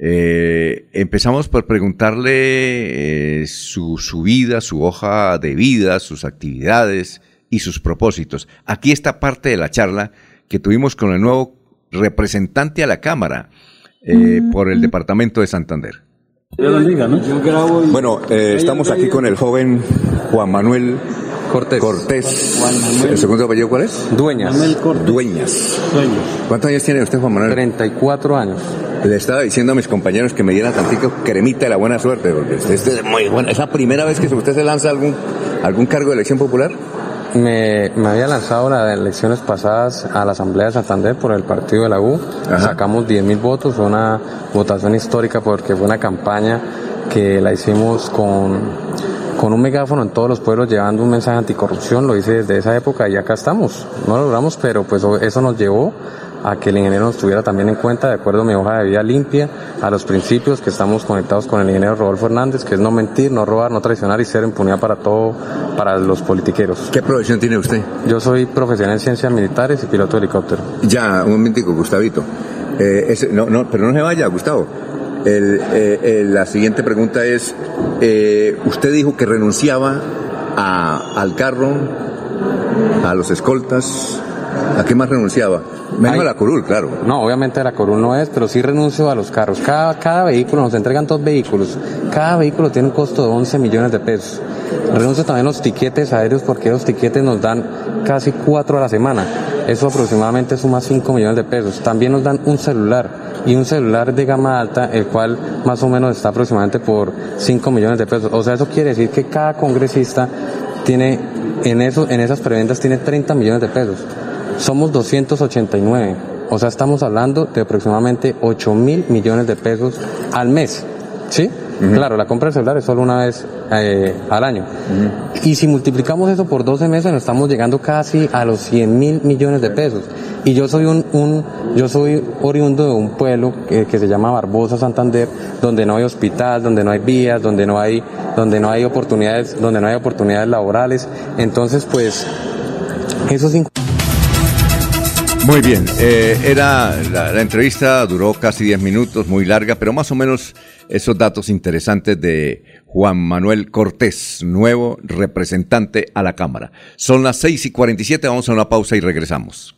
Eh, empezamos por preguntarle eh, su, su, vida, su hoja de vida, sus actividades y sus propósitos. Aquí está parte de la charla que tuvimos con el nuevo representante a la Cámara eh, por el Departamento de Santander. Bueno, eh, estamos aquí con el joven Juan Manuel Cortés. Cortés. ¿El segundo apellido cuál es? Dueñas. Dueñas. ¿Cuántos años tiene usted, Juan Manuel? 34 años. Le estaba diciendo a mis compañeros que me dieran tantito cremita de la buena suerte, porque usted es muy bueno. ¿Es la primera vez que usted se lanza algún, algún cargo de elección popular? Me, me, había lanzado las elecciones pasadas a la Asamblea de Santander por el partido de la U. Sacamos 10.000 votos, fue una votación histórica porque fue una campaña que la hicimos con, con un megáfono en todos los pueblos llevando un mensaje anticorrupción. Lo hice desde esa época y acá estamos. No lo logramos, pero pues eso nos llevó a que el ingeniero nos tuviera también en cuenta, de acuerdo a mi hoja de vida limpia, a los principios que estamos conectados con el ingeniero Rodolfo Hernández, que es no mentir, no robar, no traicionar y ser impunidad para todo, para los politiqueros. ¿Qué profesión tiene usted? Yo soy profesional en ciencias militares y piloto de helicóptero. Ya, un momentico, Gustavito. Eh, no, no, pero no se vaya, Gustavo. El, eh, la siguiente pregunta es, eh, usted dijo que renunciaba a, al carro, a los escoltas, ¿A qué más renunciaba? Menos a la curul, claro. No, obviamente la curul no es, pero sí renuncio a los carros. Cada, cada vehículo, nos entregan dos vehículos. Cada vehículo tiene un costo de 11 millones de pesos. Renuncio también a los tiquetes aéreos porque los tiquetes nos dan casi cuatro a la semana. Eso aproximadamente suma 5 millones de pesos. También nos dan un celular y un celular de gama alta, el cual más o menos está aproximadamente por 5 millones de pesos. O sea, eso quiere decir que cada congresista tiene, en, eso, en esas preventas tiene 30 millones de pesos. Somos 289. O sea, estamos hablando de aproximadamente 8 mil millones de pesos al mes. ¿Sí? Claro, la compra del celular es solo una vez eh, al año. Y si multiplicamos eso por 12 meses, nos estamos llegando casi a los 100 mil millones de pesos. Y yo soy un, un yo soy oriundo de un pueblo que, que, se llama Barbosa, Santander, donde no hay hospital, donde no hay vías, donde no hay, donde no hay oportunidades, donde no hay oportunidades laborales. Entonces, pues, eso es muy bien, eh, era la, entrevista duró casi 10 minutos, muy larga, pero más o menos esos datos interesantes de Juan Manuel Cortés, nuevo representante a la Cámara. Son las 6 y 47, vamos a una pausa y regresamos.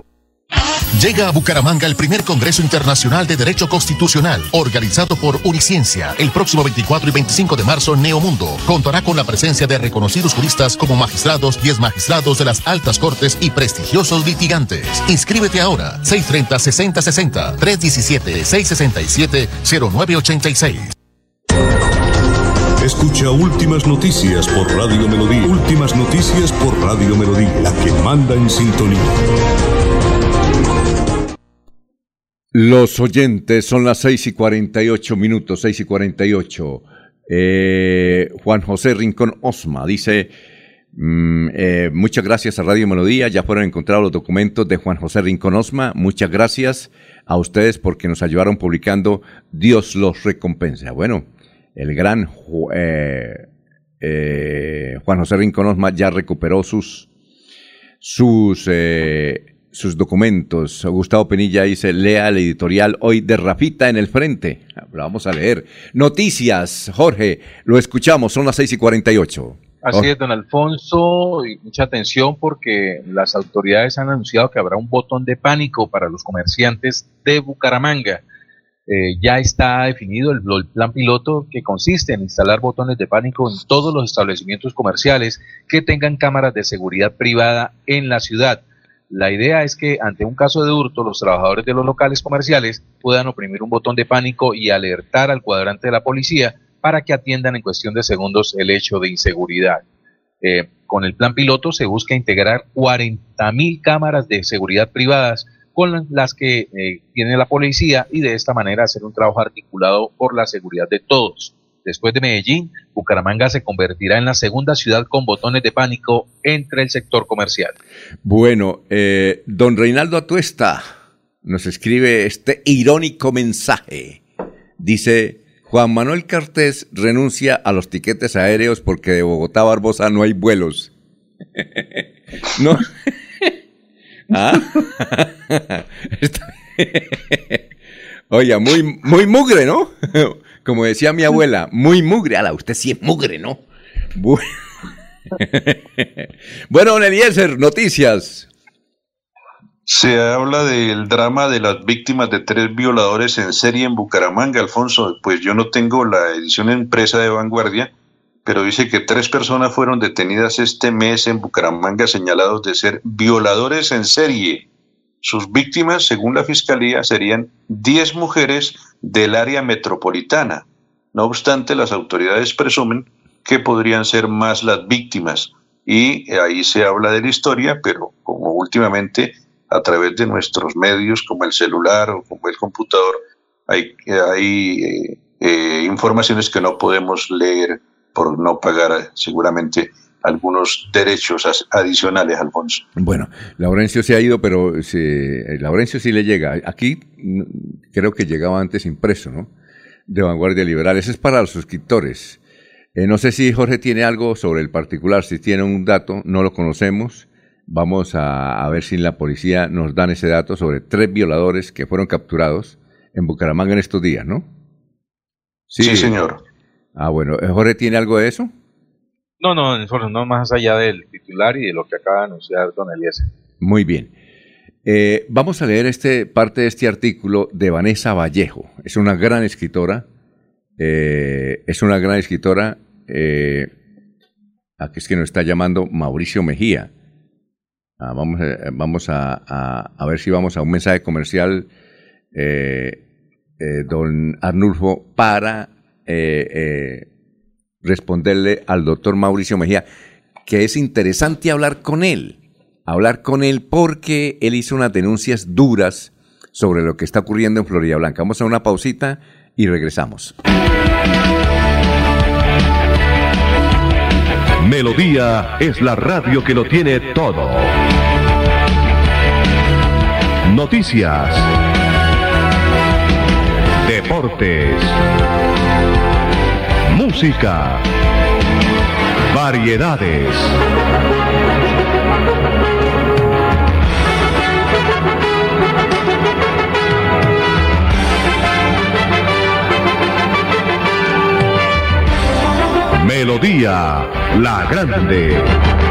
Llega a Bucaramanga el primer Congreso Internacional de Derecho Constitucional, organizado por Uniciencia. El próximo 24 y 25 de marzo, Neomundo contará con la presencia de reconocidos juristas como magistrados, 10 magistrados de las altas cortes y prestigiosos litigantes. Inscríbete ahora, 630-6060, 317-667-0986. Escucha Últimas Noticias por Radio Melodía. Últimas Noticias por Radio Melodía, la que manda en sintonía. Los oyentes son las 6 y 48 minutos, 6 y 48. Eh, Juan José Rincón Osma dice, mm, eh, muchas gracias a Radio Melodía, ya fueron encontrados los documentos de Juan José Rincón Osma, muchas gracias a ustedes porque nos ayudaron publicando Dios los recompensa. Bueno, el gran eh, Juan José Rincón Osma ya recuperó sus, sus sus documentos. Gustavo Penilla dice, lea el editorial hoy de Rafita en el frente. Lo vamos a leer. Noticias, Jorge, lo escuchamos, son las 6 y 48. Así es, don Alfonso, y mucha atención porque las autoridades han anunciado que habrá un botón de pánico para los comerciantes de Bucaramanga. Eh, ya está definido el, el, plan piloto que consiste en instalar botones de pánico en todos los establecimientos comerciales que tengan cámaras de seguridad privada en la ciudad. La idea es que ante un caso de hurto, los trabajadores de los locales comerciales puedan oprimir un botón de pánico y alertar al cuadrante de la policía para que atiendan en cuestión de segundos el hecho de inseguridad. Eh, con el plan piloto se busca integrar 40.000 cámaras de seguridad privadas con las que eh, tiene la policía y de esta manera hacer un trabajo articulado por la seguridad de todos. Después de Medellín, Bucaramanga se convertirá en la segunda ciudad con botones de pánico entre el sector comercial. Bueno, eh, don Reinaldo Atuesta nos escribe este irónico mensaje. Dice, Juan Manuel Cartés renuncia a los tiquetes aéreos porque de Bogotá a Barbosa no hay vuelos. <laughs> no. <laughs> ¿Ah? <laughs> Oiga, muy, muy mugre, ¿no? Como decía mi abuela, muy mugre. Ala, usted sí es mugre, ¿no? <laughs> Bueno, bueno noticias. Se habla del drama de las víctimas de tres violadores en serie en Bucaramanga, Alfonso. Pues yo no tengo la edición empresa de vanguardia, pero dice que tres personas fueron detenidas este mes en Bucaramanga señalados de ser violadores en serie. Sus víctimas, según la fiscalía, serían 10 mujeres del área metropolitana. No obstante, las autoridades presumen que podrían ser más las víctimas. Y ahí se habla de la historia, pero como últimamente a través de nuestros medios como el celular o como el computador, hay, hay eh, eh, informaciones que no podemos leer por no pagar seguramente algunos derechos adicionales, Alfonso. Bueno, Laurencio se ha ido, pero Laurencio sí le llega. Aquí creo que llegaba antes impreso, ¿no? de Vanguardia Liberal. Ese es para los suscriptores. Eh, no sé si Jorge tiene algo sobre el particular, si tiene un dato, no lo conocemos. Vamos a, ver si la policía nos dan ese dato sobre tres violadores que fueron capturados en Bucaramanga en estos días, ¿no? Sí, señor. Ah, bueno. ¿eh, ¿Jorge tiene algo de eso? No, no, no más allá del titular y de lo que acaba de anunciar don Eliezer. Muy bien. Eh, vamos a leer este, parte de este artículo de Vanessa Vallejo. Es una gran escritora. Eh, es una gran escritora. Eh, aquí es que nos está llamando Mauricio Mejía. Ah, vamos vamos a, ver si vamos a un mensaje comercial, don Arnulfo, para responderle al doctor Mauricio Mejía, que es interesante hablar con él hablar con él porque él hizo unas denuncias duras sobre lo que está ocurriendo en Florida Blanca. Vamos a una pausita y regresamos. Melodía es la radio que lo tiene todo. Noticias. Deportes. Música. Variedades. Melodía La Grande.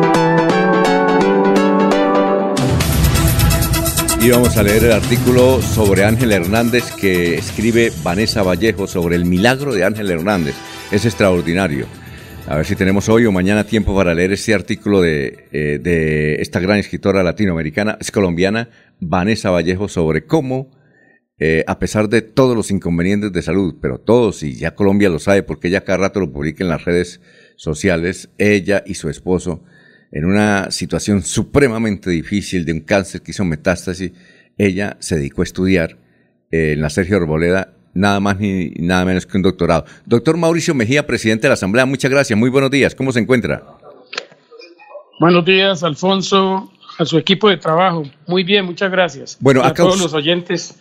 Y vamos a leer el artículo sobre Ángel Hernández que escribe Vanessa Vallejo sobre el milagro de Ángel Hernández. Es extraordinario. A ver si tenemos hoy o mañana tiempo para leer este artículo de, eh, esta gran escritora latinoamericana, es colombiana, Vanessa Vallejo, sobre cómo, eh, a pesar de todos los inconvenientes de salud, pero todos, y ya Colombia lo sabe porque ella cada rato lo publica en las redes sociales, ella y su esposo, en una situación supremamente difícil de un cáncer que hizo metástasis, ella se dedicó a estudiar eh, en la Sergio Arboleda nada más ni nada menos que un doctorado. Doctor Mauricio Mejía, presidente de la Asamblea, muchas gracias, muy buenos días, ¿cómo se encuentra? Buenos días, Alfonso, a su equipo de trabajo. Muy bien, muchas gracias. Bueno, a todos los oyentes.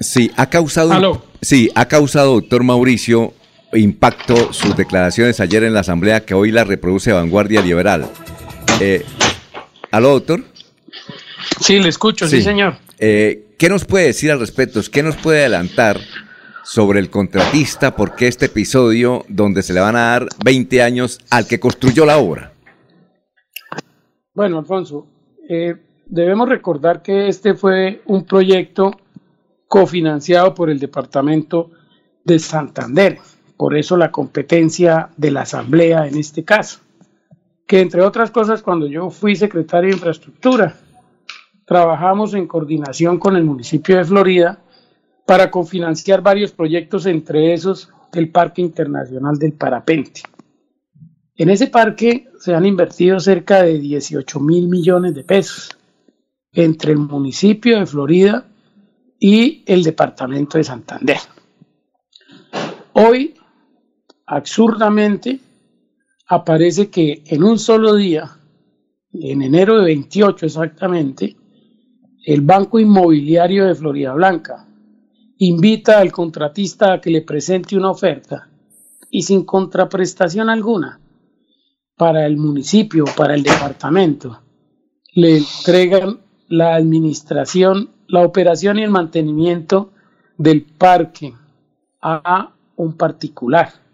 Sí, ha causado, sí, ha causado, doctor Mauricio, impacto sus declaraciones ayer en la Asamblea que hoy la reproduce Vanguardia Liberal. Eh, ¿Aló, doctor? Sí, le escucho, sí, señor. Eh, ¿Qué nos puede decir al respecto? ¿Qué nos puede adelantar sobre el contratista? ¿Por qué este episodio donde se le van a dar 20 años al que construyó la obra? Bueno, Alfonso, eh, debemos recordar que este fue un proyecto cofinanciado por el Departamento de Santander. Por eso la competencia de la Asamblea en este caso. Que entre otras cosas, cuando yo fui secretario de Infraestructura, trabajamos en coordinación con el municipio de Florida para cofinanciar varios proyectos, entre esos el Parque Internacional del Parapente. En ese parque se han invertido cerca de 18 mil millones de pesos entre el municipio de Florida y el departamento de Santander. Hoy, absurdamente, aparece que en un solo día, en enero de 28 exactamente, el Banco Inmobiliario de Florida Blanca invita al contratista a que le presente una oferta y sin contraprestación alguna para el municipio, para el departamento, le entregan la administración, la operación y el mantenimiento del parque a un particular.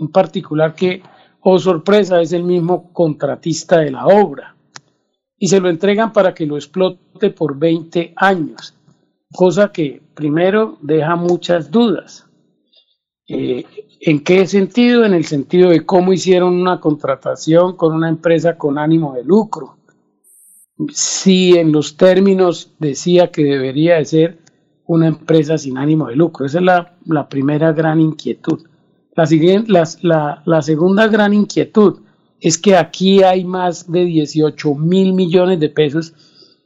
Un particular que, oh sorpresa, es el mismo contratista de la obra y se lo entregan para que lo explote por 20 años, cosa que primero deja muchas dudas. Eh, ¿En qué sentido? En el sentido de cómo hicieron una contratación con una empresa con ánimo de lucro, si en los términos decía que debería de ser una empresa sin ánimo de lucro. Esa es la, primera gran inquietud. La, la, la, segunda gran inquietud es que aquí hay más de 18 mil millones de pesos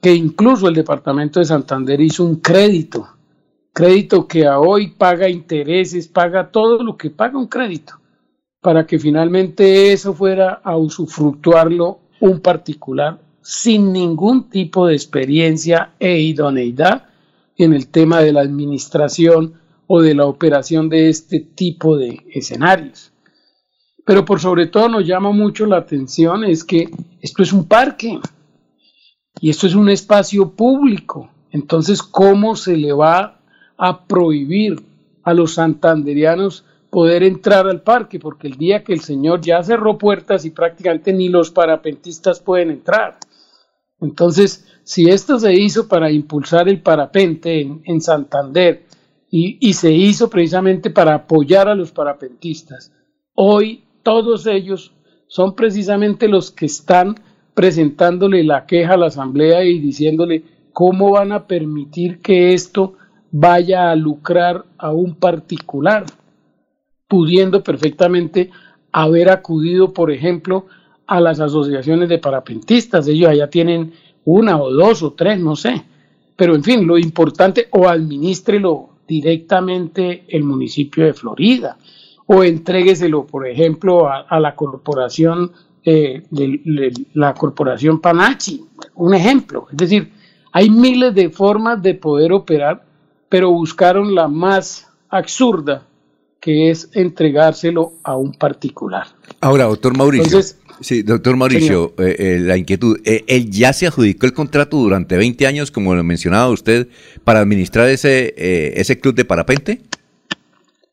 que incluso el departamento de Santander hizo un crédito, crédito que a hoy paga intereses, paga todo lo que paga un crédito, para que finalmente eso fuera a usufructuarlo un particular sin ningún tipo de experiencia e idoneidad en el tema de la administración o de la operación de este tipo de escenarios. Pero por sobre todo nos llama mucho la atención es que esto es un parque y esto es un espacio público. Entonces, ¿cómo se le va a prohibir a los santanderianos poder entrar al parque? Porque el día que el señor ya cerró puertas y prácticamente ni los parapentistas pueden entrar. Entonces, si esto se hizo para impulsar el parapente en, Santander y, se hizo precisamente para apoyar a los parapentistas, hoy todos ellos son precisamente los que están presentándole la queja a la Asamblea y diciéndole cómo van a permitir que esto vaya a lucrar a un particular, pudiendo perfectamente haber acudido, por ejemplo, a las asociaciones de parapentistas. Ellos allá tienen una o dos o tres, no sé. Pero en fin, lo importante, o administrelo directamente el municipio de Florida, o entrégueselo, por ejemplo, a, la corporación eh, de, la corporación Panachi, un ejemplo. Es decir, hay miles de formas de poder operar, pero buscaron la más absurda, que es entregárselo a un particular. Ahora, doctor Mauricio. Sí, doctor Mauricio, eh, eh, la inquietud. Eh, él ya se adjudicó el contrato durante 20 años, como lo mencionaba usted, para administrar ese, ese club de parapente.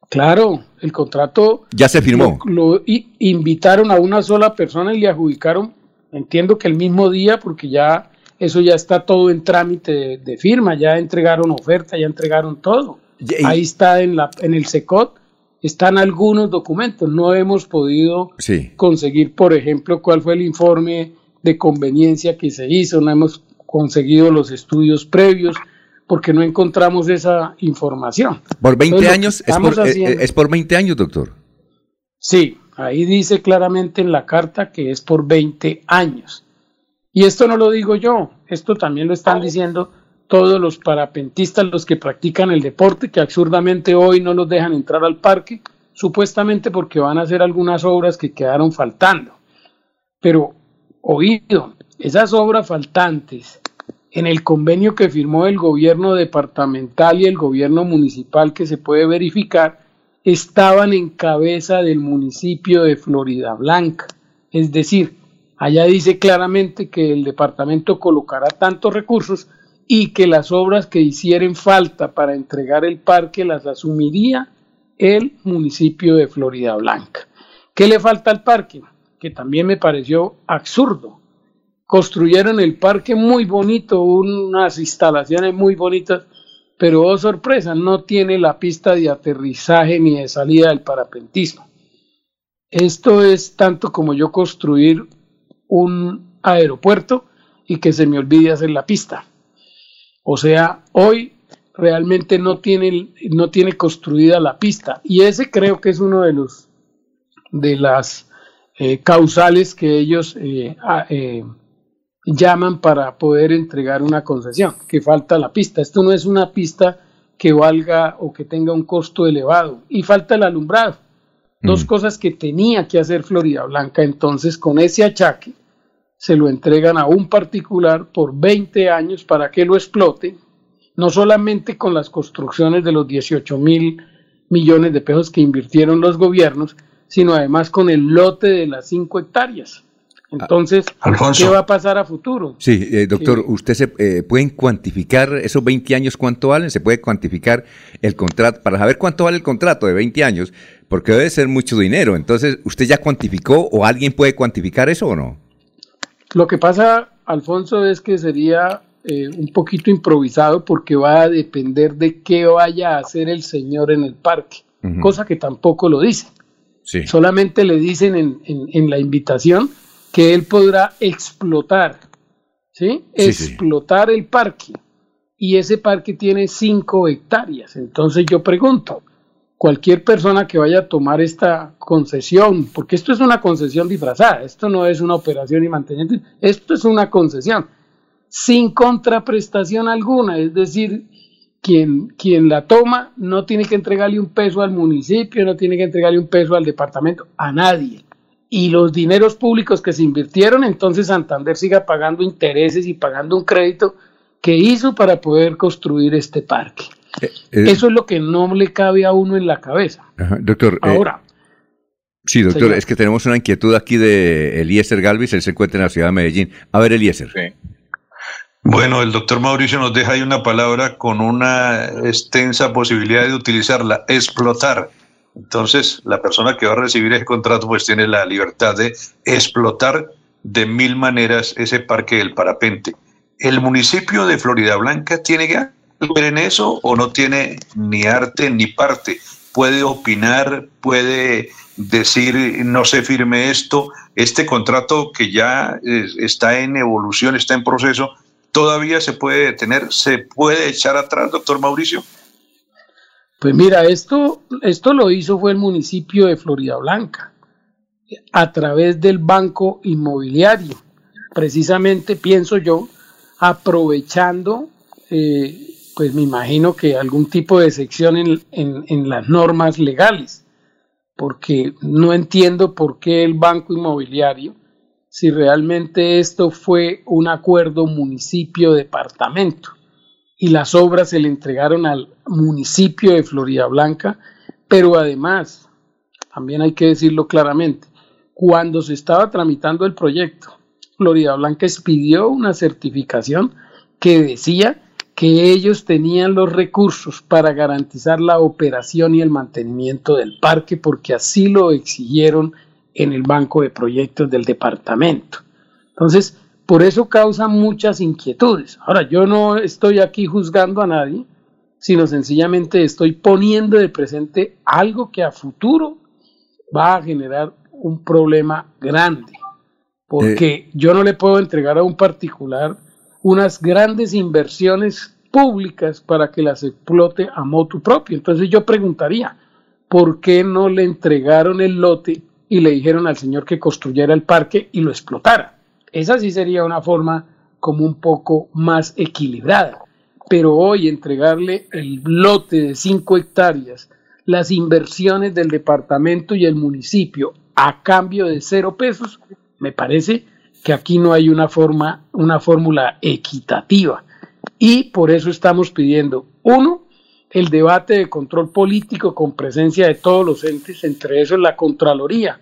Claro, el contrato. Ya se firmó. Lo, invitaron a una sola persona y le adjudicaron, entiendo que el mismo día, porque ya eso ya está todo en trámite de, firma, ya entregaron oferta, ya entregaron todo. Ahí está en, la, en el SECOT están algunos documentos. No hemos podido conseguir, por ejemplo, cuál fue el informe de conveniencia que se hizo, no hemos conseguido los estudios previos porque no encontramos esa información. ¿Por 20 años? Es por, eh, ¿Es por 20 años, doctor? Sí, ahí dice claramente en la carta que es por 20 años. Y esto no lo digo yo, esto también lo están diciendo todos los parapentistas, los que practican el deporte, que absurdamente hoy no los dejan entrar al parque, supuestamente porque van a hacer algunas obras que quedaron faltando. Pero, oído, esas obras faltantes en el convenio que firmó el gobierno departamental y el gobierno municipal que se puede verificar, estaban en cabeza del municipio de Florida Blanca. Es decir, allá dice claramente que el departamento colocará tantos recursos y que las obras que hicieran falta para entregar el parque las asumiría el municipio de Florida Blanca. ¿Qué le falta al parque? Que también me pareció absurdo. Construyeron el parque muy bonito, unas instalaciones muy bonitas, pero oh sorpresa, no tiene la pista de aterrizaje ni de salida del parapentismo. Esto es tanto como yo construir un aeropuerto y que se me olvide hacer la pista. O sea, hoy realmente no tiene, no tiene construida la pista. Y ese creo que es uno de los de las eh, causales que ellos eh, eh, llaman para poder entregar una concesión, que falta la pista. Esto no es una pista que valga o que tenga un costo elevado. Y falta el alumbrado. Dos mm. cosas que tenía que hacer Florida Blanca. Entonces, con ese achaque, se lo entregan a un particular por 20 años para que lo explote, no solamente con las construcciones de los 18 mil millones de pesos que invirtieron los gobiernos, sino además con el lote de las 5 hectáreas. Entonces, ¿qué va a pasar a futuro? Sí, eh, doctor, ¿usted se eh, pueden cuantificar esos 20 años cuánto valen? ¿Se puede cuantificar el contrato para saber cuánto vale el contrato de 20 años? Porque debe ser mucho dinero. Entonces, ¿usted ya cuantificó o alguien puede cuantificar eso o no? Lo que pasa, Alfonso, es que sería eh, un poquito improvisado porque va a depender de qué vaya a hacer el señor en el parque, cosa que tampoco lo dice. Solamente le dicen en, la invitación que él podrá explotar ¿sí? explotar el parque. Y ese parque tiene 5 hectáreas. Entonces yo pregunto, cualquier persona que vaya a tomar esta concesión, porque esto es una concesión disfrazada, esto no es una operación y mantenimiento, esto es una concesión sin contraprestación alguna, es decir, quien, quien la toma no tiene que entregarle un peso al municipio, no tiene que entregarle un peso al departamento, a nadie. Y los dineros públicos que se invirtieron, entonces Santander siga pagando intereses y pagando un crédito que hizo para poder construir este parque. Eh, eh, Eso es lo que no le cabe a uno en la cabeza. doctor. Eh, Ahora. sí, doctor, es que tenemos una inquietud aquí de Eliezer Galvis, él se encuentra en la ciudad de Medellín. A ver, Eliezer. Bueno, el doctor Mauricio nos deja ahí una palabra con una extensa posibilidad de utilizarla, explotar. Entonces, la persona que va a recibir ese contrato pues tiene la libertad de explotar de mil maneras ese parque del parapente. ¿El municipio de Florida Blanca tiene que ver en eso o no tiene ni arte ni parte? Puede opinar, puede decir no se firme esto. Este contrato que ya eh, está en evolución, está en proceso, todavía se puede detener, se puede echar atrás, doctor Mauricio. Pues mira, esto, esto lo hizo fue el municipio de Florida Blanca, a través del banco inmobiliario, precisamente pienso yo, aprovechando, eh, pues me imagino que algún tipo de sección en, en las normas legales, porque no entiendo por qué el banco inmobiliario si realmente esto fue un acuerdo municipio-departamento y las obras se le entregaron al municipio de Florida Blanca, pero además, también hay que decirlo claramente, cuando se estaba tramitando el proyecto, Florida Blanca expidió una certificación que decía que ellos tenían los recursos para garantizar la operación y el mantenimiento del parque porque así lo exigieron en el banco de proyectos del departamento. Entonces, por eso causa muchas inquietudes. Ahora, yo no estoy aquí juzgando a nadie, sino sencillamente estoy poniendo de presente algo que a futuro va a generar un problema grande, porque eh. yo no le puedo entregar a un particular unas grandes inversiones públicas para que las explote a moto propio. Entonces yo preguntaría, ¿por qué no le entregaron el lote y le dijeron al señor que construyera el parque y lo explotara. Esa sí sería una forma como un poco más equilibrada. Pero hoy entregarle el lote de 5 hectáreas, las inversiones del departamento y el municipio a cambio de cero pesos, me parece que aquí no hay una forma, una fórmula equitativa. Y por eso estamos pidiendo, uno, el debate de control político con presencia de todos los entes, entre esos la Contraloría,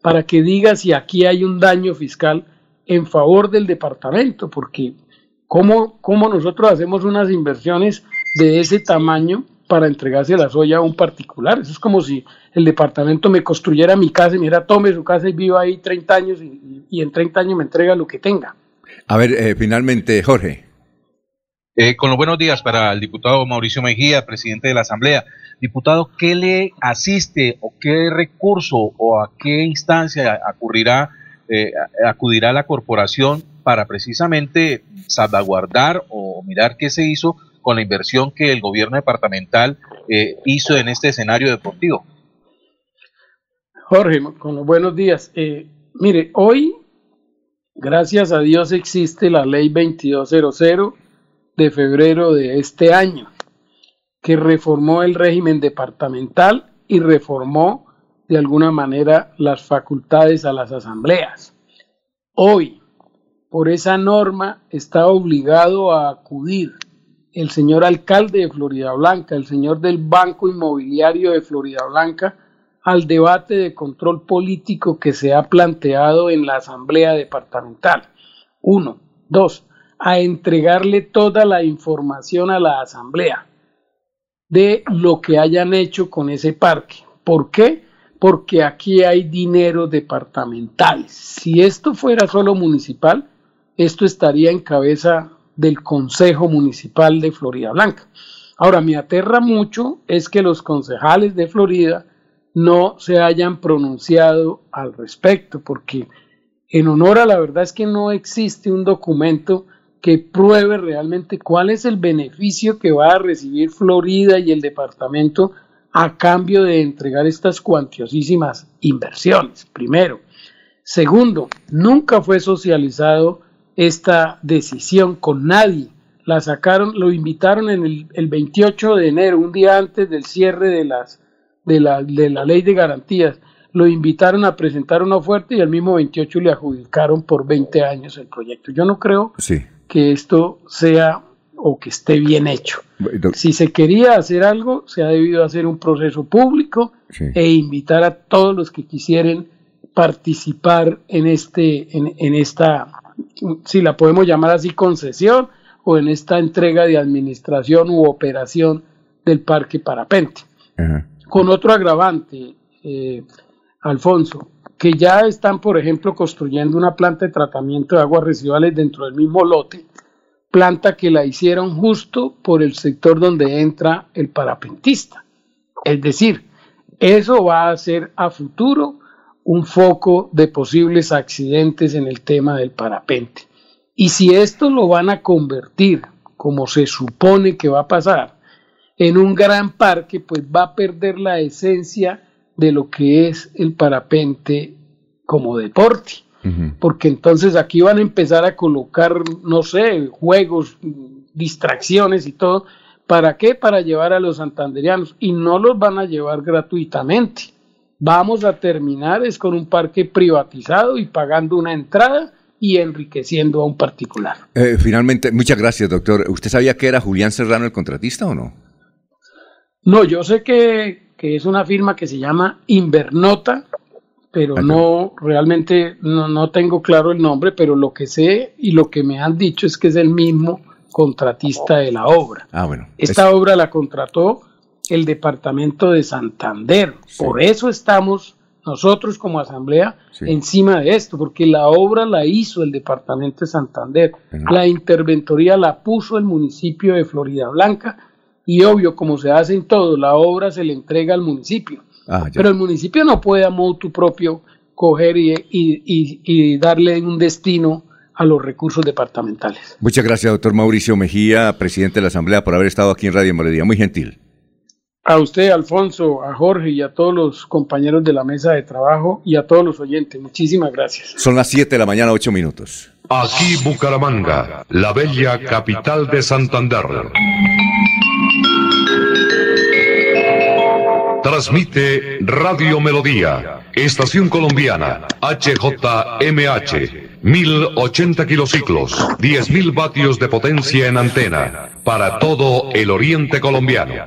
para que diga si aquí hay un daño fiscal en favor del departamento, porque ¿cómo, cómo nosotros hacemos unas inversiones de ese tamaño para entregarse la soya a un particular? Eso es como si el departamento me construyera mi casa y me dijera, tome su casa y viva ahí 30 años y, en 30 años me entrega lo que tenga. A ver, eh, finalmente, Jorge. Eh, con los buenos días para el diputado Mauricio Mejía, presidente de la Asamblea. Diputado, ¿qué le asiste o qué recurso o a qué instancia acudirá, eh, acudirá la corporación para precisamente salvaguardar o mirar qué se hizo con la inversión que el gobierno departamental eh, hizo en este escenario deportivo? Jorge, con los buenos días. mire, hoy, gracias a Dios, existe la ley 2200 de febrero de este año, que reformó el régimen departamental y reformó de alguna manera las facultades a las asambleas. Hoy, por esa norma, está obligado a acudir el señor alcalde de Florida Blanca, el señor del Banco Inmobiliario de Florida Blanca, al debate de control político que se ha planteado en la Asamblea Departamental. Uno. Dos a entregarle toda la información a la asamblea de lo que hayan hecho con ese parque. ¿Por qué? Porque aquí hay dinero departamental. Si esto fuera solo municipal, esto estaría en cabeza del Consejo Municipal de Florida Blanca. Ahora, me aterra mucho es que los concejales de Florida no se hayan pronunciado al respecto, porque en honor a la verdad es que no existe un documento que pruebe realmente cuál es el beneficio que va a recibir Florida y el departamento a cambio de entregar estas cuantiosísimas inversiones, primero. Segundo, nunca fue socializado esta decisión con nadie. La sacaron, lo invitaron en el, el 28 de enero, un día antes del cierre de, las, de, la, de la ley de garantías. Lo invitaron a presentar una oferta y el mismo 28 le adjudicaron por 20 años el proyecto. Yo no creo que esto sea o que esté bien hecho. Si se quería hacer algo, se ha debido hacer un proceso público e invitar a todos los que quisieran participar en este, en, en, esta, si la podemos llamar así, concesión o en esta entrega de administración u operación del parque parapente. Con otro agravante, eh, Alfonso, que ya están, por ejemplo, construyendo una planta de tratamiento de aguas residuales dentro del mismo lote, planta que la hicieron justo por el sector donde entra el parapentista. Es decir, eso va a ser a futuro un foco de posibles accidentes en el tema del parapente. Y si esto lo van a convertir, como se supone que va a pasar, en un gran parque, pues va a perder la esencia de lo que es el parapente como deporte porque entonces aquí van a empezar a colocar, no sé, juegos, distracciones y todo. ¿Para qué? Para llevar a los santanderianos y no los van a llevar gratuitamente. Vamos a terminar es con un parque privatizado y pagando una entrada y enriqueciendo a un particular. Eh, finalmente, muchas gracias, doctor. ¿Usted sabía que era Julián Serrano el contratista o no? No, yo sé que, que es una firma que se llama Invernota, pero no, realmente no, no tengo claro el nombre, pero lo que sé y lo que me han dicho es que es el mismo contratista de la obra. Ah, bueno. Esta obra la contrató el departamento de Santander. Por eso estamos nosotros como asamblea encima de esto, porque la obra la hizo el departamento de Santander. La interventoría la puso el municipio de Florida Blanca y obvio, como se hace en todo, la obra se le entrega al municipio. Ah, Pero el municipio no puede a modo propio coger y, darle un destino a los recursos departamentales. Muchas gracias, doctor Mauricio Mejía, presidente de la Asamblea, por haber estado aquí en Radio Melodía. Muy gentil. A usted, Alfonso, a Jorge y a todos los compañeros de la mesa de trabajo y a todos los oyentes. Muchísimas gracias. Son las 7 de la mañana, 8 minutos. Aquí Bucaramanga, la bella capital de Santander. Transmite Radio Melodía, Estación Colombiana, HJMH, 1080 kilociclos, 10.000 vatios de potencia en antena, para todo el oriente colombiano.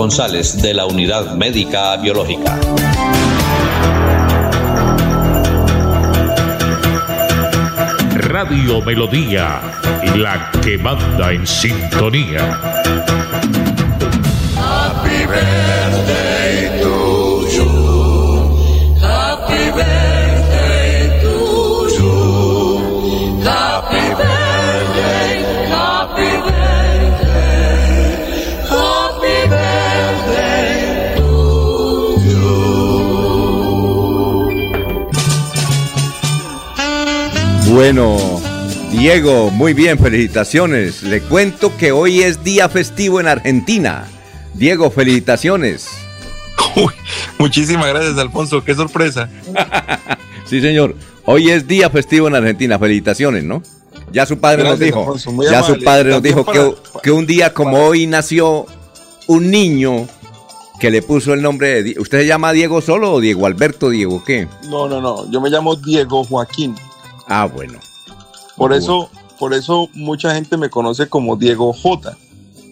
González de la Unidad Médica Biológica. Radio Melodía, la que manda en sintonía. Happy birthday Bueno, Diego, muy bien, felicitaciones. Le cuento que hoy es día festivo en Argentina. Diego, felicitaciones. <laughs> Muchísimas gracias, Alfonso. Qué sorpresa. <laughs> sí, señor. Hoy es día festivo en Argentina. Felicitaciones, ¿no? Ya su padre nos dijo. Alfonso, ya su padre nos dijo para- que, que un día como hoy nació un niño que le puso el nombre de. ¿Usted se llama Diego solo o Diego Alberto? ¿Diego qué? No, no, no. Yo me llamo Diego Joaquín. Ah, bueno. Por eso, por eso mucha gente me conoce como Diego J.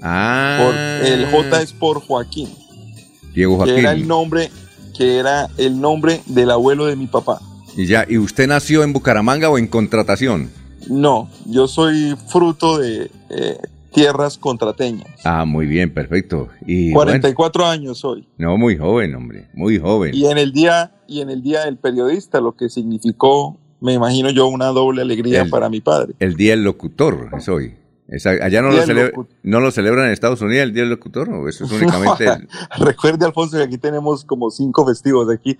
Ah. Por, el J es por Joaquín. Diego Joaquín. Que era el nombre, que era el nombre del abuelo de mi papá. Y ya, ¿y usted nació en Bucaramanga o en contratación? No, yo soy fruto de eh, tierras contrateñas. Ah, muy bien, perfecto. Y 44 años soy. No, muy joven, hombre, muy joven. Y en el día y en el día del periodista, lo que significó, me imagino yo, una doble alegría para mi padre. El día del locutor es hoy. allá no lo, no lo, celebran en Estados Unidos el Día del Locutor, ¿o eso es <laughs> únicamente... <laughs> Recuerde, Alfonso, que aquí tenemos como cinco festivos. Aquí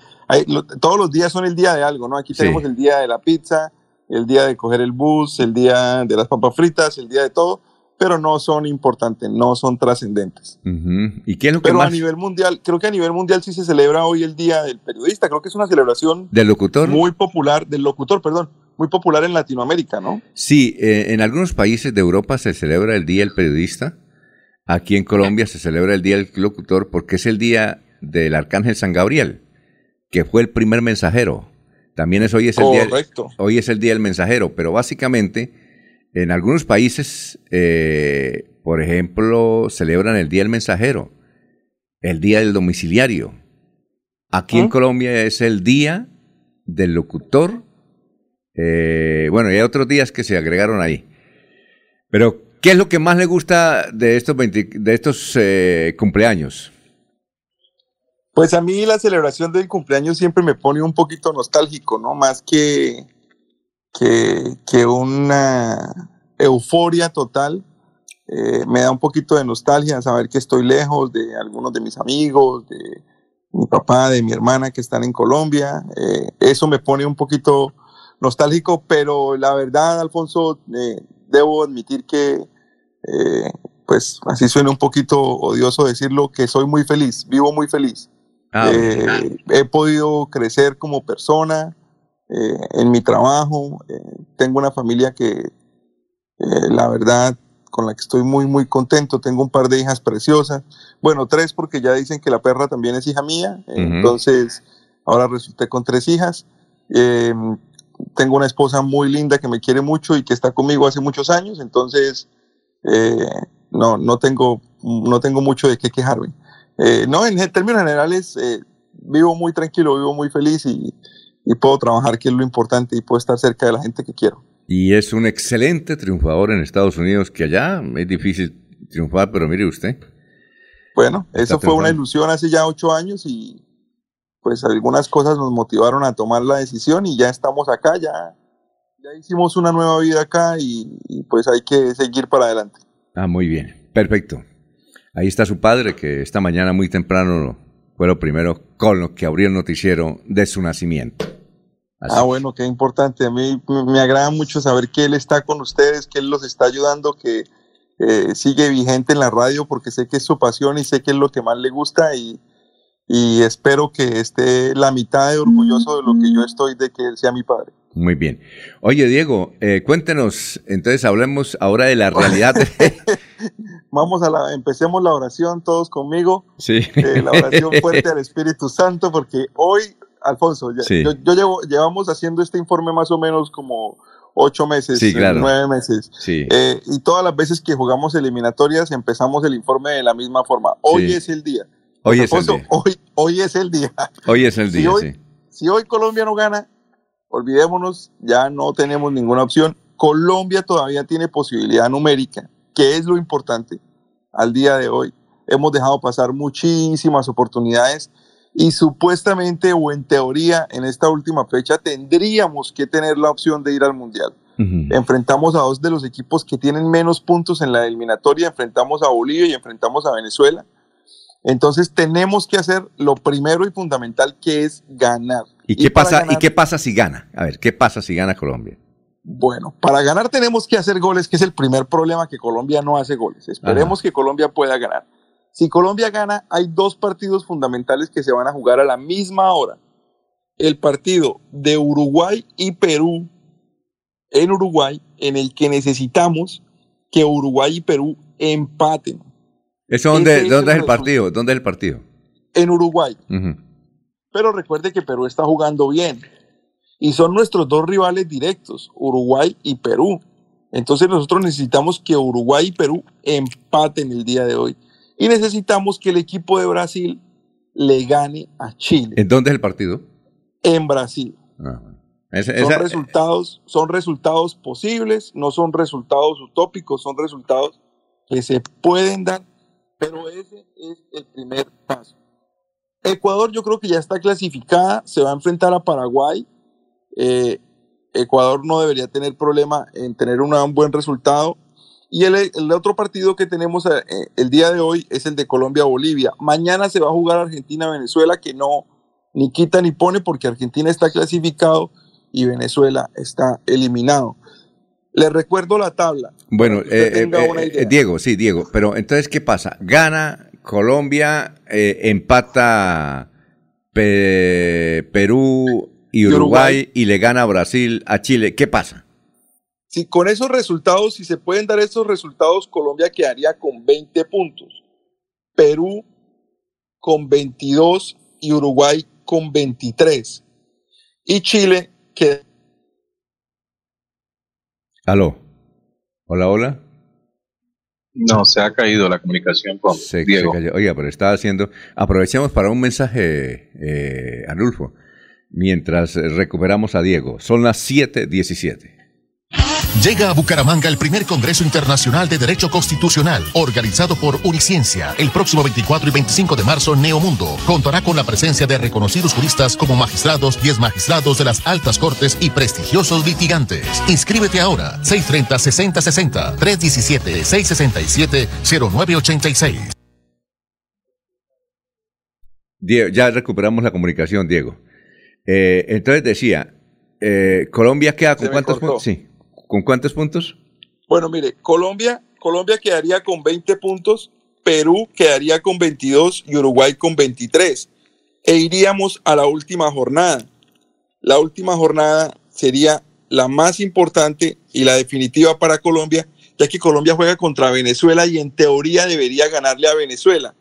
todos los días son el día de algo, ¿no? Aquí tenemos el día de la pizza, el día de coger el bus, el día de las papas fritas, el día de todo, pero no son importantes, no son trascendentes. ¿Y qué es lo que pero más? a nivel mundial, creo que a nivel mundial sí se celebra hoy el Día del Periodista, creo que es una celebración... ¿Del locutor? Muy popular, del locutor, perdón, muy popular en Latinoamérica, ¿no? Sí, eh, en algunos países de Europa se celebra el Día del Periodista, aquí en Colombia se celebra el Día del Locutor porque es el día del Arcángel San Gabriel, que fue el primer mensajero también es hoy es el día hoy es el día del mensajero, pero básicamente en algunos países, eh, por ejemplo, celebran el día del mensajero, el día del domiciliario. Aquí en ¿Ah? Colombia es el día del locutor. Eh, bueno, y hay otros días que se agregaron ahí. Pero, ¿qué es lo que más le gusta de estos, de estos eh, cumpleaños? Pues a mí la celebración del cumpleaños siempre me pone un poquito nostálgico, ¿no? Más que, que, una euforia total. Eh, me da un poquito de nostalgia saber que estoy lejos de algunos de mis amigos, de mi papá, de mi hermana que están en Colombia. Eh, eso me pone un poquito nostálgico, pero la verdad, Alfonso, eh, debo admitir que, pues así suena un poquito odioso decirlo, que soy muy feliz, vivo muy feliz. Ah, he podido crecer como persona eh, en mi trabajo. Eh, tengo una familia que, la verdad, con la que estoy muy, muy contento. Tengo un par de hijas preciosas. Bueno, tres porque ya dicen que la perra también es hija mía. Entonces, ahora resulté con tres hijas. tengo una esposa muy linda que me quiere mucho y que está conmigo hace muchos años. Entonces, no, no, tengo, no tengo mucho de qué quejarme. Eh, no, en términos generales, eh, vivo muy tranquilo, vivo muy feliz y, puedo trabajar, que es lo importante, y puedo estar cerca de la gente que quiero. Y es un excelente triunfador en Estados Unidos, que allá es difícil triunfar, pero mire usted. Bueno, eso fue una ilusión hace ya ocho años y pues algunas cosas nos motivaron a tomar la decisión y ya estamos acá, ya, ya hicimos una nueva vida acá y, y pues hay que seguir para adelante. Ah, muy bien, perfecto. Ahí está su padre, que esta mañana muy temprano fue lo primero con lo que abrió el noticiero de su nacimiento. Ah, bueno, qué importante. A mí me agrada mucho saber que él está con ustedes, que él los está ayudando, que eh, sigue vigente en la radio, porque sé que es su pasión y sé que es lo que más le gusta y, y espero que esté la mitad de orgulloso de lo que yo estoy de que él sea mi padre. Muy bien. Oye, Diego, eh, cuéntenos, entonces hablemos ahora de la <laughs> realidad. <laughs> Vamos a la, empecemos la oración todos conmigo. Sí. Eh, la oración fuerte al Espíritu Santo, porque hoy, Alfonso, yo, llevo, llevamos haciendo este informe más o menos como ocho meses, nueve meses. Sí. Eh, y todas las veces que jugamos eliminatorias empezamos el informe de la misma forma. Hoy es el día. Hoy es el día. Hoy, hoy es el día. Hoy es el día, sí. Si hoy Colombia no gana, olvidémonos, ya no tenemos ninguna opción. Colombia todavía tiene posibilidad numérica, que es lo importante al día de hoy. Hemos dejado pasar muchísimas oportunidades y supuestamente o en teoría en esta última fecha tendríamos que tener la opción de ir al Mundial. Enfrentamos a dos de los equipos que tienen menos puntos en la eliminatoria, enfrentamos a Bolivia y enfrentamos a Venezuela. Entonces tenemos que hacer lo primero y fundamental que es ganar. ¿Y qué, pasa, ¿Y qué pasa si gana? A ver, ¿qué pasa si gana Colombia? Bueno, para ganar tenemos que hacer goles, que es el primer problema, que Colombia no hace goles. Esperemos que Colombia pueda ganar. Si Colombia gana, hay dos partidos fundamentales que se van a jugar a la misma hora. El partido de Uruguay y Perú en Uruguay, en el que necesitamos que Uruguay y Perú empaten. ¿Eso dónde, ¿dónde es el partido? ¿Dónde es el partido? En Uruguay. Pero recuerde que Perú está jugando bien. Y son nuestros dos rivales directos, Uruguay y Perú. Entonces nosotros necesitamos que Uruguay y Perú empaten el día de hoy. Y necesitamos que el equipo de Brasil le gane a Chile. ¿En dónde es el partido? En Brasil. Ah, son, resultados, son resultados posibles, no son resultados utópicos, son resultados que se pueden dar, pero ese es el primer paso. Ecuador yo creo que ya está clasificada, se va a enfrentar a Paraguay. Eh, Ecuador no debería tener problema en tener un buen resultado. Y el, el, otro partido que tenemos eh, el día de hoy es el de Colombia-Bolivia. Mañana se va a jugar Argentina-Venezuela, que no ni quita ni pone porque Argentina está clasificado y Venezuela está eliminado. Les recuerdo la tabla. Bueno, eh, eh, Diego, sí, Diego, pero entonces, ¿qué pasa? Gana Colombia, empata Perú y Uruguay, y le gana a Brasil, a Chile. ¿Qué pasa? Si con esos resultados, si se pueden dar esos resultados, Colombia quedaría con 20 puntos. Perú con 22 y Uruguay con 23. Y Chile queda. Aló. Hola, hola. No, se ha caído la comunicación con Diego. Oiga, pero estaba haciendo. Aprovechemos para un mensaje, eh, Anulfo mientras recuperamos a Diego. Son las 7:17. Llega a Bucaramanga el primer Congreso Internacional de Derecho Constitucional, organizado por Uniciencia. El próximo 24 y 25 de marzo, Neomundo contará con la presencia de reconocidos juristas como magistrados, 10 magistrados de las altas cortes y prestigiosos litigantes. Inscríbete ahora, 630-6060, 317-667-0986. Diego, ya recuperamos la comunicación, Diego. Eh, entonces decía, eh, Colombia queda con cuántos puntos? Sí, ¿con cuántos puntos? Bueno, mire, Colombia, Colombia quedaría con 20 puntos, Perú quedaría con 22 y Uruguay con 23. E iríamos a la última jornada. La última jornada sería la más importante y la definitiva para Colombia, ya que Colombia juega contra Venezuela y en teoría debería ganarle a Venezuela.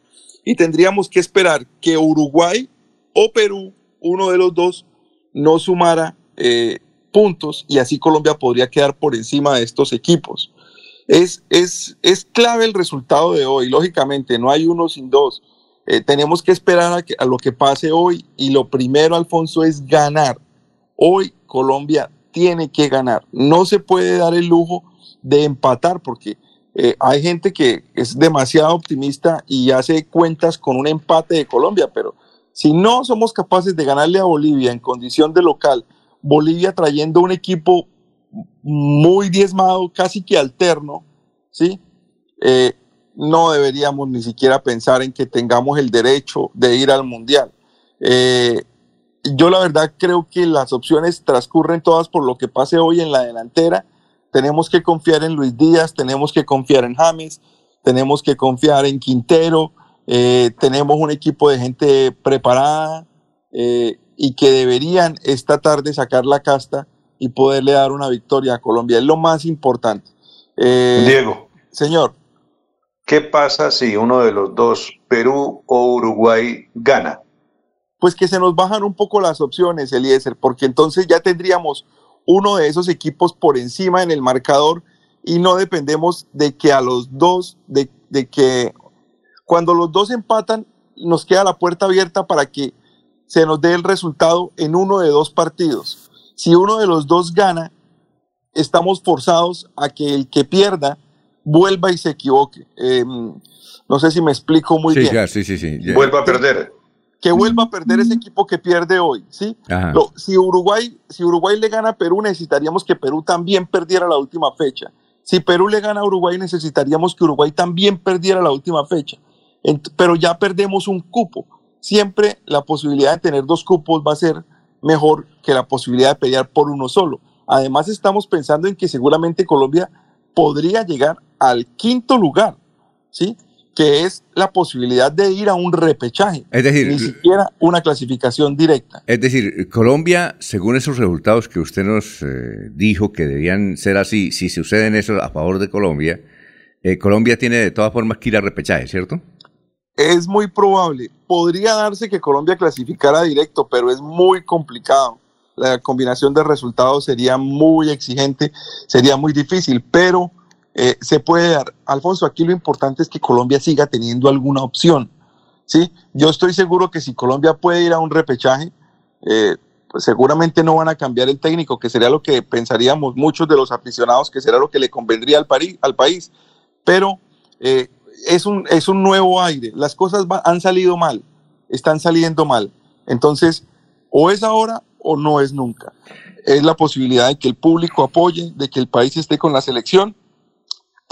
Y tendríamos que esperar que Uruguay o Perú uno de los dos no sumara eh, puntos y así Colombia podría quedar por encima de estos equipos. Es, es, es clave el resultado de hoy, lógicamente, no hay uno sin dos. Eh, tenemos que esperar a, lo que pase hoy y lo primero, Alfonso, es ganar. Hoy Colombia tiene que ganar. No se puede dar el lujo de empatar porque eh, hay gente que es demasiado optimista y hace cuentas con un empate de Colombia, pero si no somos capaces de ganarle a Bolivia en condición de local, Bolivia trayendo un equipo muy diezmado, casi que alterno, ¿sí? Eh, no deberíamos ni siquiera pensar en que tengamos el derecho de ir al Mundial. Eh, yo la verdad creo que las opciones transcurren todas por lo que pase hoy en la delantera. Tenemos que confiar en Luis Díaz, tenemos que confiar en James, tenemos que confiar en Quintero, eh, tenemos un equipo de gente preparada y que deberían esta tarde sacar la casta y poderle dar una victoria a Colombia. Es lo más importante. Eh, Diego. Señor. ¿Qué pasa si uno de los dos, Perú o Uruguay, gana? Pues que se nos bajan un poco las opciones, Eliezer, porque entonces ya tendríamos uno de esos equipos por encima en el marcador y no dependemos de que a los dos, de, de que cuando los dos empatan, nos queda la puerta abierta para que se nos dé el resultado en uno de dos partidos. Si uno de los dos gana, estamos forzados a que el que pierda vuelva y se equivoque. Em, no sé si me explico muy bien. sí, sí, sí. Vuelva a perder. Que vuelva a perder ese equipo que pierde hoy, ¿sí? si, Uruguay, si Uruguay le gana a Perú, necesitaríamos que Perú también perdiera la última fecha. Si Perú le gana a Uruguay, necesitaríamos que Uruguay también perdiera la última fecha pero ya perdemos un cupo. Siempre la posibilidad de tener dos cupos va a ser mejor que la posibilidad de pelear por uno solo. Además, estamos pensando en que seguramente Colombia podría llegar al quinto lugar, ¿sí? que es la posibilidad de ir a un repechaje. Es decir, ni siquiera una clasificación directa. Es decir, Colombia, según esos resultados que usted nos eh, dijo que debían ser así, si suceden eso a favor de Colombia, eh, Colombia tiene de todas formas que ir a repechaje, ¿cierto? Es muy probable. Podría darse que Colombia clasificara directo, pero es muy complicado. la combinación de resultados sería muy exigente, sería muy difícil, pero eh, se puede dar. Alfonso, aquí lo importante es que Colombia siga teniendo alguna opción. ¿sí? Yo estoy seguro que si Colombia puede ir a un repechaje, eh, pues seguramente no van a cambiar el técnico, que sería lo que pensaríamos muchos de los aficionados, que será lo que le convendría al, al país. Pero eh, es, un, es un nuevo aire. Las cosas han salido mal, están saliendo mal. Entonces, o es ahora o no es nunca. Es la posibilidad de que el público apoye, de que el país esté con la selección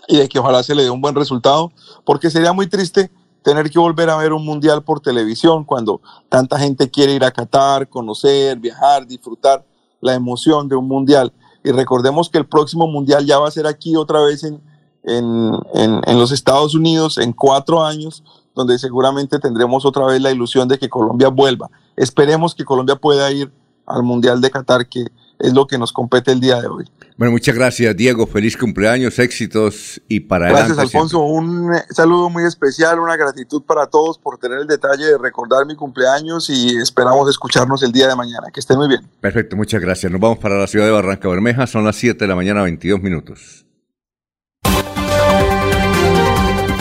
y de que ojalá se le dé un buen resultado, porque sería muy triste tener que volver a ver un mundial por televisión cuando tanta gente quiere ir a Qatar, conocer, viajar, disfrutar la emoción de un mundial. Y recordemos que el próximo mundial ya va a ser aquí otra vez en, en, en, los Estados Unidos en cuatro años, donde seguramente tendremos otra vez la ilusión de que Colombia vuelva. Esperemos que Colombia pueda ir al Mundial de Qatar, que es lo que nos compete el día de hoy. Bueno, muchas gracias, Diego. Feliz cumpleaños, éxitos y para Gracias, Alfonso. Un eh, saludo muy especial, una gratitud para todos por tener el detalle de recordar mi cumpleaños y esperamos escucharnos el día de mañana. Que estén muy bien. Perfecto, muchas gracias. Nos vamos para la ciudad de Barranca Bermeja. Son las 7 de la mañana, 22 minutos.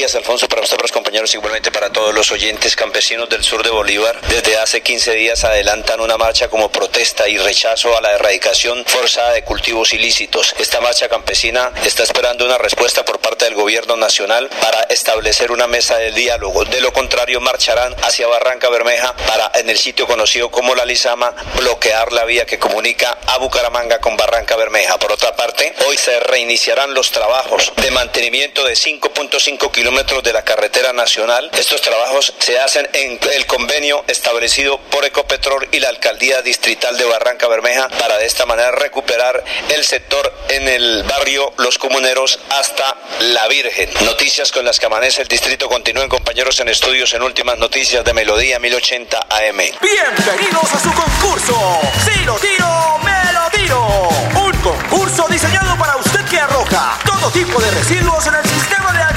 Días, Alfonso, para usted, compañeros, igualmente para todos los oyentes campesinos del sur de Bolívar. Desde hace 15 días adelantan una marcha como protesta y rechazo a la erradicación forzada de cultivos ilícitos. Esta marcha campesina está esperando una respuesta por parte del gobierno nacional para establecer una mesa de diálogo. De lo contrario, marcharán hacia Barranca Bermeja para, en el sitio conocido como La Lizama, bloquear la vía que comunica a Bucaramanga con Barranca Bermeja. Por otra parte, hoy se reiniciarán los trabajos de mantenimiento de 5.5 kilómetros de la carretera nacional. Estos trabajos se hacen en el convenio establecido por Ecopetrol y la alcaldía distrital de Barranca Bermeja para de esta manera recuperar el sector en el barrio Los Comuneros hasta La Virgen. Noticias con las que amanece el distrito continúen compañeros en estudios en últimas noticias de Melodía 1080 AM. Bienvenidos a su concurso. Si lo tiro, me lo tiro. Un concurso diseñado para usted que arroja todo tipo de residuos en el sistema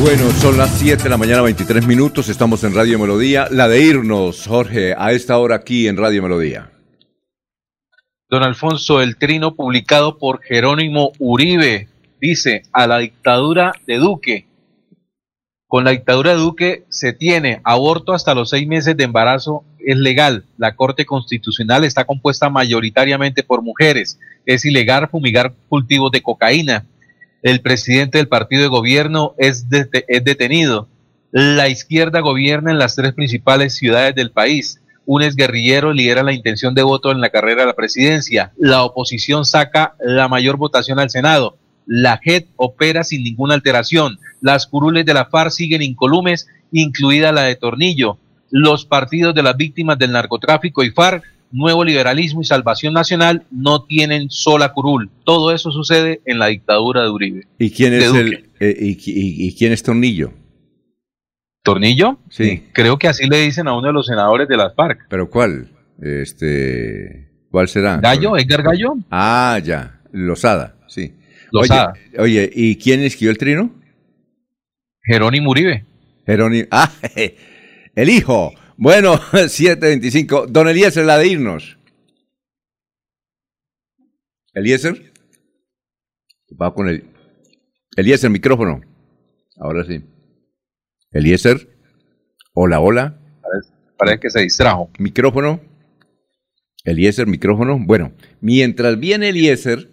Bueno, son las 7 de la mañana, 23 minutos. Estamos en Radio Melodía. La de irnos, Jorge, a esta hora aquí en Radio Melodía. Don Alfonso, el trino publicado por Jerónimo Uribe dice a la dictadura de Duque. Con la dictadura de Duque se tiene aborto hasta los seis meses de embarazo, es legal. La Corte Constitucional está compuesta mayoritariamente por mujeres. Es ilegal fumigar cultivos de cocaína el presidente del partido de gobierno es, detenido. La izquierda gobierna en las tres principales ciudades del país. Un exguerrillero lidera la intención de voto en la carrera de la presidencia. La oposición saca la mayor votación al Senado. La JED opera sin ninguna alteración. Las curules de la FARC siguen incolumes, incluida la de Tornillo. Los partidos de las víctimas del narcotráfico y FARC nuevo liberalismo y salvación nacional no tienen sola curul. Todo eso sucede en la dictadura de Uribe. ¿Y quién es, el, eh, y, quién es Tornillo? ¿Tornillo? Sí. Creo que así le dicen a uno de los senadores de las FARC. ¿Pero cuál? Este, ¿Cuál será? Gallo, Edgar Gallo. Ah, ya. Lozada, sí. Lozada. Oye, oye, ¿y quién escribió el trino? Jerónimo Uribe. Jerónimo. Ah, <laughs> el hijo. Bueno, <laughs> 7.25. Don Eliezer, la de irnos. Eliezer. Va con el... Eliezer, micrófono. Ahora sí. Eliezer. Hola, hola. Parece, que se distrajo. Micrófono. Eliezer, micrófono. Bueno, mientras viene Eliezer,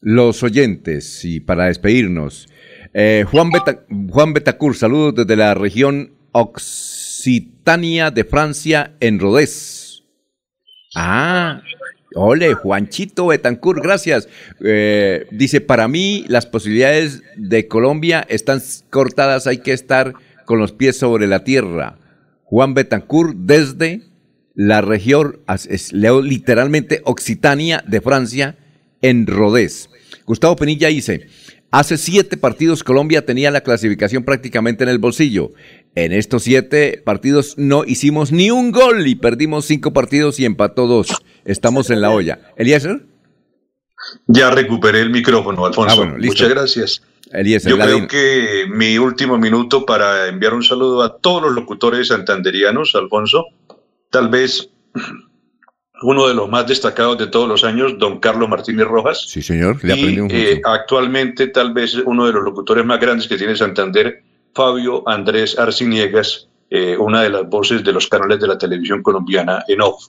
los oyentes, y para despedirnos, eh, Juan, Juan Betacur, saludos desde la región Occitania de Francia en Rodez. Ah, Ole, Juanchito Betancur, gracias. Eh, dice, para mí las posibilidades de Colombia están cortadas, hay que estar con los pies sobre la tierra. Juan Betancur desde la región, leo literalmente Occitania de Francia, en Rodés. Gustavo Penilla dice, hace siete partidos Colombia tenía la clasificación prácticamente en el bolsillo. En estos siete partidos no hicimos ni un gol y perdimos cinco partidos y empató dos. Estamos en la olla. Eliezer. Ya recuperé el micrófono, Alfonso. Ah, Muchas gracias. Eliezer, Yo creo que mi último minuto para enviar un saludo a todos los locutores santanderianos, Alfonso. Tal vez uno de los más destacados de todos los años, don Carlos Martínez Rojas. Sí, señor. Le y eh, actualmente tal vez uno de los locutores más grandes que tiene Santander, Fabio Andrés Arciniegas, eh, una de las voces de los canales de la televisión colombiana en off.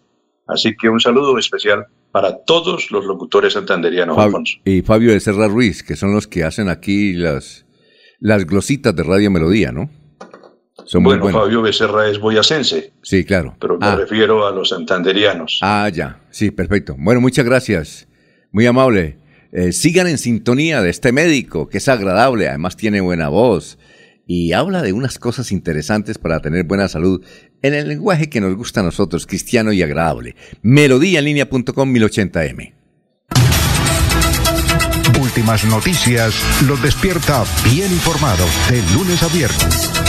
Así que un saludo especial para todos los locutores santanderianos. Y Fabio de Serra Ruiz, que son los que hacen aquí las, las glositas de Radio Melodía, ¿no? Son bueno, Fabio Becerra es boyacense. Sí, claro. Pero me ah. refiero a los santanderianos. Ah, ya. Sí, perfecto. Bueno, muchas gracias. Muy amable. Eh, sigan en sintonía de este médico, que es agradable, además tiene buena voz y habla de unas cosas interesantes para tener buena salud en el lenguaje que nos gusta a nosotros, cristiano y agradable. Melodíaenlínea.com 1080m. Últimas noticias los despierta bien informados de lunes a viernes.